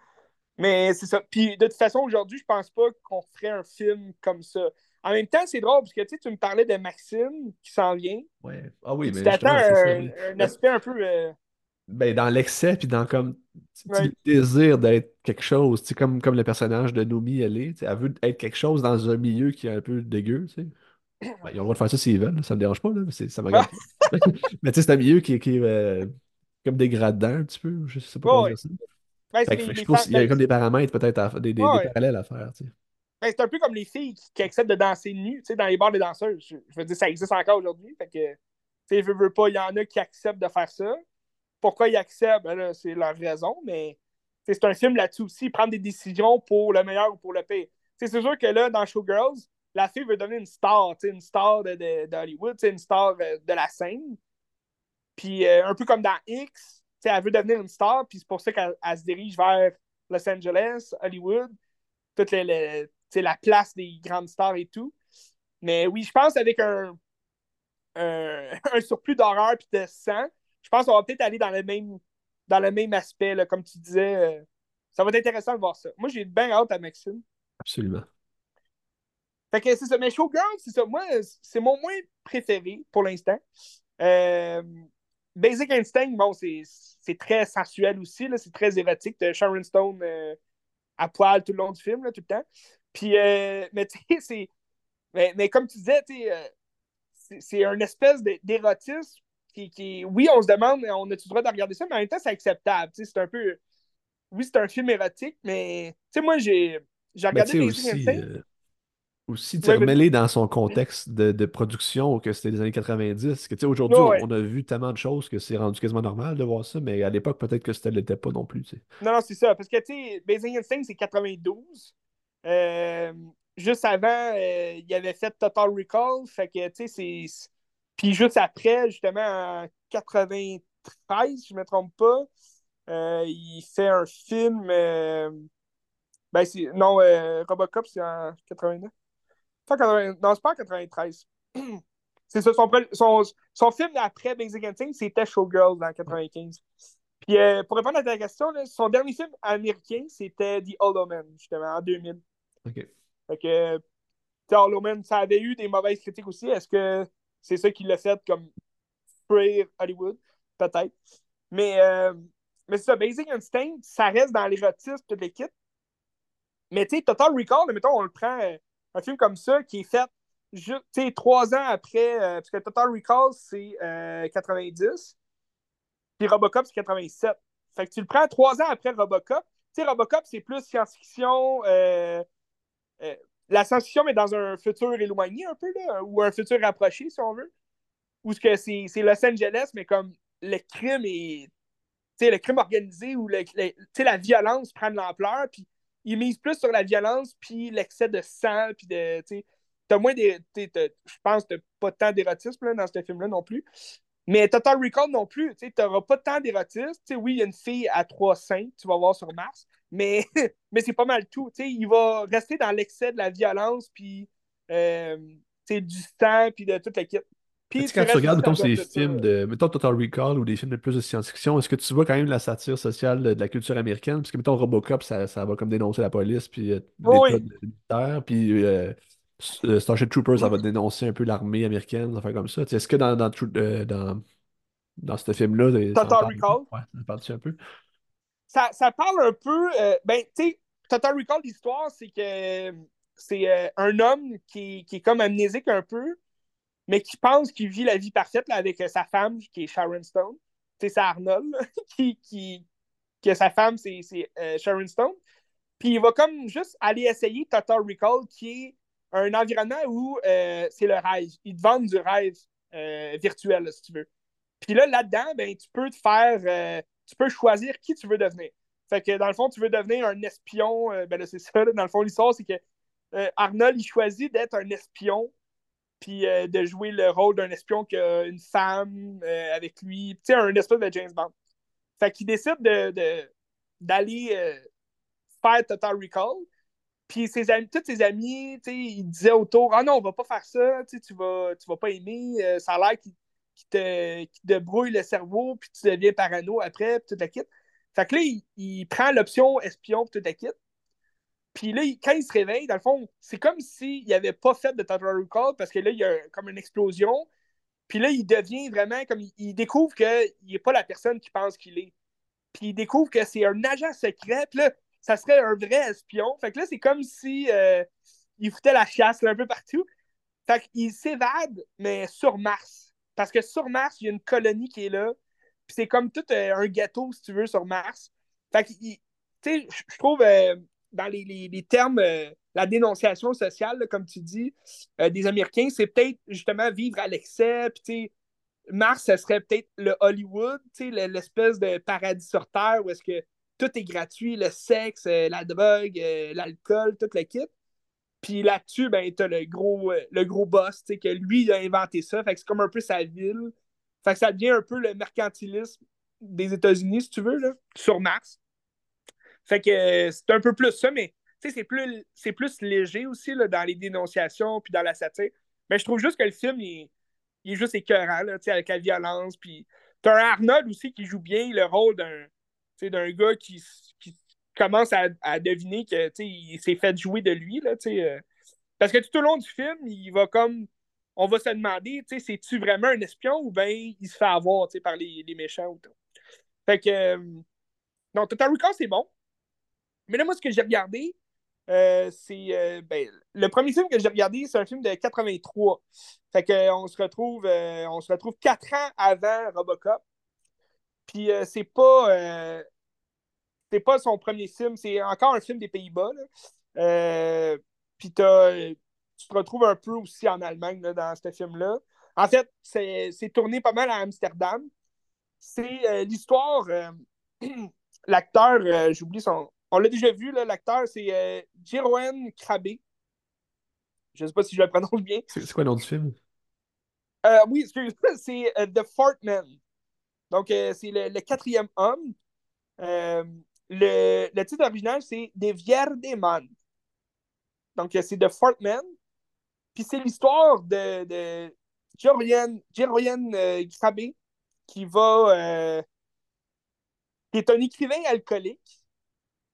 Mais c'est ça. Puis de toute façon, aujourd'hui, je pense pas qu'on ferait un film comme ça. En même temps, c'est drôle parce que tu me parlais de Maxime qui s'en vient. Ouais. Ah oui, mais. Tu t'attends un, un, aspect un peu. Euh, ben, dans l'excès, puis dans comme le désir d'être quelque chose, comme, comme le personnage de Nomi, elle est. Elle veut être quelque chose dans un milieu qui est un peu dégueu. sais. <clears throat> Ben, ils ont le droit de faire ça s'ils veulent, ça me dérange pas, là, mais ça me regarde <laughs> pas. <laughs> mais tu sais, c'est un milieu qui, qui est euh, comme dégradant un petit peu, je sais pas comment dire ça. Ben, je trouve qu'il y a comme des paramètres peut-être, des, des, parallèles à faire. Tu sais. Ben, c'est un peu comme les filles qui, acceptent de danser nues dans les bars des danseuses. Je, veux dire, ça existe encore aujourd'hui. Fait que, tu sais, veux, veux pas, il y en a qui acceptent de faire ça. Pourquoi ils acceptent, ben c'est leur raison, mais c'est un film là-dessus aussi, prendre des décisions pour le meilleur ou pour le pire. C'est sûr que là, dans Showgirls, la fille veut devenir une star, une star d'Hollywood, de, une star euh, de la scène. Puis euh, un peu comme dans X, elle veut devenir une star, puis c'est pour ça qu'elle se dirige vers Los Angeles, Hollywood, toute la place des grandes stars et tout. Mais oui, je pense avec un, un, <laughs> surplus d'horreur et de sang, je pense qu'on va peut-être aller dans le même, dans le même aspect, là, comme tu disais. Euh, ça va être intéressant de voir ça. Moi, j'ai bien hâte à Maxime. Absolument. Fait que c'est ça. Mais Showgirl, c'est ça. Moi, c'est mon moins préféré pour l'instant. Euh, Basic Instinct, bon, c'est très sensuel aussi. C'est très érotique. de Sharon Stone euh, à poil tout le long du film, là, tout le temps. Puis, euh, mais tu sais, c'est. Mais, comme tu disais, tu sais, c'est un espèce d'érotisme qui, qui, Oui, on se demande, on a-tu le droit de regarder ça, mais en même temps, c'est acceptable. Tu c'est un peu. Oui, c'est un film érotique, mais tu sais, moi, j'ai regardé Basic Instinct aussi remêlé dans son contexte de, production que c'était des années 90. Que, aujourd'hui, on a vu tellement de choses que c'est rendu quasiment normal de voir ça, mais à l'époque, peut-être que ça ne l'était pas non plus. Non, non, c'est ça. Parce que, tu sais, Basic Instinct, c'est 92. Euh, juste avant, euh, il avait fait Total Recall. Fait que, tu sais, c'est. Puis juste après, justement, en 93, si je ne me trompe pas, euh, il fait un film. Ben, non, Robocop, c'est en 89. Non, c'est pas en 93. <clears throat> c'est ça, son, son, film après Basic Instinct, c'était Showgirls en 95. Puis euh, pour répondre à ta question, son dernier film américain, c'était The Hollow Man, justement, en 2000. OK. Fait que The Hollow Man, ça avait eu des mauvaises critiques aussi. Est-ce que c'est ça qui l'a fait comme Free Hollywood? Peut-être. Mais, euh, mais c'est ça, Basic Instinct, ça reste dans l'érotisme, toute l'équipe. Mais tu sais, Total Recall, mettons, on le prend euh, un film comme ça qui est fait juste, trois ans après, euh, parce que Total Recall, c'est 90, euh, puis Robocop, c'est 87. Fait que tu le prends trois ans après Robocop. Tu sais, Robocop, c'est plus science-fiction. La science-fiction, mais dans un futur éloigné un peu, là, ou un futur rapproché, si on veut. Ou ce que c'est Los Angeles, mais comme le crime est. Tu sais, le crime organisé ou le, la violence prend de l'ampleur, puis il mise plus sur la violence, puis l'excès de sang, puis de. T'as moins des. Je pense que pas tant d'érotisme dans ce film-là non plus. Mais Total Recall non plus. Tu n'auras pas tant d'érotisme. Oui, il y a une fille à trois seins, tu vas voir sur Mars, mais, <laughs> mais c'est pas mal tout. il va rester dans l'excès de la violence, puis euh, du sang, puis de toute l'équipe. Puis, quand tu regardes, mettons, ces films de, mettons, Total Recall ou des films de plus de science-fiction, est-ce que tu vois quand même la satire sociale de, la culture américaine? Parce que, mettons, Robocop, ça, ça va comme dénoncer la police, puis euh, militaire, puis euh, euh, Starship Troopers, ça va dénoncer un peu l'armée américaine, ça fait comme ça. Est-ce que dans, dans, dans, dans ce film-là, Total Recall? Ouais, ça parle un peu? Ça, ça parle un peu, ben, tu sais, Total Recall, l'histoire, c'est que c'est un homme qui, qui est comme amnésique un peu, mais qui pense qu'il vit la vie parfaite avec euh, sa femme, qui est Sharon Stone. C'est Arnold, <laughs> qui, qui, que sa femme, c'est euh, Sharon Stone. Puis il va comme juste aller essayer Total Recall, qui est un environnement où euh, c'est le rêve. Ils te vendent du rêve virtuel, si tu veux. Puis là, là-dedans, ben, tu peux te faire. Tu peux choisir qui tu veux devenir. Fait que dans le fond, tu veux devenir un espion. ben là, c'est ça. dans le fond, l'histoire, c'est que Arnold, il choisit d'être un espion puis euh, de jouer le rôle d'un espion qui a une femme euh, avec lui, tu sais, un espèce de James Bond. Fait qu'il décide de, d'aller euh, faire Total Recall. Puis ses amis, tous ses amis, tu sais, ils disaient autour Ah non, on va pas faire ça, tu, tu, vas, tu vas pas aimer, ça a l'air qu'il, te, te, brouille le cerveau, puis tu deviens parano après, puis toute la kit. Fait que là, il, prend l'option espion pour tout la kit. Puis là, quand il se réveille, dans le fond, c'est comme s'il n'avait pas fait de Total Recall parce que là, il y a comme une explosion. Puis là, il devient vraiment comme. Il, découvre qu'il n'est pas la personne qu'il pense qu'il est. Puis il découvre que c'est un agent secret. Puis là, ça serait un vrai espion. Fait que là, c'est comme si euh, il foutait la chasse un peu partout. Fait qu'il s'évade, mais sur Mars. Parce que sur Mars, il y a une colonie qui est là. Puis c'est comme tout euh, un gâteau, si tu veux, sur Mars. Fait que, tu sais, je trouve, euh, dans les, termes, la dénonciation sociale, comme tu dis, des Américains, c'est peut-être justement vivre à l'excès. Puis, tu sais, Mars, ce serait peut-être le Hollywood, tu sais, l'espèce de paradis sur Terre où est-ce que tout est gratuit, le sexe, euh, la drogue, euh, l'alcool, toute l'équipe. Puis là-dessus, ben, t'as le gros, euh, le gros boss, tu sais, que lui, il a inventé ça. Fait que c'est comme un peu sa ville. Fait que ça devient un peu le mercantilisme des États-Unis, si tu veux, là, sur Mars. Fait que c'est un peu plus ça, mais c'est plus, c'est plus léger aussi là, dans les dénonciations puis dans la satire. Mais je trouve juste que le film, il, est juste écœurant, là, avec la violence. Puis t'as un Arnold aussi qui joue bien le rôle d'un d'un gars qui, commence à, deviner que il s'est fait jouer de lui. Là, euh. parce que tout au long du film, il va comme. On va se demander, c'est-tu vraiment un espion ou bien il se fait avoir par les, méchants ou tout. Fait que. Euh, non, Total Recall, c'est bon. Mais là, moi, ce que j'ai regardé, euh, c'est. ben, le premier film que j'ai regardé, c'est un film de 83. Fait que on se retrouve, on se retrouve quatre ans avant Robocop. Puis c'est pas. Euh, c'est pas son premier film, c'est encore un film des Pays-Bas. Euh, puis tu te retrouves un peu aussi en Allemagne dans ce film-là. En fait, c'est tourné pas mal à Amsterdam. C'est l'histoire. <clears throat> l'acteur, j'oublie son. On l'a déjà vu, l'acteur, c'est Jeroen Krabbe. Je sais pas si je le prononce bien. C'est quoi le nom du film? oui, <laughs> c'est The Fort Man. Donc, euh, c'est le, quatrième homme. Euh, le, titre original, c'est Des Vierdeman. Donc, euh, c'est de Fortman. Puis c'est l'histoire de, de Jorian, qui va. qui est un écrivain alcoolique.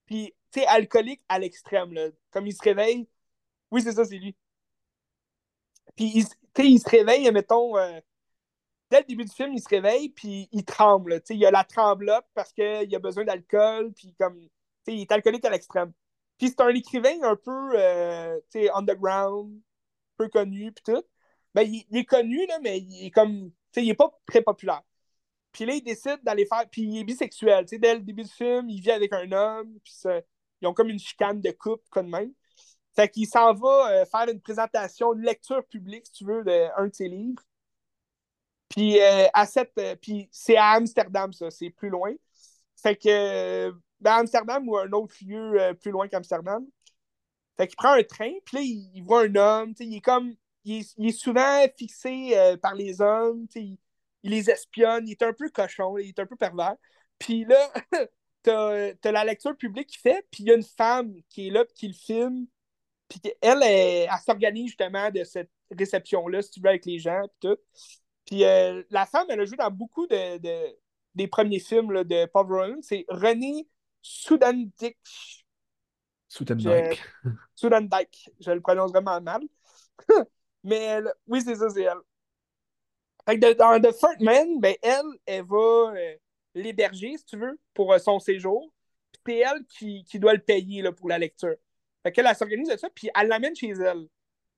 Puis, tu sais, alcoolique à l'extrême, là. Comme il se réveille. Oui, c'est ça, c'est lui. Puis, il, il se réveille, mettons, dès le début du film, il se réveille, puis il tremble. Il a la tremblote parce qu'il a besoin d'alcool, puis comme, il est alcoolique à l'extrême. Puis c'est un écrivain un peu euh, underground, peu connu, puis tout. Ben, il, est connu, là, mais il est comme, il est pas très populaire. Puis là, il décide d'aller faire. Puis il est bisexuel. dès le début du film, il vit avec un homme. Puis ils ont comme une chicane de couple, comme même. Fait qu'il s'en va euh, faire une présentation, une lecture publique, si tu veux, d'un de, de ses livres. Puis, euh, à cette, euh, puis c'est à Amsterdam, ça, c'est plus loin. Fait que, ben, Amsterdam ou un autre lieu euh, plus loin qu'Amsterdam. Fait qu'il prend un train, puis là, il, voit un homme, il est comme, il est, souvent fixé par les hommes, il, il, les espionne, il est un peu cochon, il est un peu pervers. Puis là, <laughs> t'as as la lecture publique qu'il fait, puis il y a une femme qui est là, puis qui le filme, puis elle, elle, elle s'organise justement de cette réception-là, si tu veux, avec les gens, puis tout. Puis euh, la femme, elle a joué dans beaucoup de, des premiers films là, de Paul Verhoeven. C'est René Soudandijk. Soudandijk. Soudandijk. Je le prononce vraiment mal. <laughs> Mais oui, c'est ça, c'est elle. Fait que dans The Third Man, ben, elle, elle va euh, l'héberger, si tu veux, pour euh, son séjour. Puis c'est elle qui, qui, doit le payer là, pour la lecture. Fait qu'elle elle, s'organise de ça, puis elle l'amène chez elle.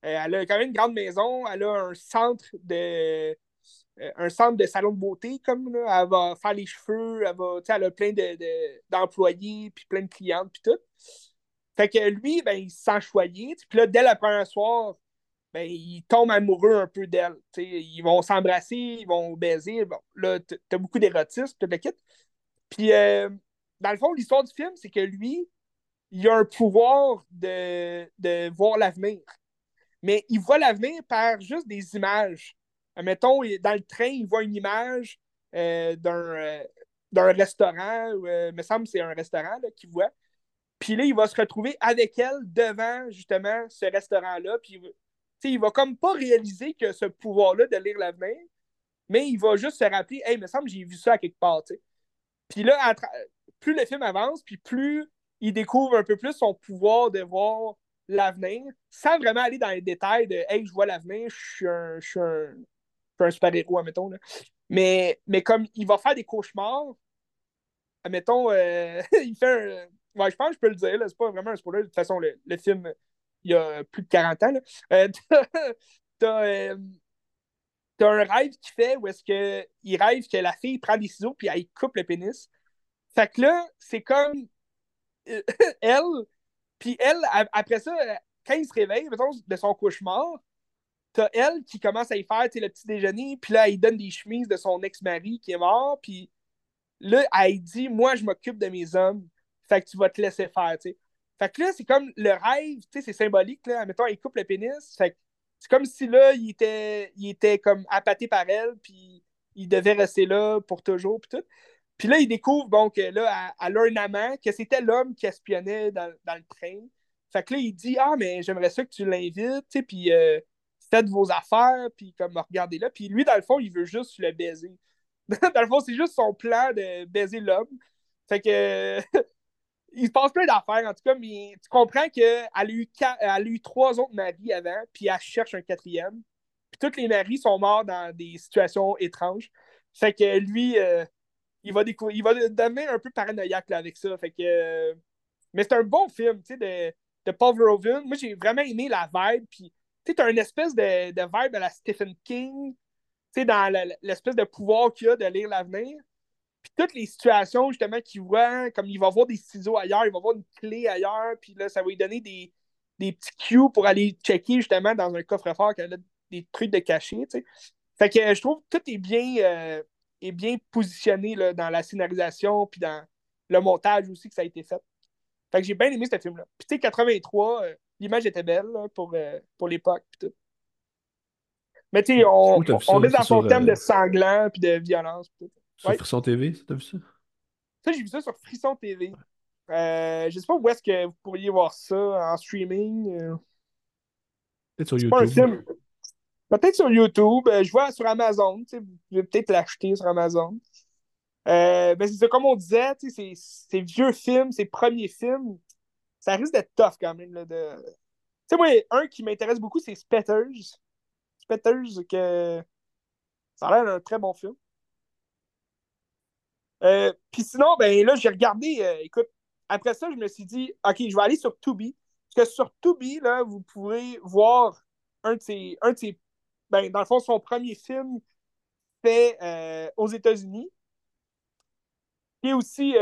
elle a quand même une grande maison, elle a un centre de, un centre de salon de beauté, comme là, elle va faire les cheveux, elle, va, elle a plein d'employés, de, puis plein de clientes, puis tout. Fait que lui, ben, il se sent choyé. Puis là, dès la première soir, ben, il tombe amoureux un peu d'elle. Ils vont s'embrasser, ils vont baiser. Bon, là, t'as beaucoup d'érotisme, tout le kit. Puis, euh, dans le fond, l'histoire du film, c'est que lui, il a un pouvoir de, de voir l'avenir. Mais il voit l'avenir par juste des images mettons, dans le train, il voit une image euh, euh, d'un restaurant, euh, il me semble que c'est un restaurant qu'il voit. Puis là, il va se retrouver avec elle devant justement ce restaurant-là. Puis il va comme pas réaliser que ce pouvoir-là de lire l'avenir, mais il va juste se rappeler Hey, il me semble j'ai vu ça à quelque part. Puis là, plus le film avance, puis plus il découvre un peu plus son pouvoir de voir l'avenir, sans vraiment aller dans les détails de Hey, je vois l'avenir, je suis un, un super-héros, admettons. Là. Mais, mais comme il va faire des cauchemars, admettons, euh, <laughs> il fait un. Ouais, je pense que je peux le dire, c'est pas vraiment un spoiler. De toute façon, le, film, il y a plus de 40 ans. Euh, <laughs> T'as euh, t'as un rêve qu'il fait où est-ce qu'il rêve que la fille prend des ciseaux puis elle coupe le pénis. Fait que là, c'est comme <laughs> elle, puis elle, après ça, quand il se réveille, mettons, de son cauchemar, t'as elle qui commence à y faire le petit déjeuner, puis là, elle donne des chemises de son ex-mari qui est mort, puis là, elle dit Moi, je m'occupe de mes hommes, fait que tu vas te laisser faire, tu sais. Fait que là, c'est comme le rêve, c'est symbolique, là. Mettons, il coupe le pénis, fait que c'est comme si là, il était, il était comme appâté par elle, puis il devait rester là pour toujours, puis tout. Puis là, il découvre, bon, que là, a un amant, que c'était l'homme qui espionnait dans, dans, le train. Fait que là, il dit Ah, mais j'aimerais ça que tu l'invites, puis euh, faites vos affaires, puis comme regardez là. Puis lui, dans le fond, il veut juste le baiser. <laughs> dans le fond, c'est juste son plan de baiser l'homme. Fait que. <laughs> il se passe plein d'affaires, en tout cas, mais tu comprends qu'elle a, eu a eu trois autres maris avant, puis elle cherche un quatrième. Puis tous les maris sont morts dans des situations étranges. Fait que lui, euh, il, va il va devenir un peu paranoïaque avec ça. Fait que. Euh, mais c'est un bon film, tu sais, de, de Paul Verhoeven. Moi, j'ai vraiment aimé la vibe. Puis, tu sais, une espèce de, de vibe à la Stephen King, tu sais, dans l'espèce de pouvoir qu'il a de lire l'avenir. Puis toutes les situations, justement, qu'il voit, comme il va voir des ciseaux ailleurs, il va voir une clé ailleurs, puis là, ça va lui donner des, des petits cues pour aller checker, justement, dans un coffre-fort qui a des trucs de cachet, tu sais. Fait que je trouve que tout est bien, euh, est bien positionné dans la scénarisation, puis dans le montage aussi que ça a été fait. Fait que j'ai bien aimé ce film-là. Puis tu sais, 83, euh, l'image était belle pour, euh, pour l'époque. Mais tu sais, on, on, est dans son thème de sanglant, puis de violence, tout. Sur Frisson TV, t'as vu ça? Ça, j'ai vu ça sur Frisson TV. Euh, je sais pas où est-ce que vous pourriez voir ça en streaming. Euh. Peut-être sur YouTube. Peut-être sur YouTube. Euh, je vois sur Amazon. Vous pouvez peut-être l'acheter sur Amazon. Euh, ben c'est comme on disait, ces vieux films, ces premiers films, ça risque d'être tough quand même. De... Tu sais, moi, un qui m'intéresse beaucoup, c'est Spetters. Spetters, que ça a l'air d'un très bon film. Euh, puis sinon, ben là, j'ai regardé, euh, écoute, après ça, je me suis dit, OK, je vais aller sur Tubi. Parce que sur Tubi, là, vous pourrez voir un de ses, un ben, dans le fond, son premier film fait euh, aux États-Unis. Et aussi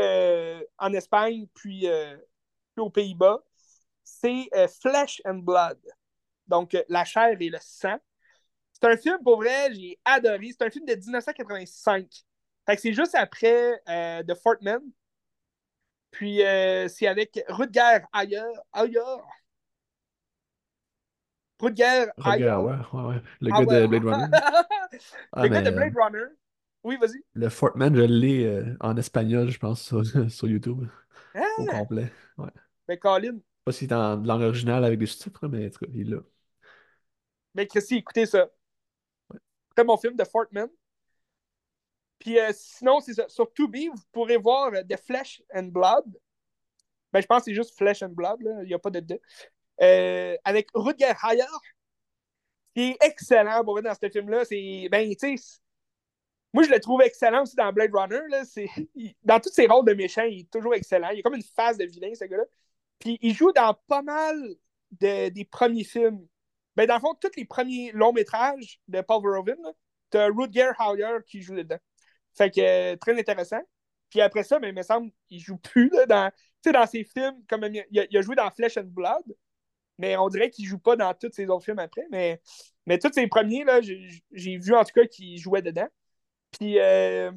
en Espagne, puis aux Pays-Bas. C'est Flesh and Blood. Donc, la chair et le sang. C'est un film, pour vrai, j'ai adoré. C'est un film de 1985. Fait que c'est juste après euh, The Fort Man. Puis euh, c'est avec Rutger ailleurs. ailleurs. Rutger Rutger, ouais, ouais, ouais. Le gars de Blade Runner. <laughs> Ah, le gars de Blade Runner. Oui, vas-y. Le Fort Man, je l'ai euh, en espagnol, je pense, sur, <laughs> sur YouTube. Au ah! complet. Ouais. Mais Colin. Je sais pas si c'est en langue originale avec des sous-titres, mais en tout cas, il est là. Mais Christy, écoutez ça. Très bon film de Fort Man. Puis euh, sinon, c'est ça. Sur Tubi, vous pourrez voir euh, The Flesh and Blood. Ben, je pense que c'est juste Flesh and Blood, là. il n'y a pas de deux. Euh, avec Rutger Hauer, qui est excellent pour dans ce film-là. C'est, ben, tu sais, moi, je le trouve excellent aussi dans Blade Runner. Là. dans tous ses rôles de méchant, il est toujours excellent. Il a comme une phase de vilain, ce gars-là. Puis il joue dans pas mal de, des premiers films. Ben, dans le fond, tous les premiers longs métrages de Paul Verhoeven, t'as Rutger Hauer qui joue dedans. Fait que euh, très intéressant. Puis après ça, mais, il me semble qu'il joue plus là, dans, dans ses films. Comme il, a, joué dans Flesh and Blood, mais on dirait qu'il joue pas dans tous ses autres films après. Mais, mais tous ses premiers, là, j'ai vu en tout cas qu'il jouait dedans. Puis euh,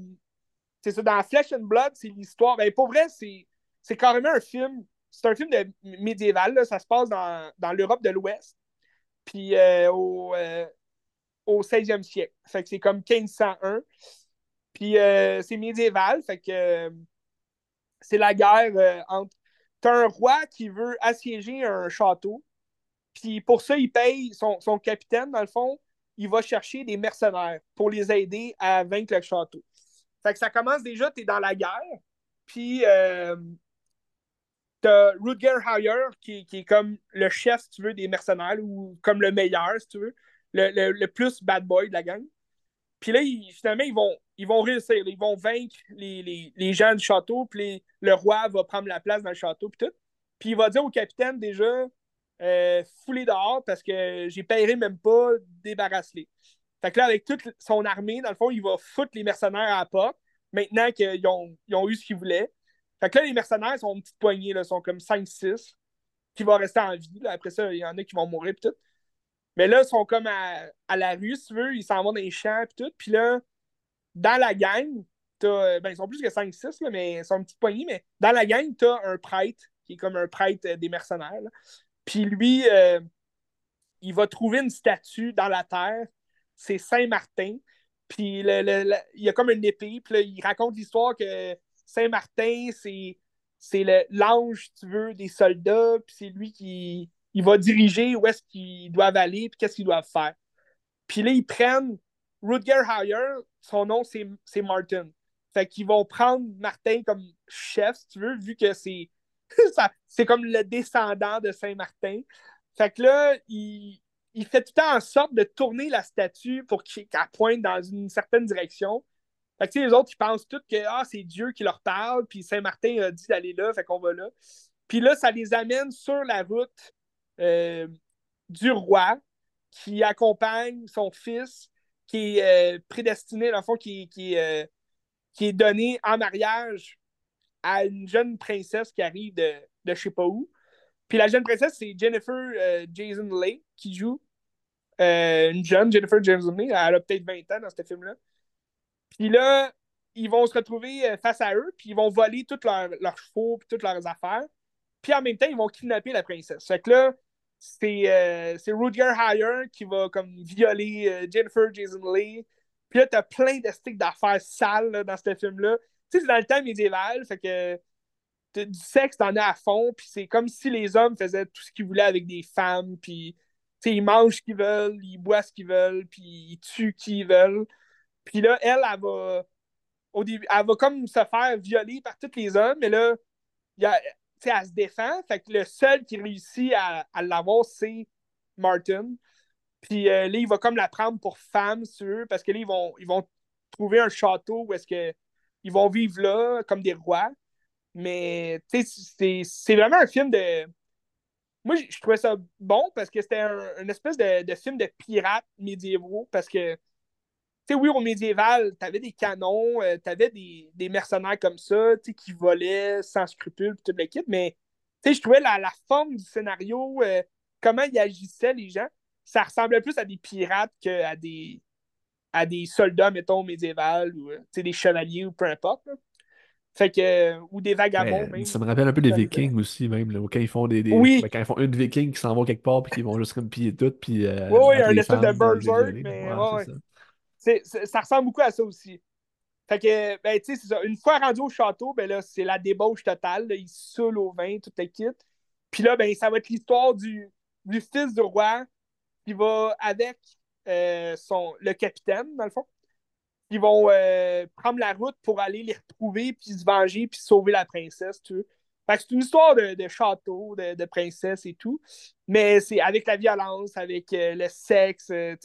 c'est ça, dans Flesh and Blood, c'est l'histoire. Ben, pour vrai, c'est carrément un film. C'est un film de médiéval. Ça se passe dans, l'Europe de l'Ouest. Puis euh, au, au 16e siècle. Fait que c'est comme 1501. Puis euh, c'est médiéval, fait que euh, c'est la guerre euh, entre. T'as un roi qui veut assiéger un château, puis pour ça, il paye son, capitaine, dans le fond, il va chercher des mercenaires pour les aider à vaincre le château. Fait que ça commence déjà, t'es dans la guerre, puis euh, t'as Rutger Hauer, qui, qui, est comme le chef, si tu veux, des mercenaires, ou comme le meilleur, si tu veux, le, le, plus bad boy de la gang. Puis là, finalement, ils vont, ils vont réussir. Ils vont vaincre les, les, les gens du château, puis le roi va prendre la place dans le château, puis tout. Puis il va dire au capitaine déjà, euh, dehors parce que j'ai payé même pas, débarrasse-les. Fait que là, avec toute son armée, dans le fond, il va foutre les mercenaires à la porte, maintenant qu'ils ont, ils ont eu ce qu'ils voulaient. Fait que là, les mercenaires sont une petite poignée, là, sont comme 5-6 qui vont rester en vie. Après ça, il y en a qui vont mourir puis tout. Mais là, ils sont comme à, la rue, si tu veux, ils s'en vont dans les champs puis tout. Puis là, dans la gang, t'as. Ben, ils sont plus que 5-6, mais ils sont une petite poignée, mais dans la gang, t'as un prêtre qui est comme un prêtre des mercenaires. Puis lui, euh, il va trouver une statue dans la terre. C'est Saint-Martin. Puis il y a comme une épée. Puis il raconte l'histoire que Saint-Martin, c'est, c'est l'ange, tu veux, des soldats, puis c'est lui qui il va diriger où est-ce qu'ils doivent aller, puis qu'est-ce qu'ils doivent faire. Puis là, ils prennent Rutger Hauer, son nom, c'est, c'est Martin. Fait qu'ils vont prendre Martin comme chef, si tu veux, vu que c'est, <laughs> c'est comme le descendant de Saint-Martin. Fait que là, il, il fait tout le temps en sorte de tourner la statue pour qu'elle pointe dans une certaine direction. Fait que, les autres, ils pensent tous que ah, c'est Dieu qui leur parle, puis Saint-Martin a dit d'aller là, fait qu'on va là. Puis là, ça les amène sur la route euh, du roi qui accompagne son fils, qui est euh, prédestiné, dans le fond, euh, qui est donné en mariage à une jeune princesse qui arrive de, de je sais pas où. Puis la jeune princesse, c'est Jennifer Jason Leigh qui joue. une jeune Jennifer Jason Leigh, elle a peut-être 20 ans dans ce film-là. Puis là, ils vont se retrouver euh, face à eux, puis ils vont voler tous leurs chevaux, puis toutes leurs affaires. Puis en même temps, ils vont kidnapper la princesse. Fait que là, c'est euh, Rutger Hauer qui va comme violer euh, Jennifer Jason Lee. Puis là, t'as plein de sticks d'affaires sales dans ce film-là. Tu sais, c'est dans le temps médiéval, fait que du sexe, t'en as à fond, puis c'est comme si les hommes faisaient tout ce qu'ils voulaient avec des femmes, puis ils mangent ce qu'ils veulent, ils boivent ce qu'ils veulent, puis ils tuent qui ils veulent. Puis là, elle, elle va, au début, elle va comme se faire violer par tous les hommes, mais là, y a, elle se défend. Fait que le seul qui réussit à, l'avoir, c'est Martin. Puis euh, là, il va comme la prendre pour femme, sûr, parce que là, ils vont, ils vont trouver un château où est-ce que ils vont vivre là comme des rois. Mais c'est vraiment un film de. Moi, je trouvais ça bon parce que c'était un, une espèce de, de, film de pirates médiévaux parce que sais, oui, au médiéval, t'avais des canons, euh, t'avais des, des, mercenaires comme ça, tu sais, qui volaient sans scrupules, toute l'équipe, mais tu sais, je trouvais la, la, forme du scénario, euh, comment ils agissaient, les gens, ça ressemblait plus à des pirates qu'à des, à des soldats, mettons, médiéval, ou euh, des chevaliers, ou peu importe. Fait que, ou des vagabonds, même. Ça me rappelle un peu des vikings aussi, même, là, quand ils font des. des oui. quand ils font une viking qui s'en va quelque part, puis qu'ils vont juste comme piller tout, puis. oui, oui, un espèce de berserk, mais. Ouais, ça ressemble beaucoup à ça aussi. Fait que, ben, tu sais, c'est ça. Une fois rendu au château, ben là, c'est la débauche totale. Il saoule au vin, tout est quitte. Puis là, ben, ça va être l'histoire du, du fils du roi qui va avec euh, son, le capitaine, dans le fond. Ils vont euh, prendre la route pour aller les retrouver, puis se venger, puis sauver la princesse, tu veux c'est une histoire de, château, de, princesse et tout, mais c'est avec la violence, avec euh, le sexe, euh,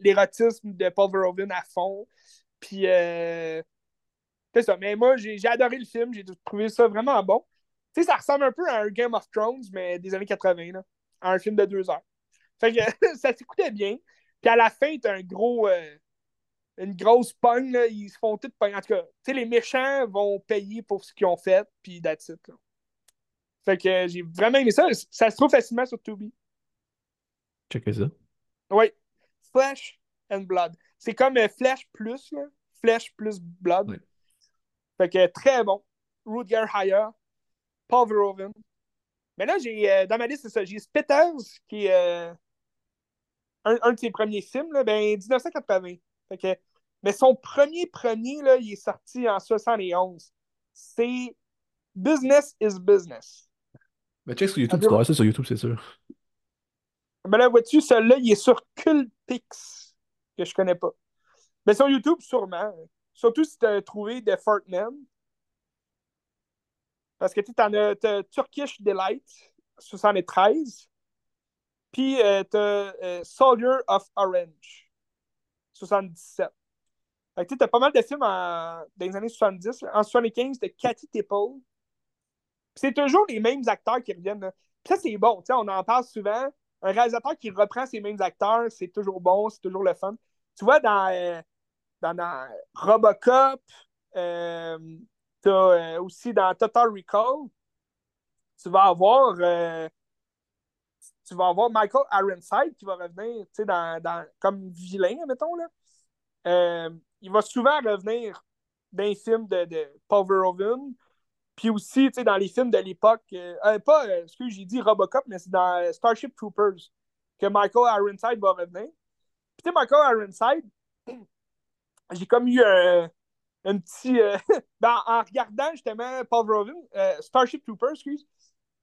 l'érotisme de Paul Verhoeven à fond. Puis, euh, c'est ça. Mais moi, j'ai adoré le film, j'ai trouvé ça vraiment bon. Tu sais, ça ressemble un peu à un Game of Thrones, mais des années 80, là, à un film de deux heures. Fait que <laughs> ça s'écoutait bien. Puis à la fin, t'as un gros une grosse pogne, ils se font tout En tout cas, les méchants vont payer pour ce qu'ils ont fait, puis that's. Là. Fait que j'ai vraiment aimé ça. Ça se trouve facilement sur Tubi. Checkez ça. Oui. Flesh and Blood. C'est comme euh, Flesh plus, là. Flesh plus Blood. Fait que très bon. Rutger Hauer, Paul Verhoeven. Mais là, j'ai euh, dans ma liste, c'est ça. J'ai Spitters, qui est euh, un, de ses premiers films, là, ben, 1980. Fait que, mais son premier premier, là, il est sorti en 71. C'est Business is Business. Mais check sur YouTube, tu dois ça sur YouTube, c'est sûr. Ben là, vois-tu, celui-là, il est sur Cultpix, que je connais pas. Mais sur YouTube, sûrement. Surtout si tu as trouvé The tu euh, tu bon parce que tu euh, tu en as, as, Turkish Delight, 73. Puis euh, tu as Soldier of Orange, 77. Fait que tu as pas mal de films dans les années 70. En 75, de Cathy Tipple. C'est toujours les mêmes acteurs qui reviennent. Puis ça, c'est bon. On en parle souvent. Un réalisateur qui reprend ces mêmes acteurs, c'est toujours bon, c'est toujours le fun. Tu vois, dans, euh, dans, Robocop, euh, as aussi dans Total Recall, tu vas avoir tu vas avoir Michael Ironside qui va revenir dans, dans, comme vilain, mettons. Là. Euh, il va souvent revenir dans les films de, de Paul Verhoeven, puis aussi dans les films de l'époque. Euh, euh, pas ce que j'ai dit Robocop, mais c'est dans Starship Troopers que Michael Ironside va revenir. Puis Michael Ironside, <clears throat> j'ai comme eu un, un petit. <laughs> Ben, en regardant justement Paul Verhoeven, Starship Troopers, excuse,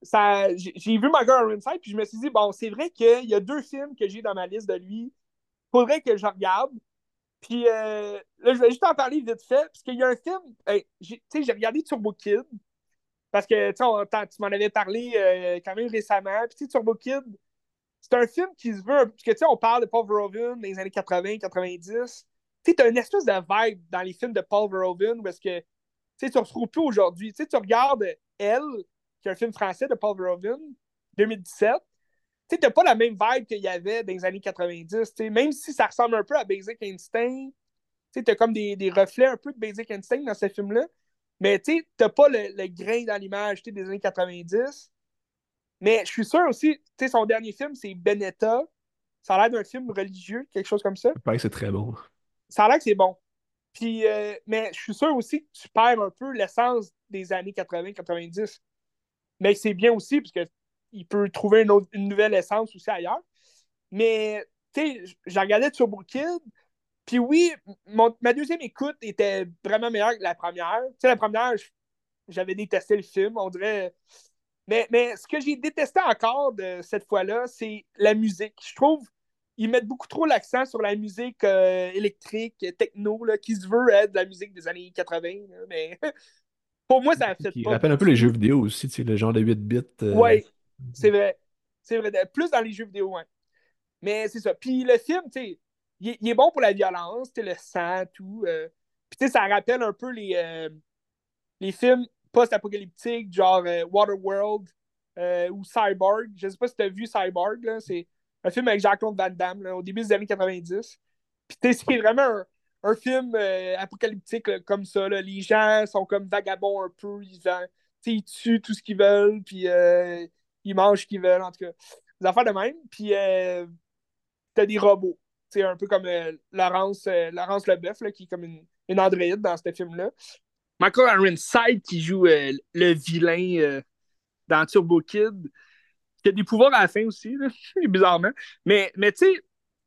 j'ai vu Michael Ironside, puis je me suis dit, bon, c'est vrai qu'il y a deux films que j'ai dans ma liste de lui. Faudrait que je regarde. Puis euh, là, je vais juste en parler vite fait, parce qu'il y a un film, tu sais, j'ai regardé Turbo Kid, parce que tu m'en avais parlé euh, quand même récemment. Puis tu sais, Turbo Kid, c'est un film qui se veut, parce que tu sais, on parle de Paul Verhoeven des années 80, 90. Tu sais, une espèce de vibe dans les films de Paul Verhoeven, parce que tu ne retrouves plus aujourd'hui. Tu regardes Elle, qui est un film français de Paul Verhoeven, 2017. Tu t'as pas la même vibe qu'il y avait dans les années 90. Même si ça ressemble un peu à Basic Instinct, tu as comme des, des, reflets un peu de Basic Instinct dans ce film-là. Mais tu n'as pas le, grain dans l'image des années 90. Mais je suis sûr aussi, tu son dernier film, c'est Benetta. Ça a l'air d'un film religieux, quelque chose comme ça. Ouais, c'est très bon. Ça a l'air que c'est bon. Puis, euh, mais je suis sûr aussi que tu perds un peu l'essence des années 80-90 mais c'est bien aussi parce qu'il peut trouver une, une, nouvelle essence aussi ailleurs. Mais, tu sais, j'ai regardé Turbo Kid, puis oui, ma deuxième écoute était vraiment meilleure que la première. Tu sais, la première, j'avais détesté le film, on dirait. Mais, mais ce que j'ai détesté encore de cette fois-là, c'est la musique. Je trouve qu'ils mettent beaucoup trop l'accent sur la musique euh, électrique, techno, là, qui se veut être de la musique des années 80. mais <laughs> pour moi, ça a fait Il rappelle un peu les jeux vidéo aussi, tu sais, le genre de 8 bits. Euh, oui, c'est vrai. C'est vrai. Plus dans les jeux vidéo, ouais. Mais c'est ça. Puis le film, tu sais, il, est bon pour la violence, le sang, tout. Euh. Puis ça rappelle un peu les, euh, les films post-apocalyptiques, genre Waterworld ou Cyborg. Je sais pas si tu as vu Cyborg, C'est un film avec Jacques-Claude Van Damme, au début des années 90. Puis tu c'est vraiment un un film euh, apocalyptique comme ça. Les gens sont comme vagabonds un peu. Ils, tuent tout ce qu'ils veulent, puis euh, ils mangent ce qu'ils veulent, en tout cas. Des affaires de même. Puis euh, t'as des robots. C'est un peu comme Laurence, Laurence Leboeuf, qui est comme une, une androïde dans ce film-là. Michael Ironside qui joue le vilain dans Turbo Kid, qui a des pouvoirs à la fin aussi, <laughs> bizarrement. Mais, mais tu sais,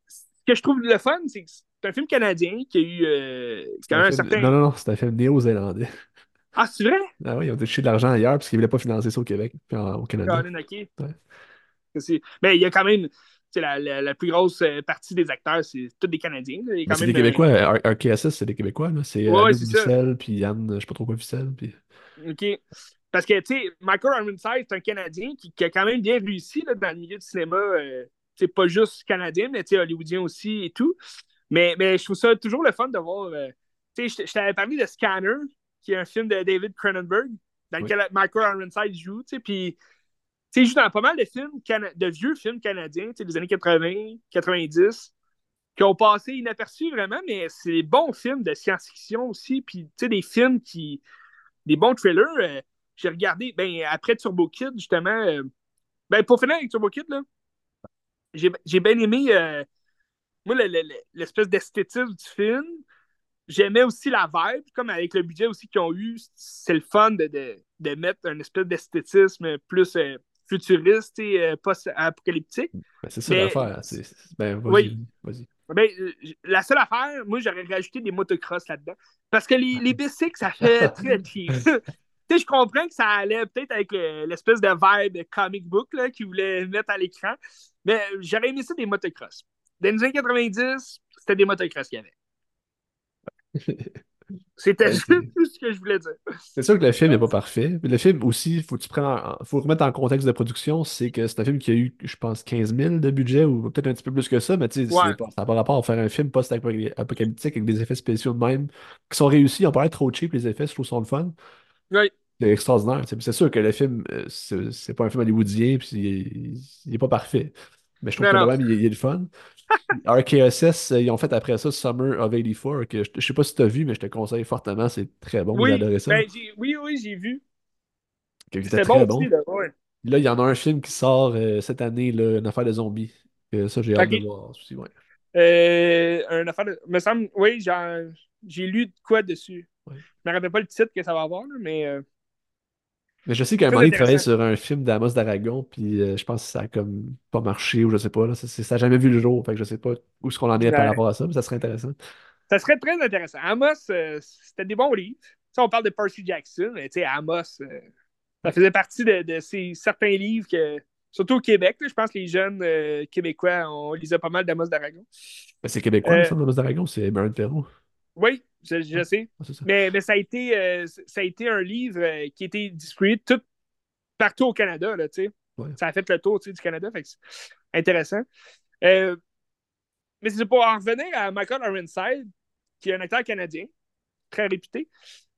ce que je trouve le fun, c'est que c'est un film canadien qui a eu euh, quand même un, certain. Non, non, non, c'est un film néo-zélandais. <laughs> Ah, c'est vrai? Ah oui, ils ont touché de l'argent ailleurs parce qu'ils ne voulaient pas financer ça au Québec puis au Canada. Mais il y a quand même. La, la, la, plus grosse euh, partie des acteurs, c'est tous des Canadiens. C'est des Québécois. Euh, RKSS, c'est des Québécois. C'est ouais, Vissel, puis Yann, je ne sais pas trop quoi Vissel. Puis... OK. Parce que, tu sais, Michael Ironside, c'est un Canadien qui, qui, a quand même bien réussi là, dans le milieu du cinéma. c'est pas juste canadien, mais hollywoodien aussi et tout. Mais, mais je trouve ça toujours le fun de voir. Euh, tu sais, je, t'avais parlé de Scanner, qui est un film de David Cronenberg, dans lequel Michael Ironside joue. Tu sais, joue dans pas mal de films, de vieux films canadiens, des années 80, 90, qui ont passé inaperçus vraiment, mais c'est des bons films de science-fiction aussi, puis des films qui. des bons thrillers. Euh, j'ai regardé, ben, après Turbo Kid, justement, euh, ben, pour finir avec Turbo Kid, là, j'ai bien aimé moi, l'espèce d'esthétisme du film, j'aimais aussi la vibe, comme avec le budget aussi qu'ils ont eu, c'est le fun de, de, mettre un espèce d'esthétisme plus euh, futuriste et euh, post-apocalyptique. Ben, c'est ça l'affaire. Ben, vas-y. Vas ben, euh, la seule affaire, moi, j'aurais rajouté des motocross là-dedans. Parce que les, les bicycles, ça fait <laughs> très cheap. <laughs> je comprends que ça allait peut-être avec l'espèce de vibe comic book qu'ils voulaient mettre à l'écran, mais j'aurais aimé ça des motocross. Dans les années 90, c'était des motocross qu'il y avait. <laughs> C'était Ben, juste <laughs> c'est tout ce que je voulais dire. c'est sûr que le film n'est pas parfait. Mais le film aussi, faut que tu prennes en- faut remettre en contexte de production, c'est que c'est un film qui a eu, je pense, 15 000 de budget ou peut-être un petit peu plus que ça, mais tu sais, Ouais, ça n'a pas rapport à faire un film post-apocalyptique avec des effets spéciaux de même qui sont réussis. Pas l'air trop cheap, les effets, je trouve ça le fun. oui. C'est extraordinaire. C'est sûr que le film, euh, c'est c'est pas un film hollywoodien, puis il, il est pas parfait. Mais je trouve Non, que non. même, il, est le fun. RKSS, euh, ils ont fait après ça Summer of 84, que je, je sais pas si tu as vu, mais je te conseille fortement. C'est très bon. Oui, adoré ça. ben, oui, oui, j'ai vu. C'était bon bon. aussi, là. Ouais. Là, il y en a un film qui sort euh, cette année, là, une affaire de zombies. Euh, ça, j'ai hâte de voir aussi. Ouais. Euh, un affaire de... Me semble... Oui, j'ai lu de quoi dessus. Ouais. Je me rappelle pas le titre que ça va avoir, là, mais Mais je sais qu'à un moment, il travaillait sur un film d'Amos d'Aragon, puis euh, je pense que ça a comme pas marché, ou je sais pas. Là, ça, c'est- ça a jamais vu le jour. Fait que je sais pas où est-ce qu'on en est par rapport à ça, mais ça serait intéressant. Ça serait très intéressant. Amos, euh, c'était des bons livres. On parle de Percy Jackson, mais tu sais, Amos, euh, ça faisait partie de, de ces certains livres que, surtout au Québec, là, je pense que les jeunes Québécois, on lisait pas mal d'Amos d'Aragon. Mais c'est québécois, il me Euh, semble, Amos d'Aragon, c'est Baron Perrault. Oui, je, je sais. Ah, ça. Mais, mais ça, a été, euh, ça a été un livre euh, qui a été distribué tout, partout au Canada, là, tu sais. Ouais. Ça a fait le tour du Canada, fait que c'est intéressant. Euh, mais c'est pour en revenir à Michael Ironside, qui est un acteur canadien, très réputé.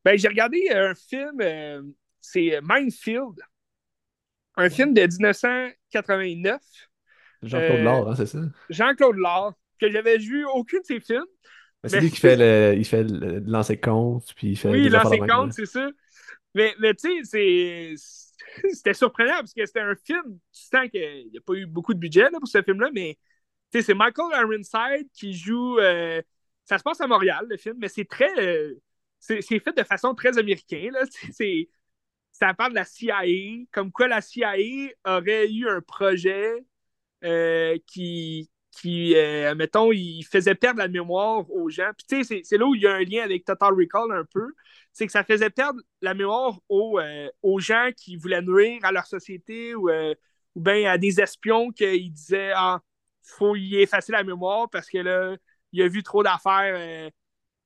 Ben, j'ai regardé un film, euh, c'est Minefield, un film de 1989. Jean-Claude Euh, Laure, hein, c'est ça? Jean-Claude Lard, que j'avais vu aucun de ses films. Ben, c'est lui qui fait <laughs> le, il fait le, le lancer compte, puis il fait Oui, même, compte, c'est ça. Mais, mais tu sais, <laughs> c'était surprenant parce que c'était un film, tu sens qu'il n'y a pas eu beaucoup de budget là, pour ce film-là, mais c'est Michael Ironside qui joue. euh, ça se passe à Montréal, le film, mais c'est très. euh, c'est fait de façon très américaine. Là. <laughs> C'est- c'est- ça parle de la CIA, comme quoi la CIA aurait eu un projet euh, qui, qui euh, mettons, il faisait perdre la mémoire aux gens. Puis tu sais, c'est- là où il y a un lien avec Total Recall un peu. C'est que ça faisait perdre la mémoire aux, euh, aux gens qui voulaient nuire à leur société ou, euh, ou bien à des espions qui disaient Ah, faut y effacer la mémoire parce que là, il a vu trop d'affaires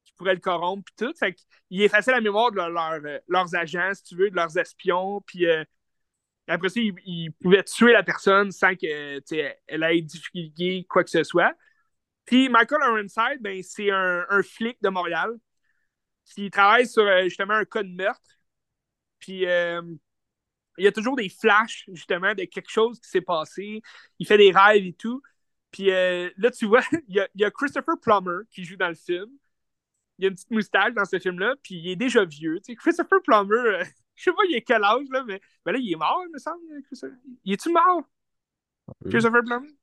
qui pourraient le corrompre puis tout. Fait qu'il effaçait la mémoire de leur- leur, leurs agents, si tu veux, de leurs espions. Puis après ça, ils pouvaient tuer la personne sans que, tu sais, elle ait difficulté quoi que ce soit. Puis Michael Ironside, ben, c'est un, flic de Montréal qui travaille sur euh, justement un cas de meurtre. Puis euh, il y a toujours des flashs, justement, de quelque chose qui s'est passé. Il fait des rêves et tout. Puis euh, là, tu vois, <laughs> il y, a, il y a Christopher Plummer qui joue dans le film. Il y a une petite moustache dans ce film-là, puis il est déjà vieux. Tu sais, Christopher Plummer, euh, je sais pas il est quel âge, là, mais ben là, il est mort, il me semble. Il est-tu mort, là. Christopher Plummer? Il me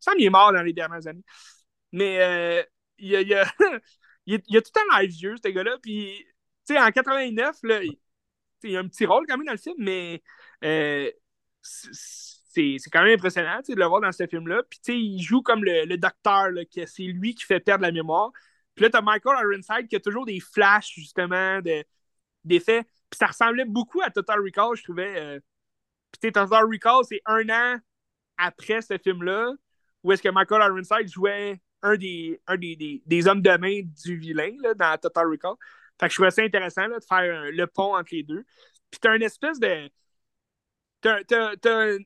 semble qu'il est mort dans les dernières années. Mais euh, il, y a, il, a, <laughs> il, a tout temps l'air vieux, ce gars-là. Puis, tu sais, en 89, là, il, a un petit rôle quand même dans le film, mais euh, c'est quand même impressionnant de le voir dans ce film-là. Puis, tu sais, il joue comme le, le docteur, là, que c'est lui qui fait perdre la mémoire. Puis là, t'as Michael Ironside qui a toujours des flashs, justement, de, d'effets. Puis ça ressemblait beaucoup à Total Recall, je trouvais. euh. Puis, Total Recall, c'est un an après ce film-là, où est-ce que Michael Ironside jouait un des, un des, des, des hommes de main du vilain là, dans Total Recall. Fait que je trouvais ça intéressant là, de faire le pont entre les deux. Puis t'as une espèce de. T'as, t'as, t'as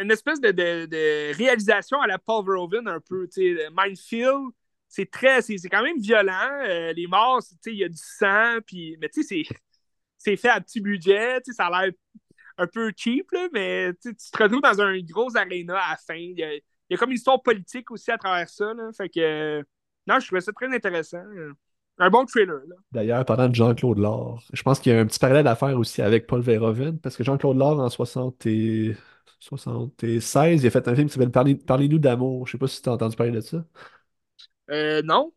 une espèce de, réalisation à la Paul Verhoeven un peu. Minefield, c'est très. C'est, c'est quand même violent. euh, les morts, il y a du sang. Puis, mais tu sais, c'est, c'est fait à petit budget. tu sais, Ça a l'air un peu cheap, là, mais tu te retrouves dans un gros aréna à la fin. Il y a, il y a comme une histoire politique aussi à travers ça. Là, fait que. non, je trouvais ça très intéressant. Un bon trailer. Là. D'ailleurs, parlant de Jean-Claude Laure, je pense qu'il y a un petit parallèle à faire aussi avec Paul Verhoeven, parce que Jean-Claude Laure, en 60 et... 76, il a fait un film qui s'appelle Parlez- Parlez-nous d'amour. Je sais pas si tu as entendu parler de ça. Euh, non?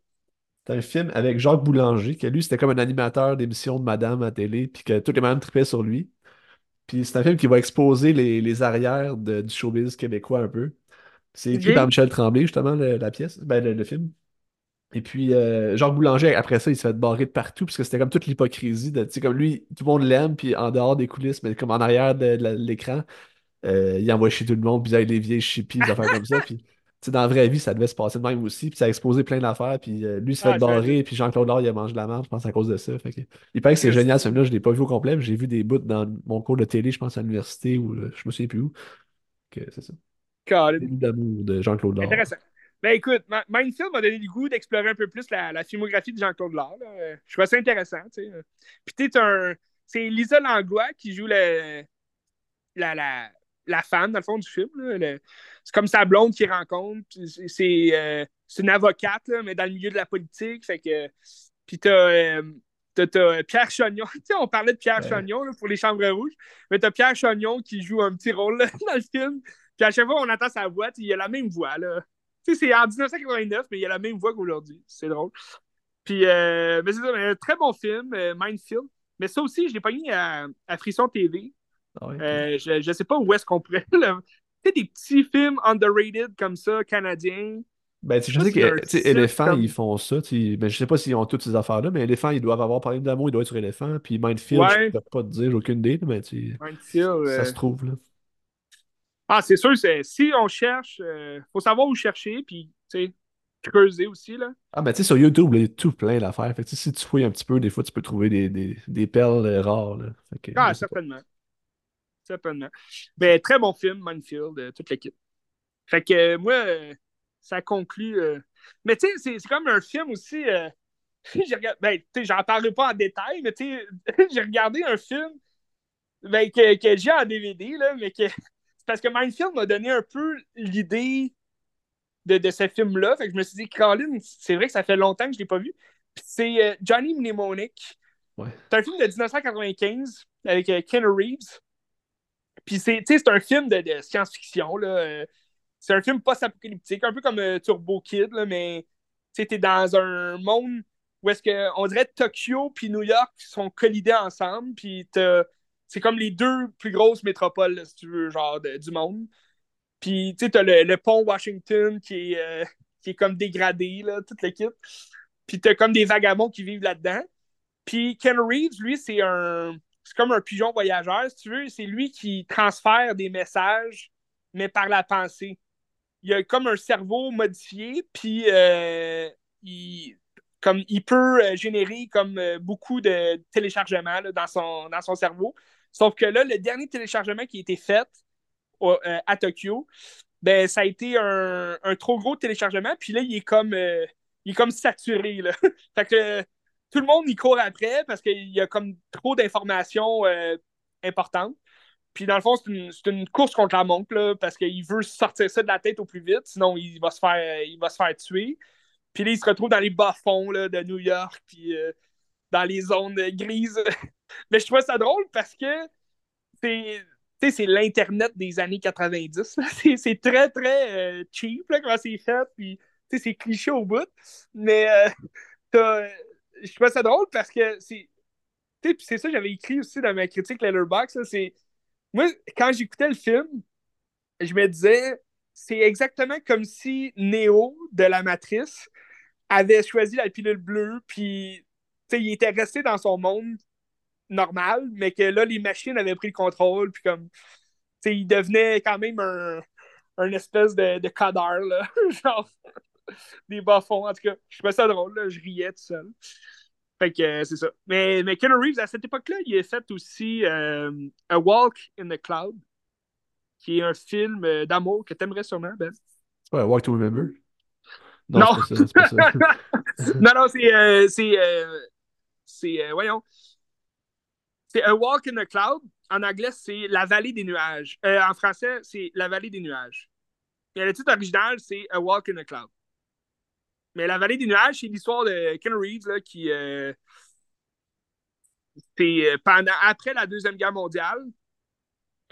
C'est un film avec Jacques Boulanger, qui lui, c'était comme un animateur d'émission de Madame à télé, puis que tous les madames tripaient sur lui. Puis c'est un film qui va exposer les, les arrières de- du showbiz québécois un peu. C'est écrit par Michel Tremblay, justement, le- la pièce, ben, le, le film. Et puis, euh, Jacques Boulanger, après ça, il s'est fait barrer de partout, parce que c'était comme toute l'hypocrisie de, tu sais, comme lui, tout le monde l'aime, puis en dehors des coulisses, mais comme en arrière de, l'écran, euh, il envoie chez tout le monde, puis il aide les vieilles chippies, des affaires comme ça. Puis, dans la vraie vie, ça devait se passer de même aussi. Puis ça a exposé plein d'affaires. Puis euh, lui, il s'est Ah, fait barrer. Puis Jean-Claude Lard, il a mangé de la merde, je pense, à cause de ça. Fait que, il paraît que c'est génial, ce film-là. Je l'ai pas vu au complet, mais j'ai vu des bouts dans mon cours de télé, je pense, à l'université, ou euh, je me souviens plus où. C'est ça. D'amour de Jean-Claude Lard. Intéressant. Ben écoute, Mindfield m'a donné le goût d'explorer un peu plus la, la filmographie de Jean-Claude Lard. là. Euh, Je trouvais ça intéressant. tu sais. Puis tu un. C'est Lisa Langlois qui joue le, la, la, la femme, dans le fond, du film. Le- C'est comme sa blonde qu'il rencontre. puis c'est- C'est euh, c'est une avocate, là, mais dans le milieu de la politique. Fait que. Puis t'as. euh, T'as, t'as Pierre Chagnon. <laughs> On parlait de Pierre Ouais. Chagnon là, pour les Chambres Rouges. Mais t'as Pierre Chagnon qui joue un petit rôle là, <laughs> dans le film. Puis à chaque fois qu'on entend sa voix, il a la même voix. Là. Tu sais, c'est en 1989, mais il a la même voix qu'aujourd'hui. C'est drôle. Puis, euh, mais c'est un très bon film, euh, Mindfield. Mais ça aussi, je l'ai pogné à, à Frisson TV. Ah ouais. Euh, je, je sais pas où est-ce qu'on pourrait. <laughs> Tu sais, des petits films underrated comme ça, canadiens. Ben, je sais que Éléphant, comme- ils font ça. Ben, je sais pas s'ils ont toutes ces affaires-là, mais Éléphant, ils doivent avoir parlé d'amour, ils doivent être sur Éléphant. Puis Mindfield, Ouais. je peux pas te dire, j'ai aucune idée, mais tu Mindfield. ça euh, se trouve, là. Ah, c'est sûr, c'est, si on cherche, il faut savoir où chercher, puis, creuser aussi, là. Ah, ben, tu sais, sur YouTube, il y a tout plein d'affaires. Fait que, si tu fouilles un petit peu, des fois, tu peux trouver des, des, des perles euh, rares, là. Fait que, Ah, pas. Ben, très bon film, Minefield, euh, toute l'équipe. Fait que euh, moi, euh, ça conclut. Mais tu sais, c'est, comme un film aussi. <laughs> regardé... Ben, tu sais, j'en parlerai pas en détail, mais tu sais, <laughs> j'ai regardé un film ben, que, que j'ai en DVD, là, mais que. <laughs> C'est parce que Minefield m'a donné un peu l'idée de, de ce film-là. Fait que je me suis dit, Colin, c'est vrai que ça fait longtemps que je l'ai pas vu. C'est Johnny Mnemonic. Ouais. C'est un film de 1995 avec Ken Reeves. Puis c'est, c'est un film de, science-fiction. là. Euh, C'est un film post-apocalyptique, un peu comme euh, Turbo Kid, là, mais t'es dans un monde où est-ce que on dirait Tokyo puis New York sont collidés ensemble, puis c'est comme les deux plus grosses métropoles, si tu veux, genre du monde. Puis tu sais, t'as le, le pont Washington qui est, euh, qui est comme dégradé, là, toute l'équipe. Puis t'as comme des vagabonds qui vivent là-dedans. Puis Ken Reeves, lui, c'est un. C'est comme un pigeon voyageur, si tu veux. C'est lui qui transfère des messages, mais par la pensée. Il a comme un cerveau modifié, puis euh, il, comme, il peut euh, générer comme euh, beaucoup de téléchargements dans, son, dans son cerveau. Sauf que là, le dernier téléchargement qui a été fait à Tokyo, ben, ça a été un, un trop gros téléchargement, puis là, il est comme, il est comme saturé. Là. <laughs> fait que tout le monde y court après parce qu'il y a comme trop d'informations euh, importantes. Puis dans le fond, c'est une, une course contre la montre là, parce qu'il veut sortir ça de la tête au plus vite, sinon il va se faire, il va se faire tuer. Puis là, il se retrouve dans les bas-fonds de New York, puis euh, dans les zones grises. <laughs> Mais je trouve ça drôle parce que c'est l'Internet des années 90. là. <laughs> C'est très, très euh, cheap là, comment c'est fait. Puis, c'est cliché au bout. Mais euh, je trouve ça drôle parce que c'est. C'est ça que j'avais écrit aussi dans ma critique Letterboxd. C'est. Moi, quand j'écoutais le film, je me disais, c'est exactement comme si Neo de la Matrice avait choisi la pilule bleue, puis il était resté dans son monde normal, mais que là, les machines avaient pris le contrôle, puis comme, il devenait quand même un, espèce de, de codeur, là. <laughs> Genre, <laughs> des bas-fonds. En tout cas, je trouvais ça drôle, là. Je riais tout seul. Fait que euh, c'est ça. Mais, mais Keanu Reeves, à cette époque-là, il a fait aussi euh, A Walk in the Cloud, qui est un film euh, d'amour que t'aimerais sûrement, Ben. Un Walk to Remember? Non, Non. c'est pas ça, c'est pas ça. <laughs> non, non, c'est. euh, c'est. c'est, voyons. C'est A Walk in the Cloud. En anglais, c'est La vallée des nuages. En français, c'est La vallée des nuages. Et le titre original, c'est A Walk in the Cloud. Mais La vallée des nuages, c'est l'histoire de Ken Reeves là, qui. euh, c'est euh, pendant, après la Deuxième Guerre mondiale.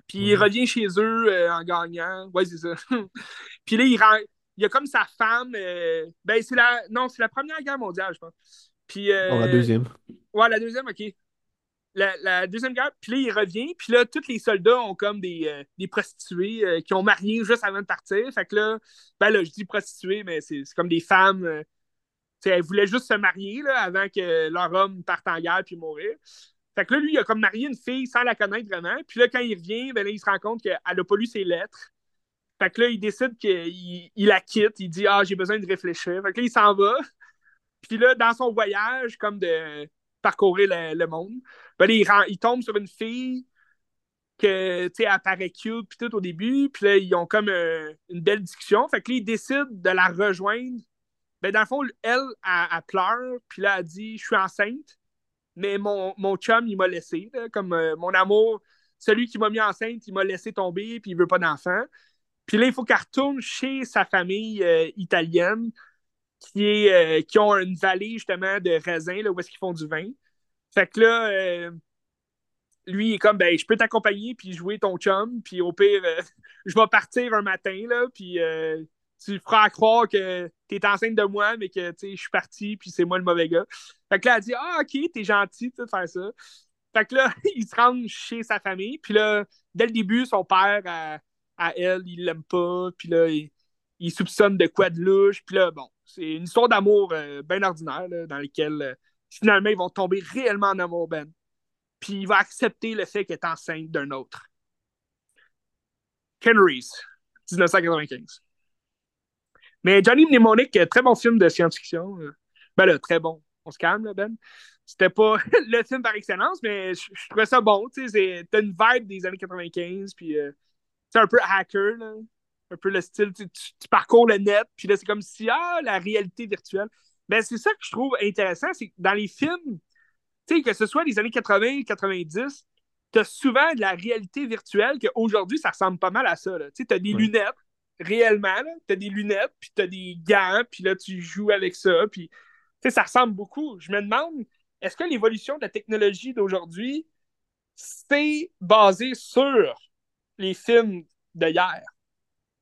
Puis il revient chez eux euh, en gagnant. Ouais, c'est ça. <laughs> Puis là, il, rend, il y a comme sa femme. euh, ben, c'est la. Non, c'est la Première Guerre mondiale, je pense. Puis. euh, Non, la deuxième. Ouais, la deuxième, ok. La, deuxième guerre, puis là, il revient, puis là, tous les soldats ont comme des, euh, des prostituées euh, qui ont marié juste avant de partir. Fait que là, ben là, je dis prostituées, mais c'est comme des femmes. euh, elles voulaient juste se marier là, avant que leur homme parte en guerre puis mourir. Fait que là, lui, il a comme marié une fille sans la connaître vraiment. Puis là, quand il revient, ben là, il se rend compte qu'elle n'a pas lu ses lettres. Fait que là, il décide qu'il il la quitte. Il dit Ah, j'ai besoin de réfléchir. Fait que là, il s'en va. Puis là, dans son voyage, comme de parcourir le, monde, ben il, il, tombe sur une fille que, tu sais, elle paraît cute, puis tout au début. Puis là, ils ont comme euh, une belle discussion. Fait que là, décide de la rejoindre. Ben, dans le fond, elle, elle, pleure. Puis là, elle dit Je suis enceinte. Mais mon, mon chum, il m'a laissé. comme euh, mon amour, celui qui m'a mis enceinte, il m'a laissé tomber, puis il veut pas d'enfant. Puis là, il faut qu'elle retourne chez sa famille euh, italienne qui, est, euh, qui ont une vallée justement de raisins là, où est-ce qu'ils font du vin. Fait que là, euh, lui, il est comme, ben, je peux t'accompagner puis jouer ton chum, puis au pire, <laughs> je vais partir un matin, là, puis tu feras croire que tu es enceinte de moi, mais que je suis parti, puis c'est moi le mauvais gars. Fait que là, elle dit, ah, ok, t'es gentil de faire ça. Fait que là, <laughs> il se rend chez sa famille, puis là, dès le début, son père, à elle, il l'aime pas, puis là, il, soupçonne de quoi de louche, puis là, bon, c'est une histoire d'amour euh, bien ordinaire, dans laquelle euh, finalement, ils vont tomber réellement en amour, Ben. Puis il va accepter le fait qu'elle est enceinte d'un autre. Ken Reese, 1995. Mais Johnny Mnemonic, très bon film de science-fiction. Euh, ben là, très bon. On se calme, là, Ben. C'était pas <laughs> le film par excellence, mais je, trouvais ça bon. T'as une vibe des années 95, puis c'est un peu hacker, là. Un peu le style, tu, parcours le net, puis là, c'est comme si, ah, la réalité virtuelle. Ben, c'est ça que je trouve intéressant, c'est que dans les films, tu sais, que ce soit les années 80, 90, tu as souvent de la réalité virtuelle qu'aujourd'hui, ça ressemble pas mal à ça. Tu as des lunettes, réellement, tu as des lunettes, puis tu as des gants, puis là, tu joues avec ça, puis tu sais, ça ressemble beaucoup. Je me demande, est-ce que l'évolution de la technologie d'aujourd'hui, c'est basé sur les films d'hier?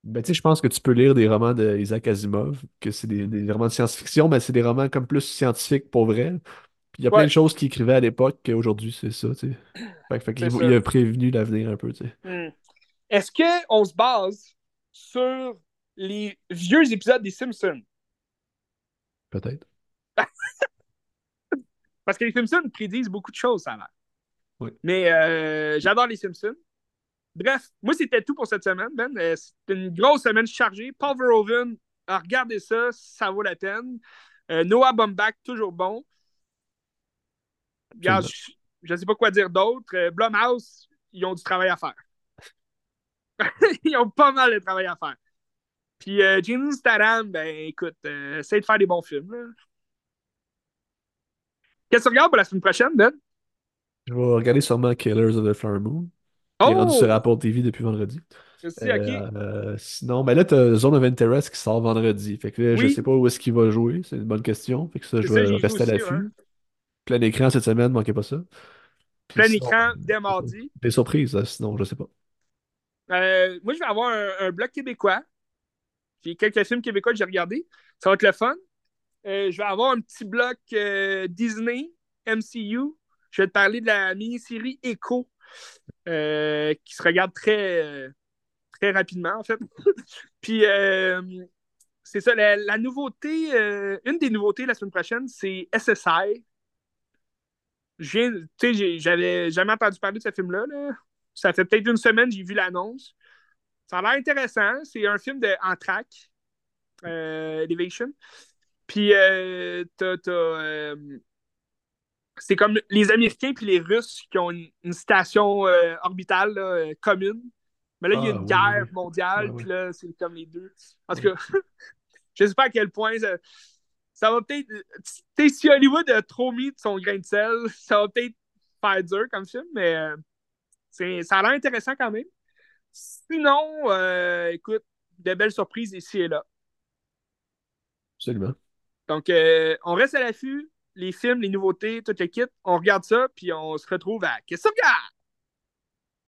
Ben, tu sais, je pense que tu peux lire des romans d'Isaac Asimov, que c'est des, romans de science-fiction, mais c'est des romans comme plus scientifiques pour vrai. Puis il y a plein de choses qu'il écrivait à l'époque qu'aujourd'hui, c'est ça, tu sais. Fait, qu'il a prévenu l'avenir un peu, tu sais. Hmm. Est-ce qu'on se base sur les vieux épisodes des Simpsons? Peut-être. <laughs> Parce que les Simpsons prédisent beaucoup de choses, ça a l'air. Oui. Mais euh, j'adore les Simpsons. Bref, moi, c'était tout pour cette semaine, Ben. Euh, c'était une grosse semaine chargée. Paul Verhoeven, regardez ça, ça vaut la peine. Euh, Noah Baumbach, toujours bon. je ne sais pas quoi dire d'autre. Euh, Blumhouse, ils ont du travail à faire. <laughs> ils ont pas mal de travail à faire. Puis James Statham, ben écoute, essaye de faire des bons films. Qu'est-ce que tu regardes pour la semaine prochaine, Ben? Je vais regarder sûrement Killers of the Flower Moon. Il est rendu sur oh! Apple TV depuis vendredi. Euh, sinon, ben là, tu as Zone of Interest qui sort vendredi. Fait que là, je sais pas où est-ce qu'il va jouer. C'est une bonne question. Fait que ça, je vais rester à l'affût. Plein écran cette semaine, ne manquez pas ça. Plein écran dès mardi. Des surprises, hein, sinon, je sais pas. Euh, moi, je vais avoir un, bloc québécois. J'ai quelques films québécois que j'ai regardés. Ça va être le fun. Euh, je vais avoir un petit bloc Disney, MCU. Je vais te parler de la mini-série Echo euh, qui se regarde très, euh, très rapidement, en fait. <laughs> Puis, euh, c'est ça, la, nouveauté, une des nouveautés la semaine prochaine, c'est SSI. J'avais jamais entendu parler de ce film-là. Ça fait peut-être une semaine j'ai vu l'annonce. Ça a l'air intéressant. C'est un film de en track, Elevation. Puis, t'as c'est comme les Américains puis les Russes qui ont une, station euh, orbitale euh, commune. Mais là, il y a une ah, guerre mondiale, puis là, c'est comme les deux. En tout cas, <laughs> je sais pas à quel point ça, va peut-être. Tu si Hollywood a trop mis de son grain de sel, <laughs> ça va peut-être faire dur comme film, mais euh, ça a l'air intéressant quand même. Sinon, écoute, de belles surprises ici et là. Absolument. Donc, on reste à l'affût les films, les nouveautés, tout le kit. On regarde ça, puis on se retrouve à Qu'est-ce que?